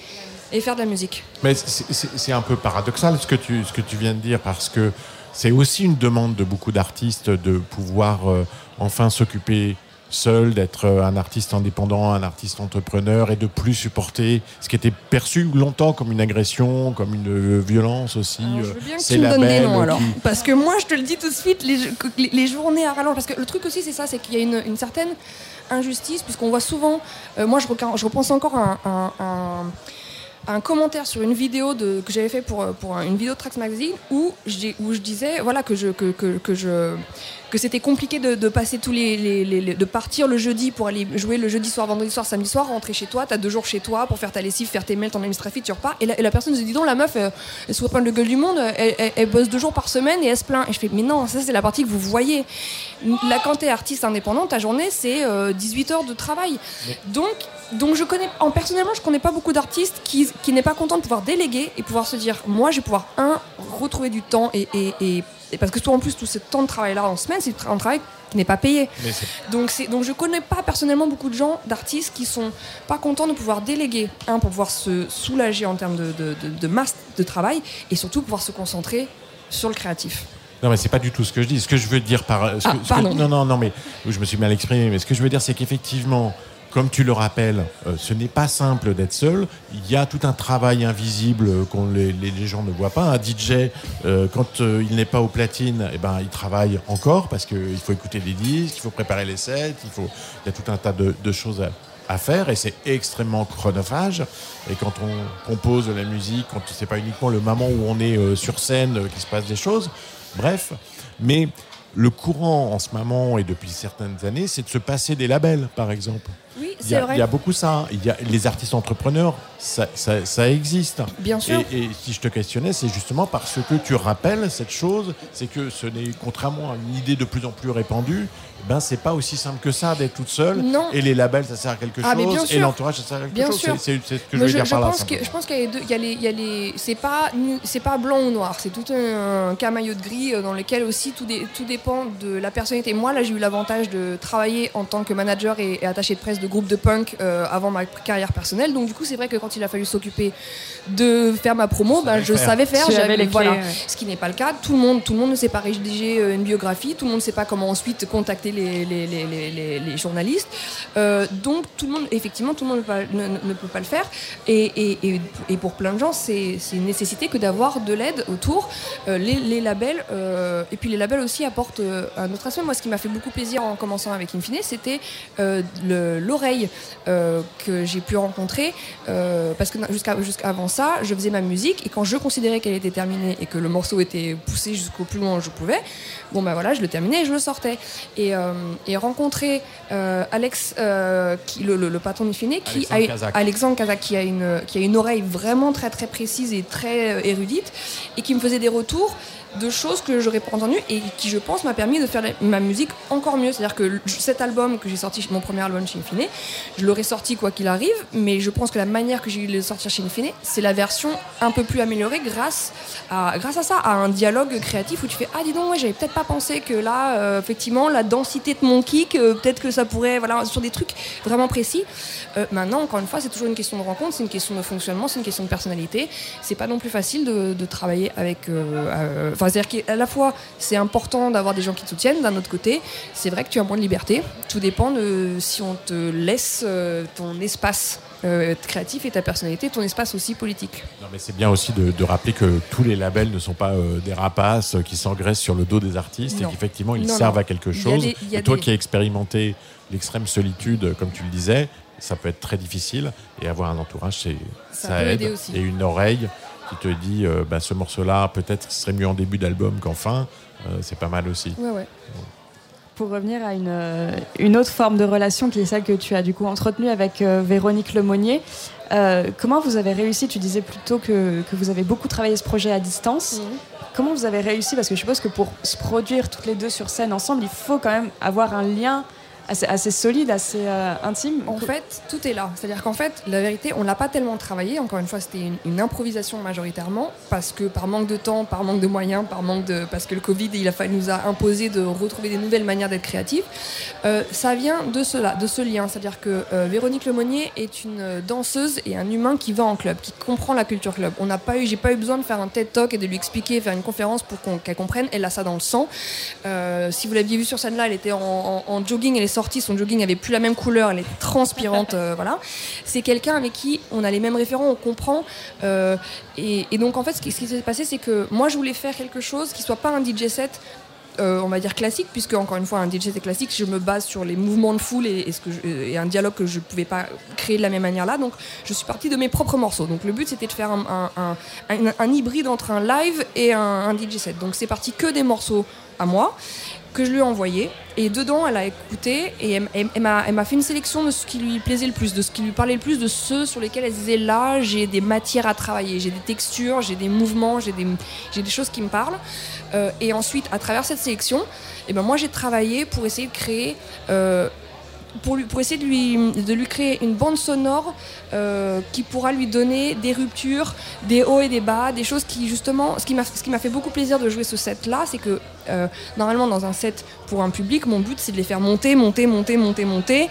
et faire de la musique. Mais c'est un peu paradoxal ce que, tu, ce que tu viens de dire parce que c'est aussi une demande de beaucoup d'artistes de pouvoir euh, enfin s'occuper seul, d'être euh, un artiste indépendant, un artiste entrepreneur et de plus supporter ce qui était perçu longtemps comme une agression, comme une euh, violence aussi. Je veux bien que tu me donnes des noms qui- alors. Parce que moi, je te le dis tout de suite, les, les- les journées à rallonge. Parce que le truc aussi, c'est ça, c'est qu'il y a une, une certaine injustice, puisqu'on voit souvent. euh, moi, je, repense encore à un. un- un- un commentaire sur une vidéo de, que j'avais fait pour, pour une vidéo de Trax Magazine où je, où je disais voilà que je que, que, que je que c'était compliqué de, de passer tous les, les- les- les- de partir le jeudi pour aller jouer le jeudi soir vendredi soir samedi soir rentrer chez toi t'as deux jours chez toi pour faire ta lessive faire tes mails ton administratif tu repars. Et la, et la personne se dit donc la meuf elle, elle se reprend le gueule du monde elle, elle- elle bosse deux jours par semaine et elle se plaint. Et je fais mais non ça c'est la partie que vous voyez. Là quand t'es artiste indépendant ta journée c'est euh, 18 heures de travail. Donc donc je connais, en personnellement, je connais pas beaucoup d'artistes qui, qui n'est pas content de pouvoir déléguer et pouvoir se dire, moi, je vais pouvoir un retrouver du temps et, et, et- et parce que toi en plus tout ce temps de travail là en semaine, c'est un travail qui n'est pas payé. Donc c'est donc je connais pas personnellement beaucoup de gens, d'artistes qui sont pas contents de pouvoir déléguer, un pour pouvoir se soulager en termes de, de, de- de masse de travail et surtout pouvoir se concentrer sur le créatif. Non, mais c'est pas du tout ce que je dis. Ce que je veux dire par. ce Ah, que- ce que- pardon. non, non, non, mais je me suis mal exprimé. Mais ce que je veux dire, c'est qu'effectivement, comme tu le rappelles, euh, ce n'est pas simple d'être seul. Il y a tout un travail invisible euh, qu'on les, gens ne voient pas. Un DJ, euh, quand euh, il n'est pas au platine, eh ben, il travaille encore parce qu'il faut écouter des disques, il faut préparer les sets, il faut. Il y a tout un tas de, choses à faire et c'est extrêmement chronophage et quand on compose de la musique quand c'est pas uniquement le moment où on est sur scène qu'il se passe des choses bref mais le courant en ce moment et depuis certaines années, c'est de se passer des labels, par exemple. Oui, Il y, c'est a, vrai. il y a beaucoup ça. Il y a les artistes entrepreneurs, ça, ça- ça existe. Bien sûr. Et, et si je te questionnais, c'est justement parce que tu rappelles cette chose, c'est que ce n'est contrairement à une idée de plus en plus répandue, eh ben c'est pas aussi simple que ça d'être toute seule. Non. Et les labels, ça sert à quelque Ah, chose, et l'entourage, ça sert à quelque Bien chose. sûr. C'est c'est- c'est ce que je veux dire par là. pense que, simplement. je pense qu'il y a les deux. Il y a les, il y a les, c'est pas, c'est pas blanc ou noir. C'est tout un, un camaillot de gris euh, dans lequel aussi tout, dé- tout dépend de la personnalité. Moi, là, j'ai eu l'avantage de travailler en tant que manager et, et attaché de presse de groupe de punk euh, avant ma carrière personnelle. Donc, du coup, c'est vrai que quand il a fallu s'occuper de faire ma promo, bah, je faire. savais faire. J'avais- les clés, ouais. Ce qui n'est pas le cas. Tout le monde, tout le monde ne sait pas rédiger euh, une biographie. Tout le monde ne sait pas comment ensuite contacter les, les, les, les- les- les journalistes. Euh, donc tout le monde, effectivement, tout le monde ne, peut pas- ne- ne peut pas le faire. Et, et- et- et pour plein de gens, c'est c'est une nécessité que d'avoir de l'aide autour. Euh, les, les labels, euh, et puis les labels aussi apportent euh, un autre aspect. Moi, ce qui m'a fait beaucoup plaisir en commençant avec Infine, c'était euh, le- l'oreille euh, que j'ai pu rencontrer. euh, parce que jusqu'à jusqu'avant ça, je faisais ma musique et quand je considérais qu'elle était terminée et que le morceau était poussé jusqu'au plus loin où je pouvais, bon ben voilà, je le terminais et je le sortais. Et, euh, et rencontrer Alex, qui, le, le- le patron d'Infine, qui Alexandre a, Kazak. Alexandre Kazak, qui a une qui a une oreille vraiment très très précise et très érudite et qui me faisait des retours de choses que j'aurais entendues et qui je pense m'a permis de faire ma musique encore mieux. C'est à dire que cet album que j'ai sorti mon premier album chez Infine je l'aurais sorti quoi qu'il arrive mais je pense que la manière que j'ai eu de le sortir chez Infine c'est la version un peu plus améliorée grâce à grâce à ça à un dialogue créatif où tu fais ah dis donc ouais j'avais peut-être pas pensé que là euh, effectivement la densité de mon kick euh, peut-être que ça pourrait voilà sur des trucs vraiment précis. Euh, maintenant encore une fois c'est toujours une question de rencontre c'est une question de fonctionnement c'est une question de personnalité. C'est pas non plus facile de, travailler avec enfin c'est à dire qu'à la fois c'est important d'avoir des gens qui te soutiennent d'un autre côté c'est vrai que tu as moins de liberté tout dépend de si on te laisse euh, ton espace euh, créatif et ta personnalité ton espace aussi politique Non, mais c'est bien aussi de, de rappeler que tous les labels ne sont pas euh, des rapaces qui s'engraissent sur le dos des artistes Non. et qu'effectivement ils Non, servent non. à quelque chose. des- et toi des- qui as expérimenté l'extrême solitude, comme tu le disais, ça peut être très difficile et avoir un entourage, c'est Ça ça, aide aussi. et une oreille qui te dit euh, bah, ce morceau-là peut-être ce serait mieux en début d'album qu'en fin. euh, c'est pas mal aussi. ouais ouais Pour revenir à une, euh, une autre forme de relation qui est celle que tu as du coup entretenue avec euh, Véronique Lemonnier, euh, comment vous avez réussi Tu disais plutôt que, que vous avez beaucoup travaillé ce projet à distance. Comment vous avez réussi Parce que je suppose que pour se produire toutes les deux sur scène ensemble, il faut quand même avoir un lien assez, solide, assez euh, intime. En fait, tout est là. C'est-à-dire qu'en fait, la vérité, on l'a pas tellement travaillé. Encore une fois, c'était une, improvisation majoritairement parce que par manque de temps, par manque de moyens, par manque de parce que le Covid, il a nous a imposé de retrouver des nouvelles manières d'être créatifs. Euh, ça vient de cela, de ce lien. C'est-à-dire que euh, Véronique Lemonnier est une danseuse et un humain qui va en club, qui comprend la culture club. On n'a pas eu, j'ai pas eu besoin de faire un TED Talk et de lui expliquer, faire une conférence pour qu'elle comprenne. Elle a ça dans le sang. Si vous l'aviez vu sur scène là, elle était en, en- en jogging, elle est sortie, son jogging avait plus la même couleur, elle était transpirante, euh, voilà. C'est quelqu'un avec qui on a les mêmes référents, on comprend. euh, et, donc en fait, ce qui, s'est passé, c'est que moi, je voulais faire quelque chose qui soit pas un DJ set. euh, on va dire classique, puisque encore une fois, un DJ set classique, je me base sur les mouvements de foule et, ce que un dialogue que je ne pouvais pas créer de la même manière là. Donc, je suis partie de mes propres morceaux. Donc, le but, c'était de faire un, un- hybride entre un live et un DJ set. Donc, c'est parti que des morceaux à moi que je lui ai envoyé. Et dedans, elle a écouté et elle, elle- m'a fait une sélection de ce qui lui plaisait le plus, de ce qui lui parlait le plus, de ceux sur lesquels elle disait là, j'ai des matières à travailler, j'ai des textures, j'ai des mouvements, j'ai des, des choses qui me parlent. Euh, et ensuite, à travers cette sélection, eh ben, moi j'ai travaillé pour essayer de créer. euh, pour, lui, pour essayer de lui, de lui créer une bande sonore euh, qui pourra lui donner des ruptures, des hauts et des bas, des choses qui justement, ce qui m'a ce qui m'a fait beaucoup plaisir de jouer ce set là, c'est que euh, normalement dans un set pour un public, mon but c'est de les faire monter, monter, monter, monter, monter.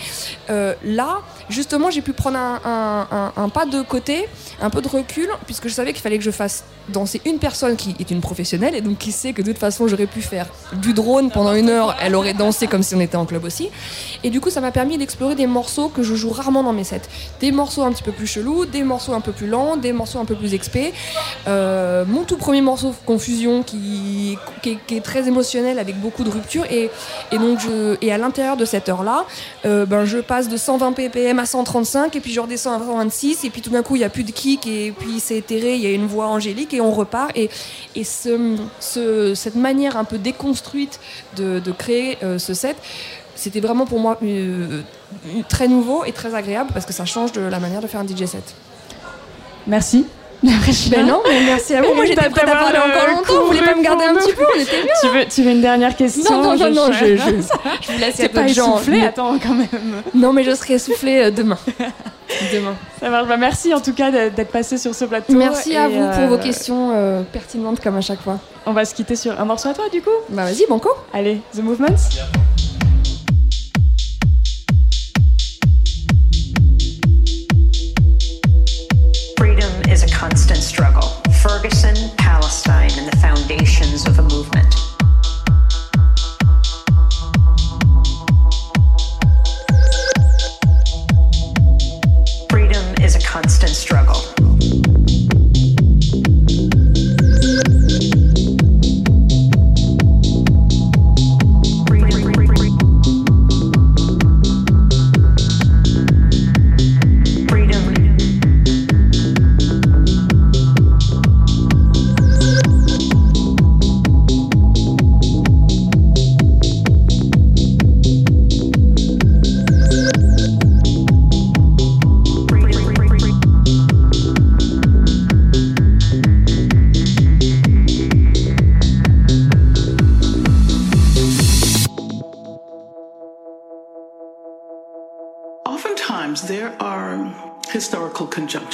Euh, là, justement, j'ai pu prendre un, pas de côté, un peu de recul, puisque je savais qu'il fallait que je fasse danser une personne qui est une professionnelle et donc qui sait que de toute façon j'aurais pu faire du drone pendant une heure, elle aurait dansé comme si on était en club aussi. Et du coup, ça m'a permis d'explorer des morceaux que je joue rarement dans mes sets. Des morceaux un petit peu plus chelous, des morceaux un peu plus lents, des morceaux un peu plus expés. Euh, mon tout premier morceau Confusion qui est très très émotionnelle avec beaucoup de ruptures. Et, et donc, je, et à l'intérieur de cette heure-là, euh, ben, je passe de 120 ppm à 135 et puis je redescends à 126 et puis tout d'un coup il n'y a plus de kick et puis c'est éthéré, il y a une voix angélique et on repart. Et, et ce, ce- cette manière un peu déconstruite de, de créer euh, ce set, c'était vraiment pour moi euh, très nouveau et très agréable parce que ça change de la manière de faire un DJ set. Merci. Ben non, mais merci à vous. Moi, j'étais prête à parler encore longtemps. Vous voulez pas me garder un petit peu On était bien. Tu veux, tu veux une dernière question Non, non, non, non, je, je, je, vous laisse y a pas d'autres gens. attends quand même. Non, mais je serai essoufflée euh, demain. demain. Ça marche. Bah, merci en tout cas d'être passé sur ce plateau. Merci à vous pour euh, vos questions euh, pertinentes comme à chaque fois. On va se quitter sur un morceau à toi du coup Bah vas-y, banco. Allez, The Movements.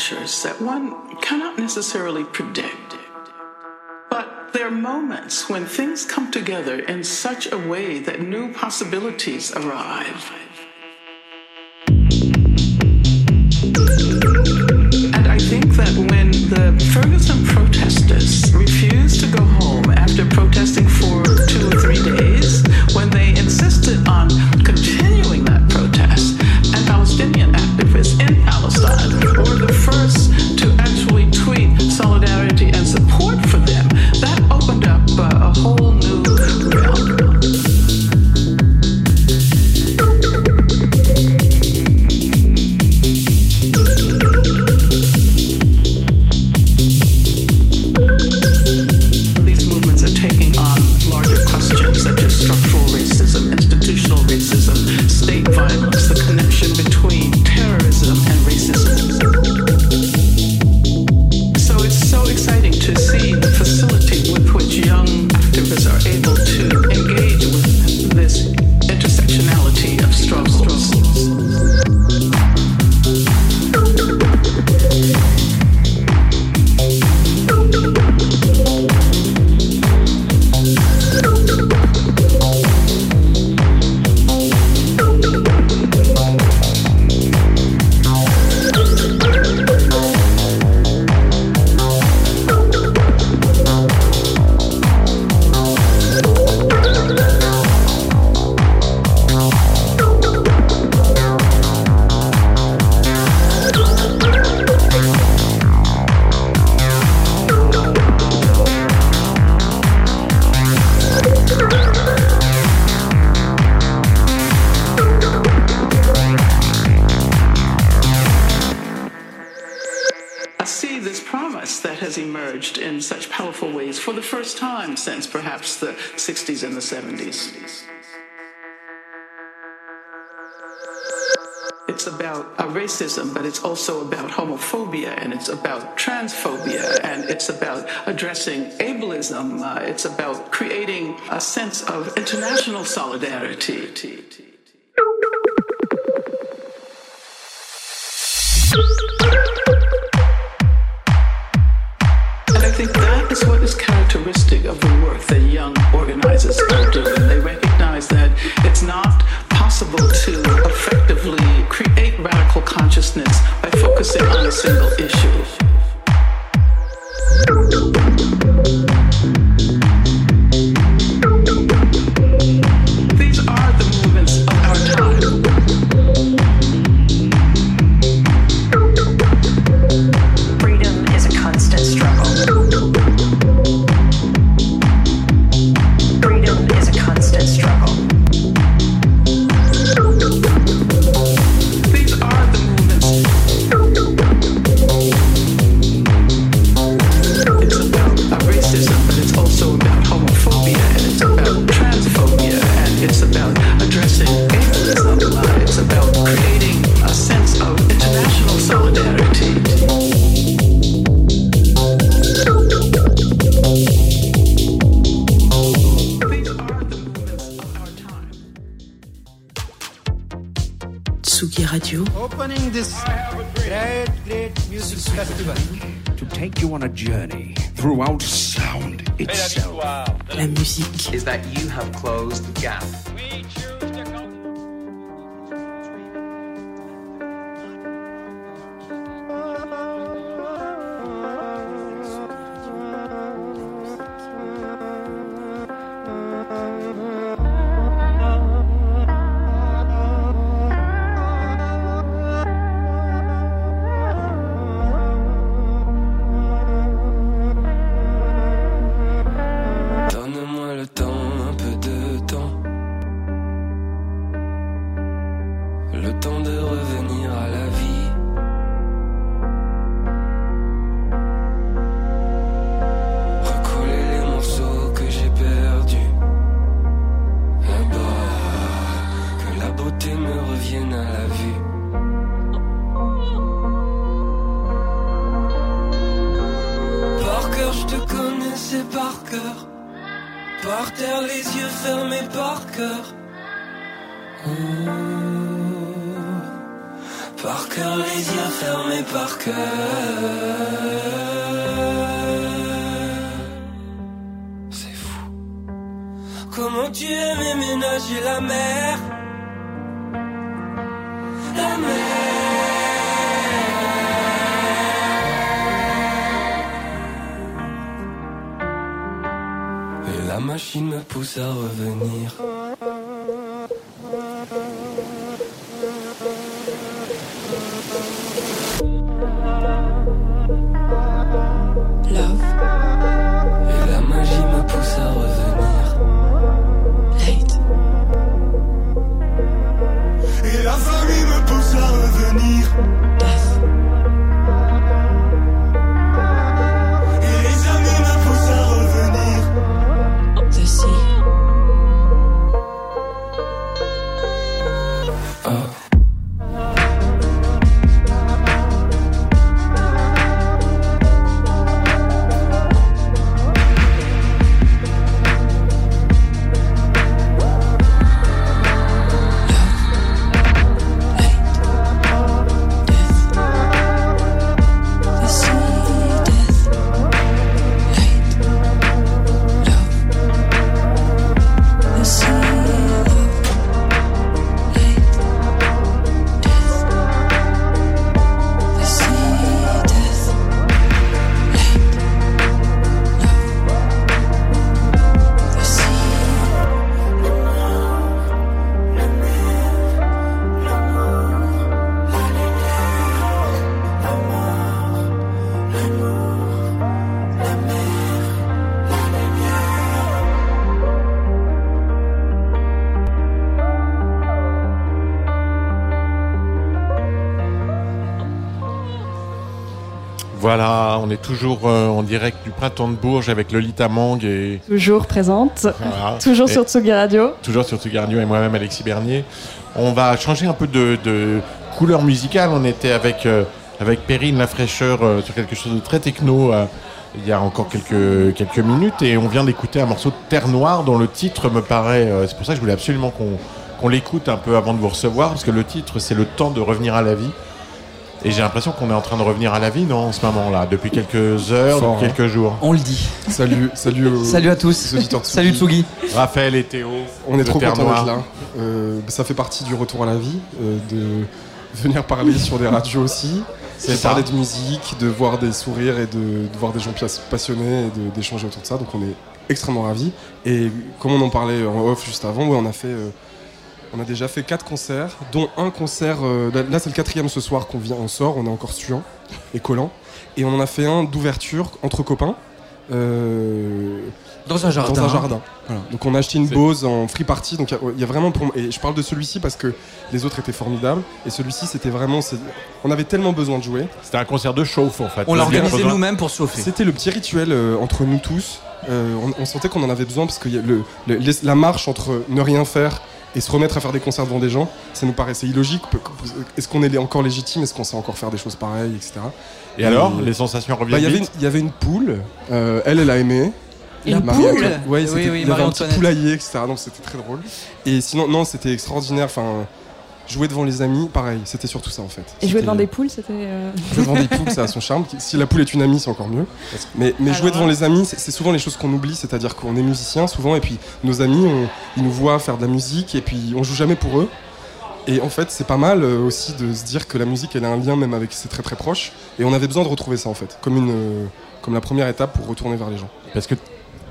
That one cannot necessarily predict. But there are moments when things come together in such a way that new possibilities arrive. And I think that when the Ferguson protesters refused to go home after protesting for two or three days, It's about racism, but it's also about homophobia, and it's about transphobia, and it's about addressing ableism. Uh, it's about creating a sense of international solidarity. And I think that is what is characteristic of the work that young organizers are doing. They recognize that it's not possible to radical consciousness by focusing on a single issue. La musique, is that you have closed the gap. Comment tu aimais ménager la mer? La mer. Et la machine me pousse à revenir. Est toujours euh, en direct du printemps de Bourges avec Lolita Mang et Toujours présente. Voilà. Toujours Et- sur Tsugi Radio. toujours sur Tsugi Radio et moi-même Alexis Bernier. On va changer un peu de, de couleur musicale. On était avec euh, avec Perrine La Fraîcheur euh, sur quelque chose de très techno euh, il y a encore quelques quelques minutes et on vient d'écouter un morceau de Terre Noire dont le titre me paraît. c'est pour ça que je voulais absolument qu'on qu'on l'écoute un peu avant de vous recevoir parce que le titre c'est le temps de revenir à la vie. Et j'ai l'impression qu'on est en train de revenir à la vie, non, en ce moment-là, depuis quelques heures, Fort, depuis hein. quelques jours. On le dit. Salut, salut, aux- Salut à tous. aux Salut Tsugi. Raphaël et Théo. On est trop contents d'être là. Euh, ça fait partie du retour à la vie, euh, de venir parler sur des radios aussi, C'est parler de musique, de voir des sourires et de, de voir des gens passionnés et de- d'échanger autour de ça. Donc on est extrêmement ravis. Et comme on en parlait en off juste avant, ouais, on a fait. euh, on a déjà fait quatre concerts, dont un concert. euh, là, c'est le quatrième ce soir qu'on vient, on sort, on est encore suant et collant. Et on en a fait un d'ouverture entre copains. euh, Dans un jardin. Dans un jardin. Voilà. Donc on a acheté une Bose en free party. Donc il y a- il y, a vraiment pour et je parle de celui-ci parce que les autres étaient formidables et celui-ci c'était vraiment on avait tellement besoin de jouer. C'était un concert de chauffe en fait. On l'a organisé nous-mêmes pour chauffer. C'était le petit rituel euh, entre nous tous. Euh, on, on sentait qu'on en avait besoin parce que y a le, le- les- la marche entre ne rien faire et se remettre à faire des concerts devant des gens, ça nous paraissait illogique. Est-ce qu'on est encore légitime? Est-ce qu'on sait encore faire des choses pareilles, etc. Et alors, les sensations reviennent Bah, Il y avait une- poule. euh, elle, elle a aimé. Une Marie- poule Ouais, Oui, c'était- oui, il y avait un petit poulailler, etc. Donc c'était très drôle. Et sinon, non, c'était extraordinaire. Enfin, Jouer devant les amis, pareil, c'était surtout ça en fait. Et jouer devant des poules, c'était. euh, Jouer devant des poules, ça a son charme. Si la poule est une amie, c'est encore mieux. Mais, mais jouer devant les amis, c'est souvent les choses qu'on oublie. C'est-à-dire qu'on est musicien souvent, et puis nos amis, on- ils nous voient faire de la musique, et puis on joue jamais pour eux. Et en fait, c'est pas mal euh, aussi de se dire que la musique, elle a un lien même avec ses très très proches. Et on avait besoin de retrouver ça en fait, comme, une, euh, comme la première étape pour retourner vers les gens. Parce que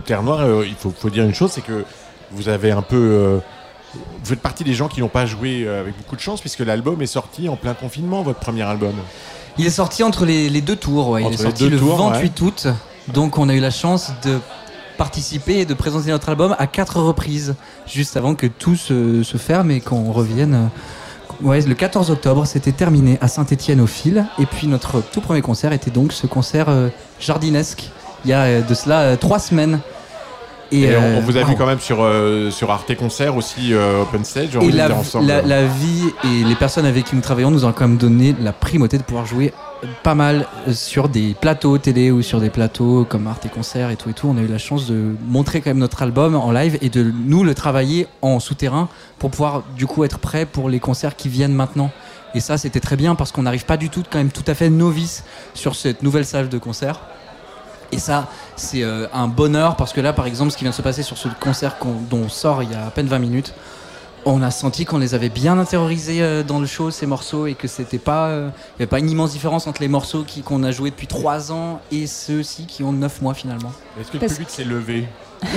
Terre Noire, euh, il faut, faut dire une chose, c'est que vous avez un peu. euh, vous faites partie des gens qui n'ont pas joué euh, avec beaucoup de chance, puisque l'album est sorti en plein confinement, votre premier album. Il est sorti entre les, les deux tours, ouais. il Entre est sorti le tours, 28 août. Donc on a eu la chance de participer et de présenter notre album à quatre reprises, juste avant que tout se, se ferme et qu'on revienne. euh, Ouais, le 14 octobre, c'était terminé à Saint-Étienne au fil. Et puis notre tout premier concert était donc ce concert euh, jardinesque, il y a de cela euh, trois semaines. Et, on- euh, on, vous a vu quand même sur, euh, sur Arte Concert aussi, euh, Open Stage. on Et va la, dire ensemble. la- la vie et les personnes avec qui nous travaillons nous ont quand même donné la primauté de pouvoir jouer pas mal sur des plateaux télé ou sur des plateaux comme Arte Concert et tout et tout. On a eu la chance de montrer quand même notre album en live et de nous le travailler en souterrain pour pouvoir du coup être prêt pour les concerts qui viennent maintenant. Et ça, c'était très bien parce qu'on n'arrive pas du tout quand même tout à fait novice sur cette nouvelle salle de concert. Et ça, c'est euh, un bonheur parce que là, par exemple, ce qui vient de se passer sur ce concert dont on sort il y a à peine 20 minutes, on a senti qu'on les avait bien intériorisés euh, dans le show, ces morceaux, et que c'était pas, euh, il n'y avait pas une immense différence entre les morceaux qui- qu'on a joués depuis 3 ans et ceux-ci qui ont 9 mois finalement. Est-ce que le Parce- public s'est levé?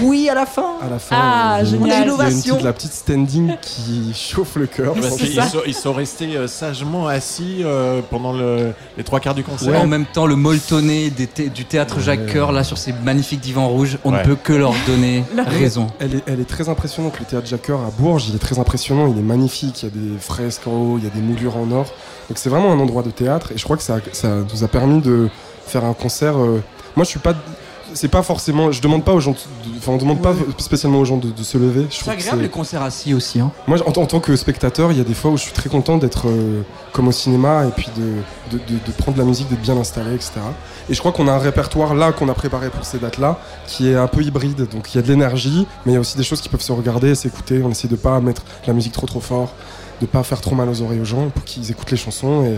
Oui, à la fin À la fin, Ah, génial. il y a une Innovation. petite, la petite standing qui chauffe le cœur. Parce Genre, qu'ils c'est- sont, ils sont restés euh, sagement assis euh, pendant le- les trois quarts du concert. En même temps, le molletonné thé- du théâtre Jacques Coeur, là, sur ces magnifiques divans rouges, on Ouais. ne peut que leur donner raison. Elle est, elle est très impressionnante. Le théâtre Jacques Coeur à Bourges, il est très impressionnant. Il est magnifique. Il y a des fresques en haut, il y a des moulures en or. Donc c'est vraiment un endroit de théâtre. Et je crois que ça, ça nous a permis de faire un concert. euh, Moi, je suis pas. C'est pas forcément. Je demande pas aux gens. Enfin, on demande pas spécialement aux gens de, de se lever. C'est agréable les concerts assis aussi. Hein. Moi, en, en tant que spectateur, il y a des fois où je suis très content d'être euh, comme au cinéma et puis de, de, de- de prendre la musique, d'être bien installé, etc. Et je crois qu'on a un répertoire là qu'on a préparé pour ces dates-là qui est un peu hybride. Donc il y a de l'énergie, mais il y a aussi des choses qui peuvent se regarder et s'écouter. On essaie de pas mettre la musique trop trop fort, de pas faire trop mal aux oreilles aux gens pour qu'ils écoutent les chansons. Et,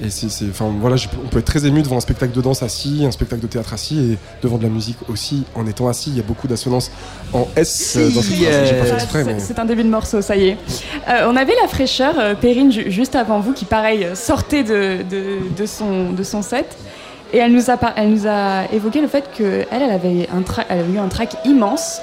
et c'est, enfin voilà, on peut être très ému devant un spectacle de danse assis, un spectacle de théâtre assis et devant de la musique aussi en étant assis. Il y a beaucoup d'assonances en S euh, dans cette euh, C'est- mais- C'est un début de morceau, ça y est. Euh, on avait la fraîcheur, euh, Perrine, ju- juste avant vous, qui, pareil, sortait de, de, de son, de son set. Et elle nous a, elle nous a évoqué le fait qu'elle, elle avait, un tra- elle avait eu un track immense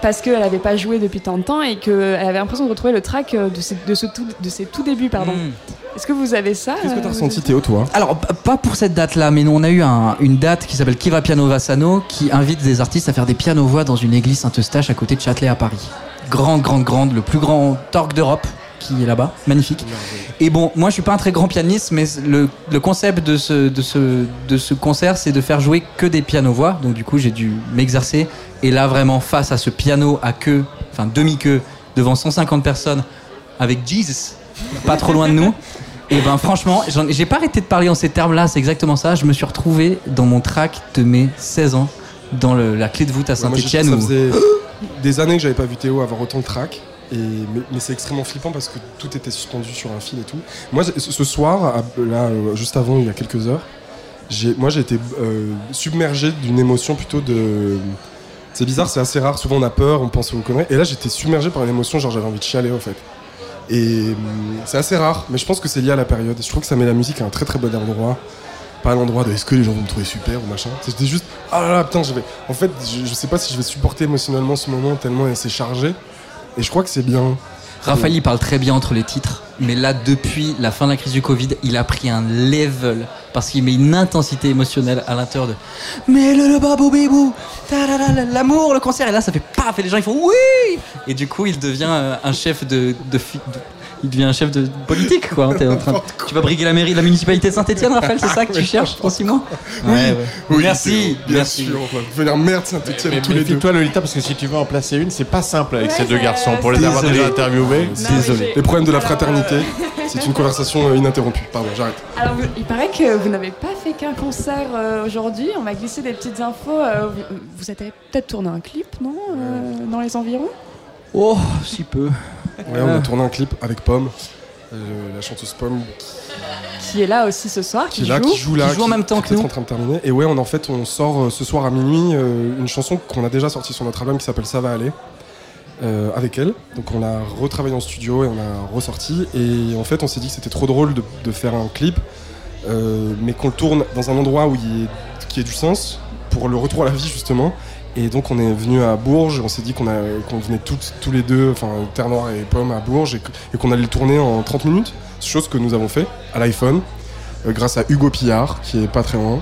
parce qu'elle n'avait pas joué depuis tant de temps et qu'elle avait l'impression de retrouver le track euh, de ses, de ce tout, de ses tout débuts. Pardon. Mm. Est-ce que vous avez ça Qu'est-ce que euh, t'as ressenti Théo, toi? Alors, pas pour cette date-là, mais nous, on a eu un- une date qui s'appelle Kiva Piano Vassano, qui invite des artistes à faire des pianos-voix dans une église Saint-Eustache à côté de Châtelet à Paris. Grande, grande, grande, le plus grand torque d'Europe qui est là-bas, magnifique. Et bon, moi je suis pas un très grand pianiste, mais le, le concept de ce, de, ce, de ce concert, c'est de faire jouer que des pianos-voix. Donc du coup, j'ai dû m'exercer. Et là, vraiment, face à ce piano à queue, enfin demi-queue, devant 150 personnes, avec Jesus, pas trop loin de nous. Et ben franchement, j'ai pas arrêté de parler en ces termes-là, c'est exactement ça. Je me suis retrouvé dans mon track de mes 16 ans, dans le- la clé de voûte à Ouais, Saint-Etienne. Ça où... faisait des années que j'avais pas vu Théo avoir autant de track. Mais, c'est extrêmement flippant parce que tout était suspendu sur un fil et tout. Moi, ce soir, là, euh, juste avant, il y a quelques heures, moi j'ai été euh, submergé d'une émotion plutôt de. C'est bizarre, c'est assez rare. Souvent on a peur, on pense aux conneries. Et là, j'étais submergé par une émotion, genre j'avais envie de chialer en fait. Et hum, c'est assez rare, mais je pense que c'est lié à la période. Je trouve que ça met la musique à un très très bon endroit. Pas à l'endroit de est-ce que les gens vont me trouver super ou machin. C'était juste ah là là putain, je vais. En fait, je, je sais pas si je vais supporter émotionnellement ce moment tellement c'est chargé. Et je crois que c'est bien. Raphaël, il parle très bien entre les titres, mais là, depuis la fin de la crise du Covid, il a pris un level parce qu'il met une intensité émotionnelle à l'intérieur de Mais le, le babou bibou, l'amour, le concert, et là, ça fait paf, et les gens ils font oui Et du coup, il devient euh, un chef de, de- il devient un chef de politique, quoi. T'es en train de- tu vas briguer la mairie, la municipalité de Saint-Etienne, Raphaël, c'est ça que tu cherches, dans six mois Oui, Ouais, ouais. oui, Merci, bien merci. sûr. On va devenir merde Saint-Etienne Mais tous les deux. toi Lolita, parce que si tu veux en placer une, c'est pas simple avec Ouais, ces deux garçons. Pour les avoir déjà interviewés, mais Désolé. Les problèmes de la fraternité, euh, c'est une conversation euh, ininterrompue. Pardon, j'arrête. Alors, il paraît que vous n'avez pas fait qu'un concert euh, aujourd'hui. On m'a glissé des petites infos. euh, vous, vous avez peut-être tourné un clip, non euh, Dans les environs? Oh, si peu. Ouais, on a tourné un clip avec Pomme. euh, la chanteuse Pomme Qui est là aussi ce soir, qui qui, est là, joue. qui joue là, Qui joue en même temps que est nous. en train de terminer. Et ouais, on, en fait, on sort euh, ce soir à minuit euh, une chanson qu'on a déjà sortie sur notre album qui s'appelle Ça va aller. euh, avec elle. Donc on l'a retravaillé en studio et on l'a ressorti. Et en fait, on s'est dit que c'était trop drôle de, de faire un clip, euh, mais qu'on le tourne dans un endroit où il y ait, qui ait du sens pour le retour à la vie justement. Et donc on est venu à Bourges, on s'est dit qu'on venait toutes- tous les deux, enfin Terre Noire et Pomme à Bourges, et, qu'on allait le tourner en 30 minutes, chose que nous avons fait à l'iPhone, euh, grâce à Hugo Pillard, qui est pas très loin,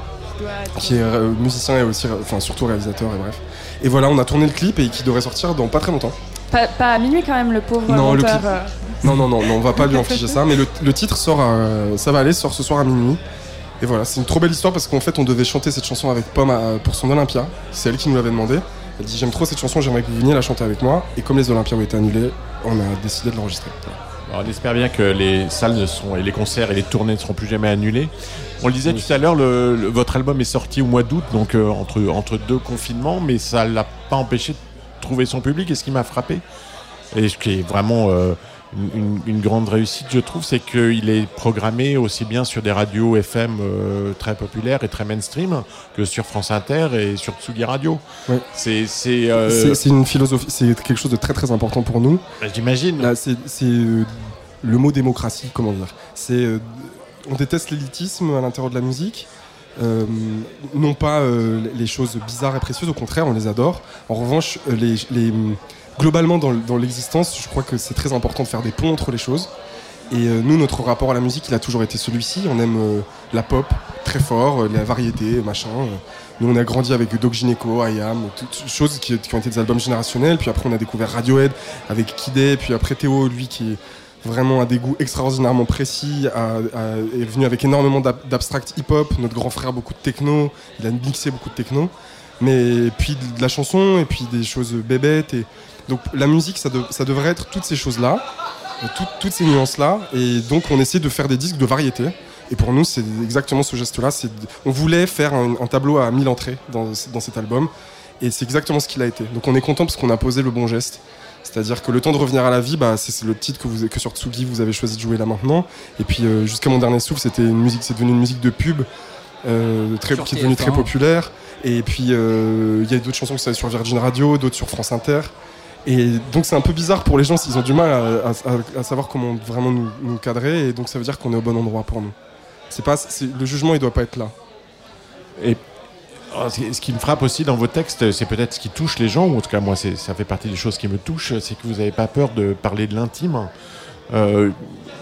qui est euh, musicien et aussi, enfin surtout réalisateur et bref. Et voilà, on a tourné le clip et qui devrait sortir dans pas très longtemps. Pas, pas à minuit quand même, le pauvre Non, le clip- euh. Non, non, non, non, on va pas lui infliger ça, mais le, le titre sort, à- ça va aller, sort ce soir à minuit. Et voilà, c'est une trop belle histoire parce qu'en fait, on devait chanter cette chanson avec Pomme à- pour son Olympia. C'est elle qui nous l'avait demandé. Elle dit J'aime trop cette chanson, j'aimerais que vous veniez la chanter avec moi. Et comme les Olympias ont été annulés, on a décidé de l'enregistrer. Voilà. On espère bien que les salles ne sont, et les concerts et les tournées ne seront plus jamais annulés. On le disait tout à l'heure, le- le- votre album est sorti au mois d'août, donc euh, entre, entre deux confinements, mais ça l'a pas empêché de trouver son public. Et ce qui m'a frappé, et ce qui est vraiment euh, une, grande réussite, je trouve, c'est qu'il est programmé aussi bien sur des radios FM euh, très populaires et très mainstream que sur France Inter et sur Tsugi Radio. Ouais. C'est, c'est, euh, une philosophie, c'est quelque chose de très très important pour nous. J'imagine. Là, c'est euh, le mot démocratie, comment dire? C'est euh, on déteste l'élitisme à l'intérieur de la musique. Euh, non pas euh, les choses bizarres et précieuses, au contraire, on les adore. En revanche, les, les- globalement dans, l'existence, je crois que c'est très important de faire des ponts entre les choses. Et euh, nous, notre rapport à la musique, il a toujours été celui-ci. On aime euh, la pop très fort, euh, la variété, machin. Nous, on a grandi avec Doc Gineco, I Am, toutes choses qui, ont été des albums générationnels. Puis après, on a découvert Radiohead avec Kid Puis après, Théo, lui, qui vraiment a des goûts extraordinairement précis, est venu avec énormément d'ab- d'abstract hip-hop. Notre grand frère, beaucoup de techno. Il a mixé beaucoup de techno. Mais puis de la chanson, et puis des choses bébêtes. Et... Donc la musique, ça, de- ça devrait être toutes ces choses-là, tout- toutes ces nuances-là. Et donc on essaie de faire des disques de variété. Et pour nous, c'est exactement ce geste-là. On voulait faire un, un tableau à 1000 entrées dans, dans cet album. Et c'est exactement ce qu'il a été. Donc on est content parce qu'on a posé le bon geste. C'est-à-dire que le temps de revenir à la vie, bah, c'est le titre que, vous, que sur Tsugi vous avez choisi de jouer là maintenant. Et puis euh, jusqu'à mon dernier souffle, c'était une musique, c'est devenu une musique de pub euh, très, qui est devenue TF1. très populaire. Et puis euh, il y a d'autres chansons qui sont sur Virgin Radio, d'autres sur France Inter. Et donc c'est un peu bizarre pour les gens s'ils ont du mal à, savoir comment vraiment nous, cadrer. Et donc ça veut dire qu'on est au bon endroit pour nous. C'est pas, le jugement il doit pas être là. Et alors, ce qui- me frappe aussi dans vos textes, c'est peut-être ce qui touche les gens, ou en tout cas moi ça fait partie des choses qui me touchent, c'est que vous n'avez pas peur de parler de l'intime. Euh,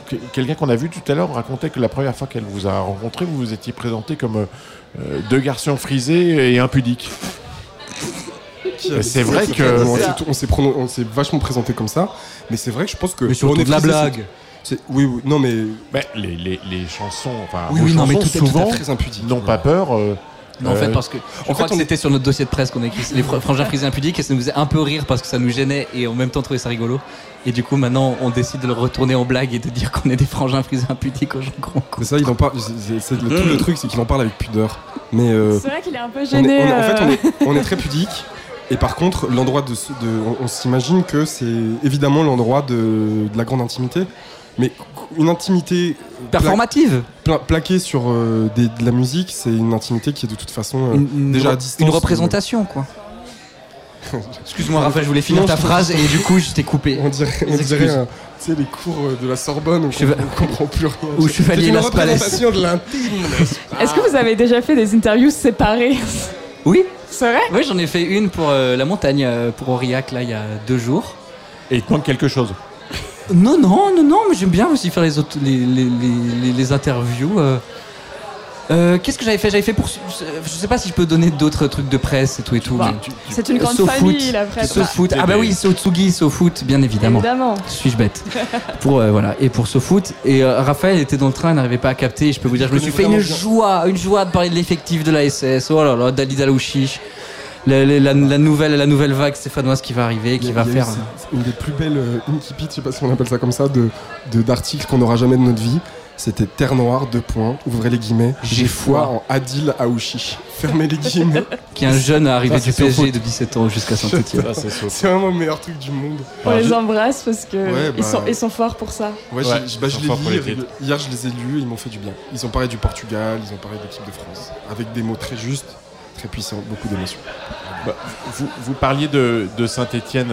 que- Quelqu'un qu'on a vu tout à l'heure racontait que la première fois qu'elle vous a rencontré, vous vous étiez présenté comme euh, deux garçons frisés et impudiques. A- C'est vrai que- on s'est- vachement présenté comme ça, mais c'est vrai que je pense que Mais surtout on est de la blague. c'est- c'est- Oui, oui, non mais Mais les, les- les chansons, enfin, Oui, oui, non, mais tout souvent n'ont pas peur. euh, Non, en fait, euh, parce que je crois fait, que on- c'était sur notre dossier de presse qu'on a écrit les fr- frangins frisés impudiques et ça nous faisait un peu rire parce que ça nous gênait et en même temps trouver ça rigolo. Et du coup, maintenant, on décide de le retourner en blague et de dire qu'on est des frangins frisés impudiques aux gens gros. Mais ça, il en parle. c'est- c'est le- tout le truc, c'est qu'il en parle avec pudeur. Mais euh, C'est vrai qu'il est un peu on est- gêné. on est- en fait, on euh. est, on est très pudique. Et par contre, l'endroit de, on, on s'imagine que c'est évidemment l'endroit de, de la grande intimité, mais une intimité Performative pla- plaquée sur euh, des- de la musique, c'est une intimité qui est de toute façon euh, Une- une déjà à distance. Une représentation, quoi. Excuse-moi, Raphaël, je voulais finir Non, ta phrase et du coup, je t'ai coupé. On dirait, on dirait euh, tu sais, les cours euh, de la Sorbonne où Cheva- on comprend plus rien. Ou C'est Chevalier Las Palais. représentation de l'intime. Est-ce que vous avez déjà fait des interviews séparées? Oui C'est vrai Oui, j'en ai fait une pour euh, la montagne, euh, pour Aurillac, là, il y a deux jours. Et il te manque quelque chose. Non, non, non, non, mais j'aime bien aussi faire les, autres, les, les, les- les- les interviews. euh. Euh, Qu'est-ce que j'avais fait? J'avais fait pour. Je sais pas si je peux donner d'autres trucs de presse et tout et tout. Bah, mais- C'est une grande famille, la presse. SoFoot. Ah bah oui, SoTsugi, SoFoot, bien évidemment. Évidemment. Suis-je bête? Pour euh, voilà et pour SoFoot et euh, Raphaël était dans le train, il n'arrivait pas à capter. Je peux vous dire, je me suis fait une joie, une joie de parler de l'effectif de la SS. Oh là là, Dalida Dalouchiche. La, la, la- la nouvelle, la nouvelle vague stéphanoise qui va arriver, qui a- va faire. une des plus belles euh, incipits, je sais pas si on appelle ça comme ça, de de- d'articles qu'on n'aura jamais de notre vie. C'était Terre Noire, deux points, ouvrez les guillemets. J'ai foi en Adil Aouchi. Fermez les guillemets. Qui est un jeune arrivé du PSG de 17 ans jusqu'à Saint-Etienne. C'est vraiment le meilleur truc du monde. On les embrasse parce que Ouais, ils, bah- sont, ils sont forts pour ça. Ouais, bah, je les lis. les. Hier, je les ai lus et ils m'ont fait du bien. Ils ont parlé du Portugal, ils ont parlé de l'équipe de France. Avec des mots très justes, très puissants, beaucoup d'émotions. Bah, vous, vous parliez de, de Saint-Étienne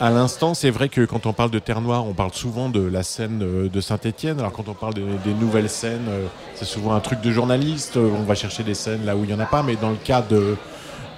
à l'instant. C'est vrai que quand on parle de Terre Noire, on parle souvent de la scène euh, de Saint-Étienne. Alors quand on parle de- des nouvelles scènes, euh, c'est souvent un truc de journaliste. Euh, On va chercher des scènes là où il n'y en a pas. Mais dans le cas de,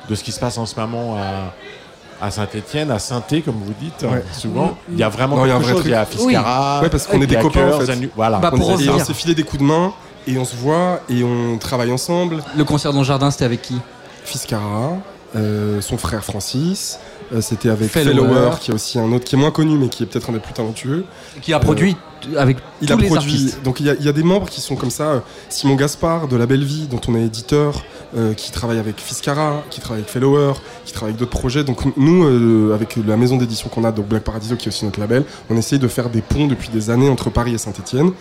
de ce qui se passe en ce moment à, à Saint-Étienne, à saint comme vous dites, Ouais. souvent, il y a vraiment Non, il y a quelque vrai chose. truc. Il y a Fiscara, Ouais, parce qu'on est des copains en Cœurs, fait. Anu- Voilà. Bah, On s'est filé des coups de main et on se voit et on travaille ensemble. Le concert dans le jardin, c'était avec qui? Fiscara, euh, son frère Francis. Euh, C'était avec Fellower. Qui est aussi un autre qui est moins connu mais qui est peut-être un des plus talentueux. Qui a produit t- avec Il tous a les produit. artistes. Donc il y, a- il y a des membres qui sont comme ça. euh, Simon Gaspard de La Belle Vie, dont on est éditeur, euh, qui travaille avec Fiscara, qui travaille avec Fellower, qui travaille avec d'autres projets. Donc nous, euh, avec la maison d'édition qu'on a, donc Black Paradiso, qui est aussi notre label, on essaye de faire des ponts depuis des années entre Paris et Saint-Etienne.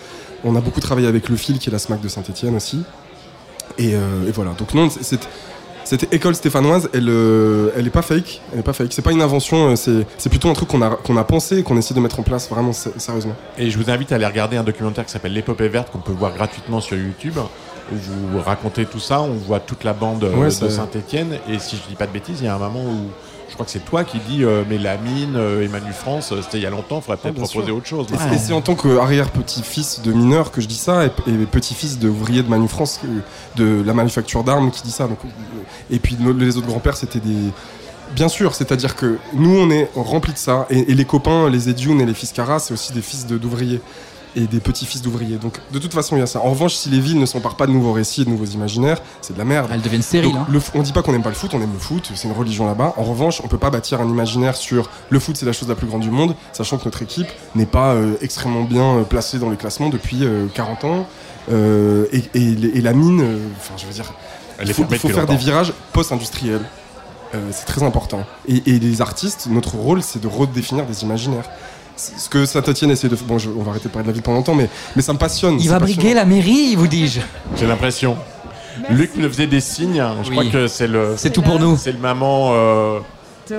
On a beaucoup travaillé avec Le Fil, qui est la SMAC de Saint-Etienne aussi. Et, euh, et voilà. Donc non, c'est- cette école stéphanoise, elle, elle est pas fake. Elle est pas fake. C'est pas une invention. euh, C'est plutôt un truc qu'on a, qu'on a pensé et qu'on essaie de mettre en place vraiment sé- sérieusement. Et je vous invite à aller regarder un documentaire qui s'appelle L'épopée verte qu'on peut voir gratuitement sur YouTube où vous racontez tout ça, on voit toute la bande euh, Ouais, de Saint-Etienne et si je dis pas de bêtises, il y a un moment où je crois que c'est toi qui dis euh, mais la mine euh, et Manu France, euh, c'était il y a longtemps, il faudrait peut-être bien proposer sûr. autre chose. Et c'est- Et c'est en tant qu'arrière-petit-fils de mineur que je dis ça, et, et petit-fils d'ouvrier de Manu France, de la manufacture d'armes qui dit ça. Donc, euh, et puis les autres grands-pères, c'était des. Bien sûr, c'est-à-dire que nous, on est remplis de ça, et, et les copains, les Edioun et les Fiscara, c'est aussi des fils de- d'ouvriers. Et des petits-fils d'ouvriers. Donc, de toute façon, il y a ça. En revanche, si les villes ne s'emparent pas de nouveaux récits et de nouveaux imaginaires, c'est de la merde. Elles deviennent stériles. Hein. on dit pas qu'on n'aime pas le foot, on aime le foot, c'est une religion là-bas. En revanche, on peut pas bâtir un imaginaire sur le foot, c'est la chose la plus grande du monde, sachant que notre équipe n'est pas euh, extrêmement bien euh, placée dans les classements depuis euh, 40 ans. Euh, et, et la mine, euh, enfin, je veux dire, Elle il est faut, faire des virages post-industriels. Euh, c'est très important. Et, et les artistes, notre rôle, c'est de redéfinir des imaginaires. Ce que Saint-Etienne essaie de faire. Bon, je- on va arrêter de parler de la ville pendant longtemps, mais, mais ça me passionne. Il va briguer la mairie, vous dis-je. J'ai l'impression. Luc me faisait des signes, je Oui. crois que c'est le C'est tout pour nous. C'est le moment euh,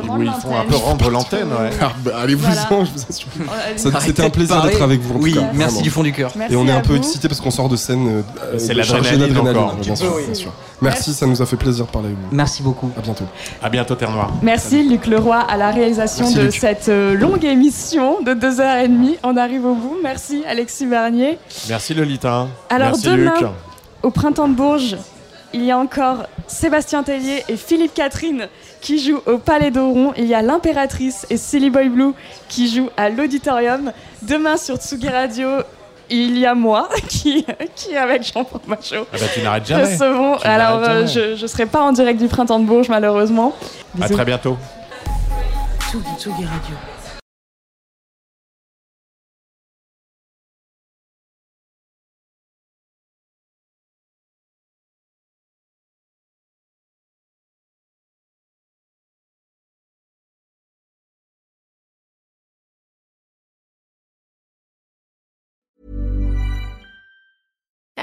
Rendre ils font un peu rendre l'antenne, ouais. Ah, bah, Allez-vous-en, Voilà. je vous assure. C'était un plaisir d'être avec vous. en Oui, tout cas, merci vraiment. du fond du cœur. Merci Et on est un peu vous. excité parce qu'on sort de scène euh, C'est euh, l'adrénaline encore, un bien petit sûr, peu, bien oui. sûr. Merci, ça nous a fait plaisir de parler avec vous. Merci beaucoup. À bientôt. À bientôt Terre Noire. Merci Luc Leroy à la réalisation Merci, de Luc. cette euh, longue émission de 2h30. On arrive au bout. Merci Alexis Barnier. Merci Lolita. Alors Merci demain, Luc. au printemps de Bourges, il y a encore Sébastien Tellier et Philippe Catherine qui jouent au Palais d'Oron. Il y a l'impératrice et Silly Boy Blue qui jouent à l'auditorium. Demain sur Tsugi Radio, il y a moi qui, qui est avec Jean Fromageau. Ah bah, tu n'arrêtes jamais. Recevons. Tu Alors, euh, jamais. je ne serai pas en direct du printemps de Bourges, malheureusement. À Bisous. très bientôt. Tsugi, Tsugi Radio.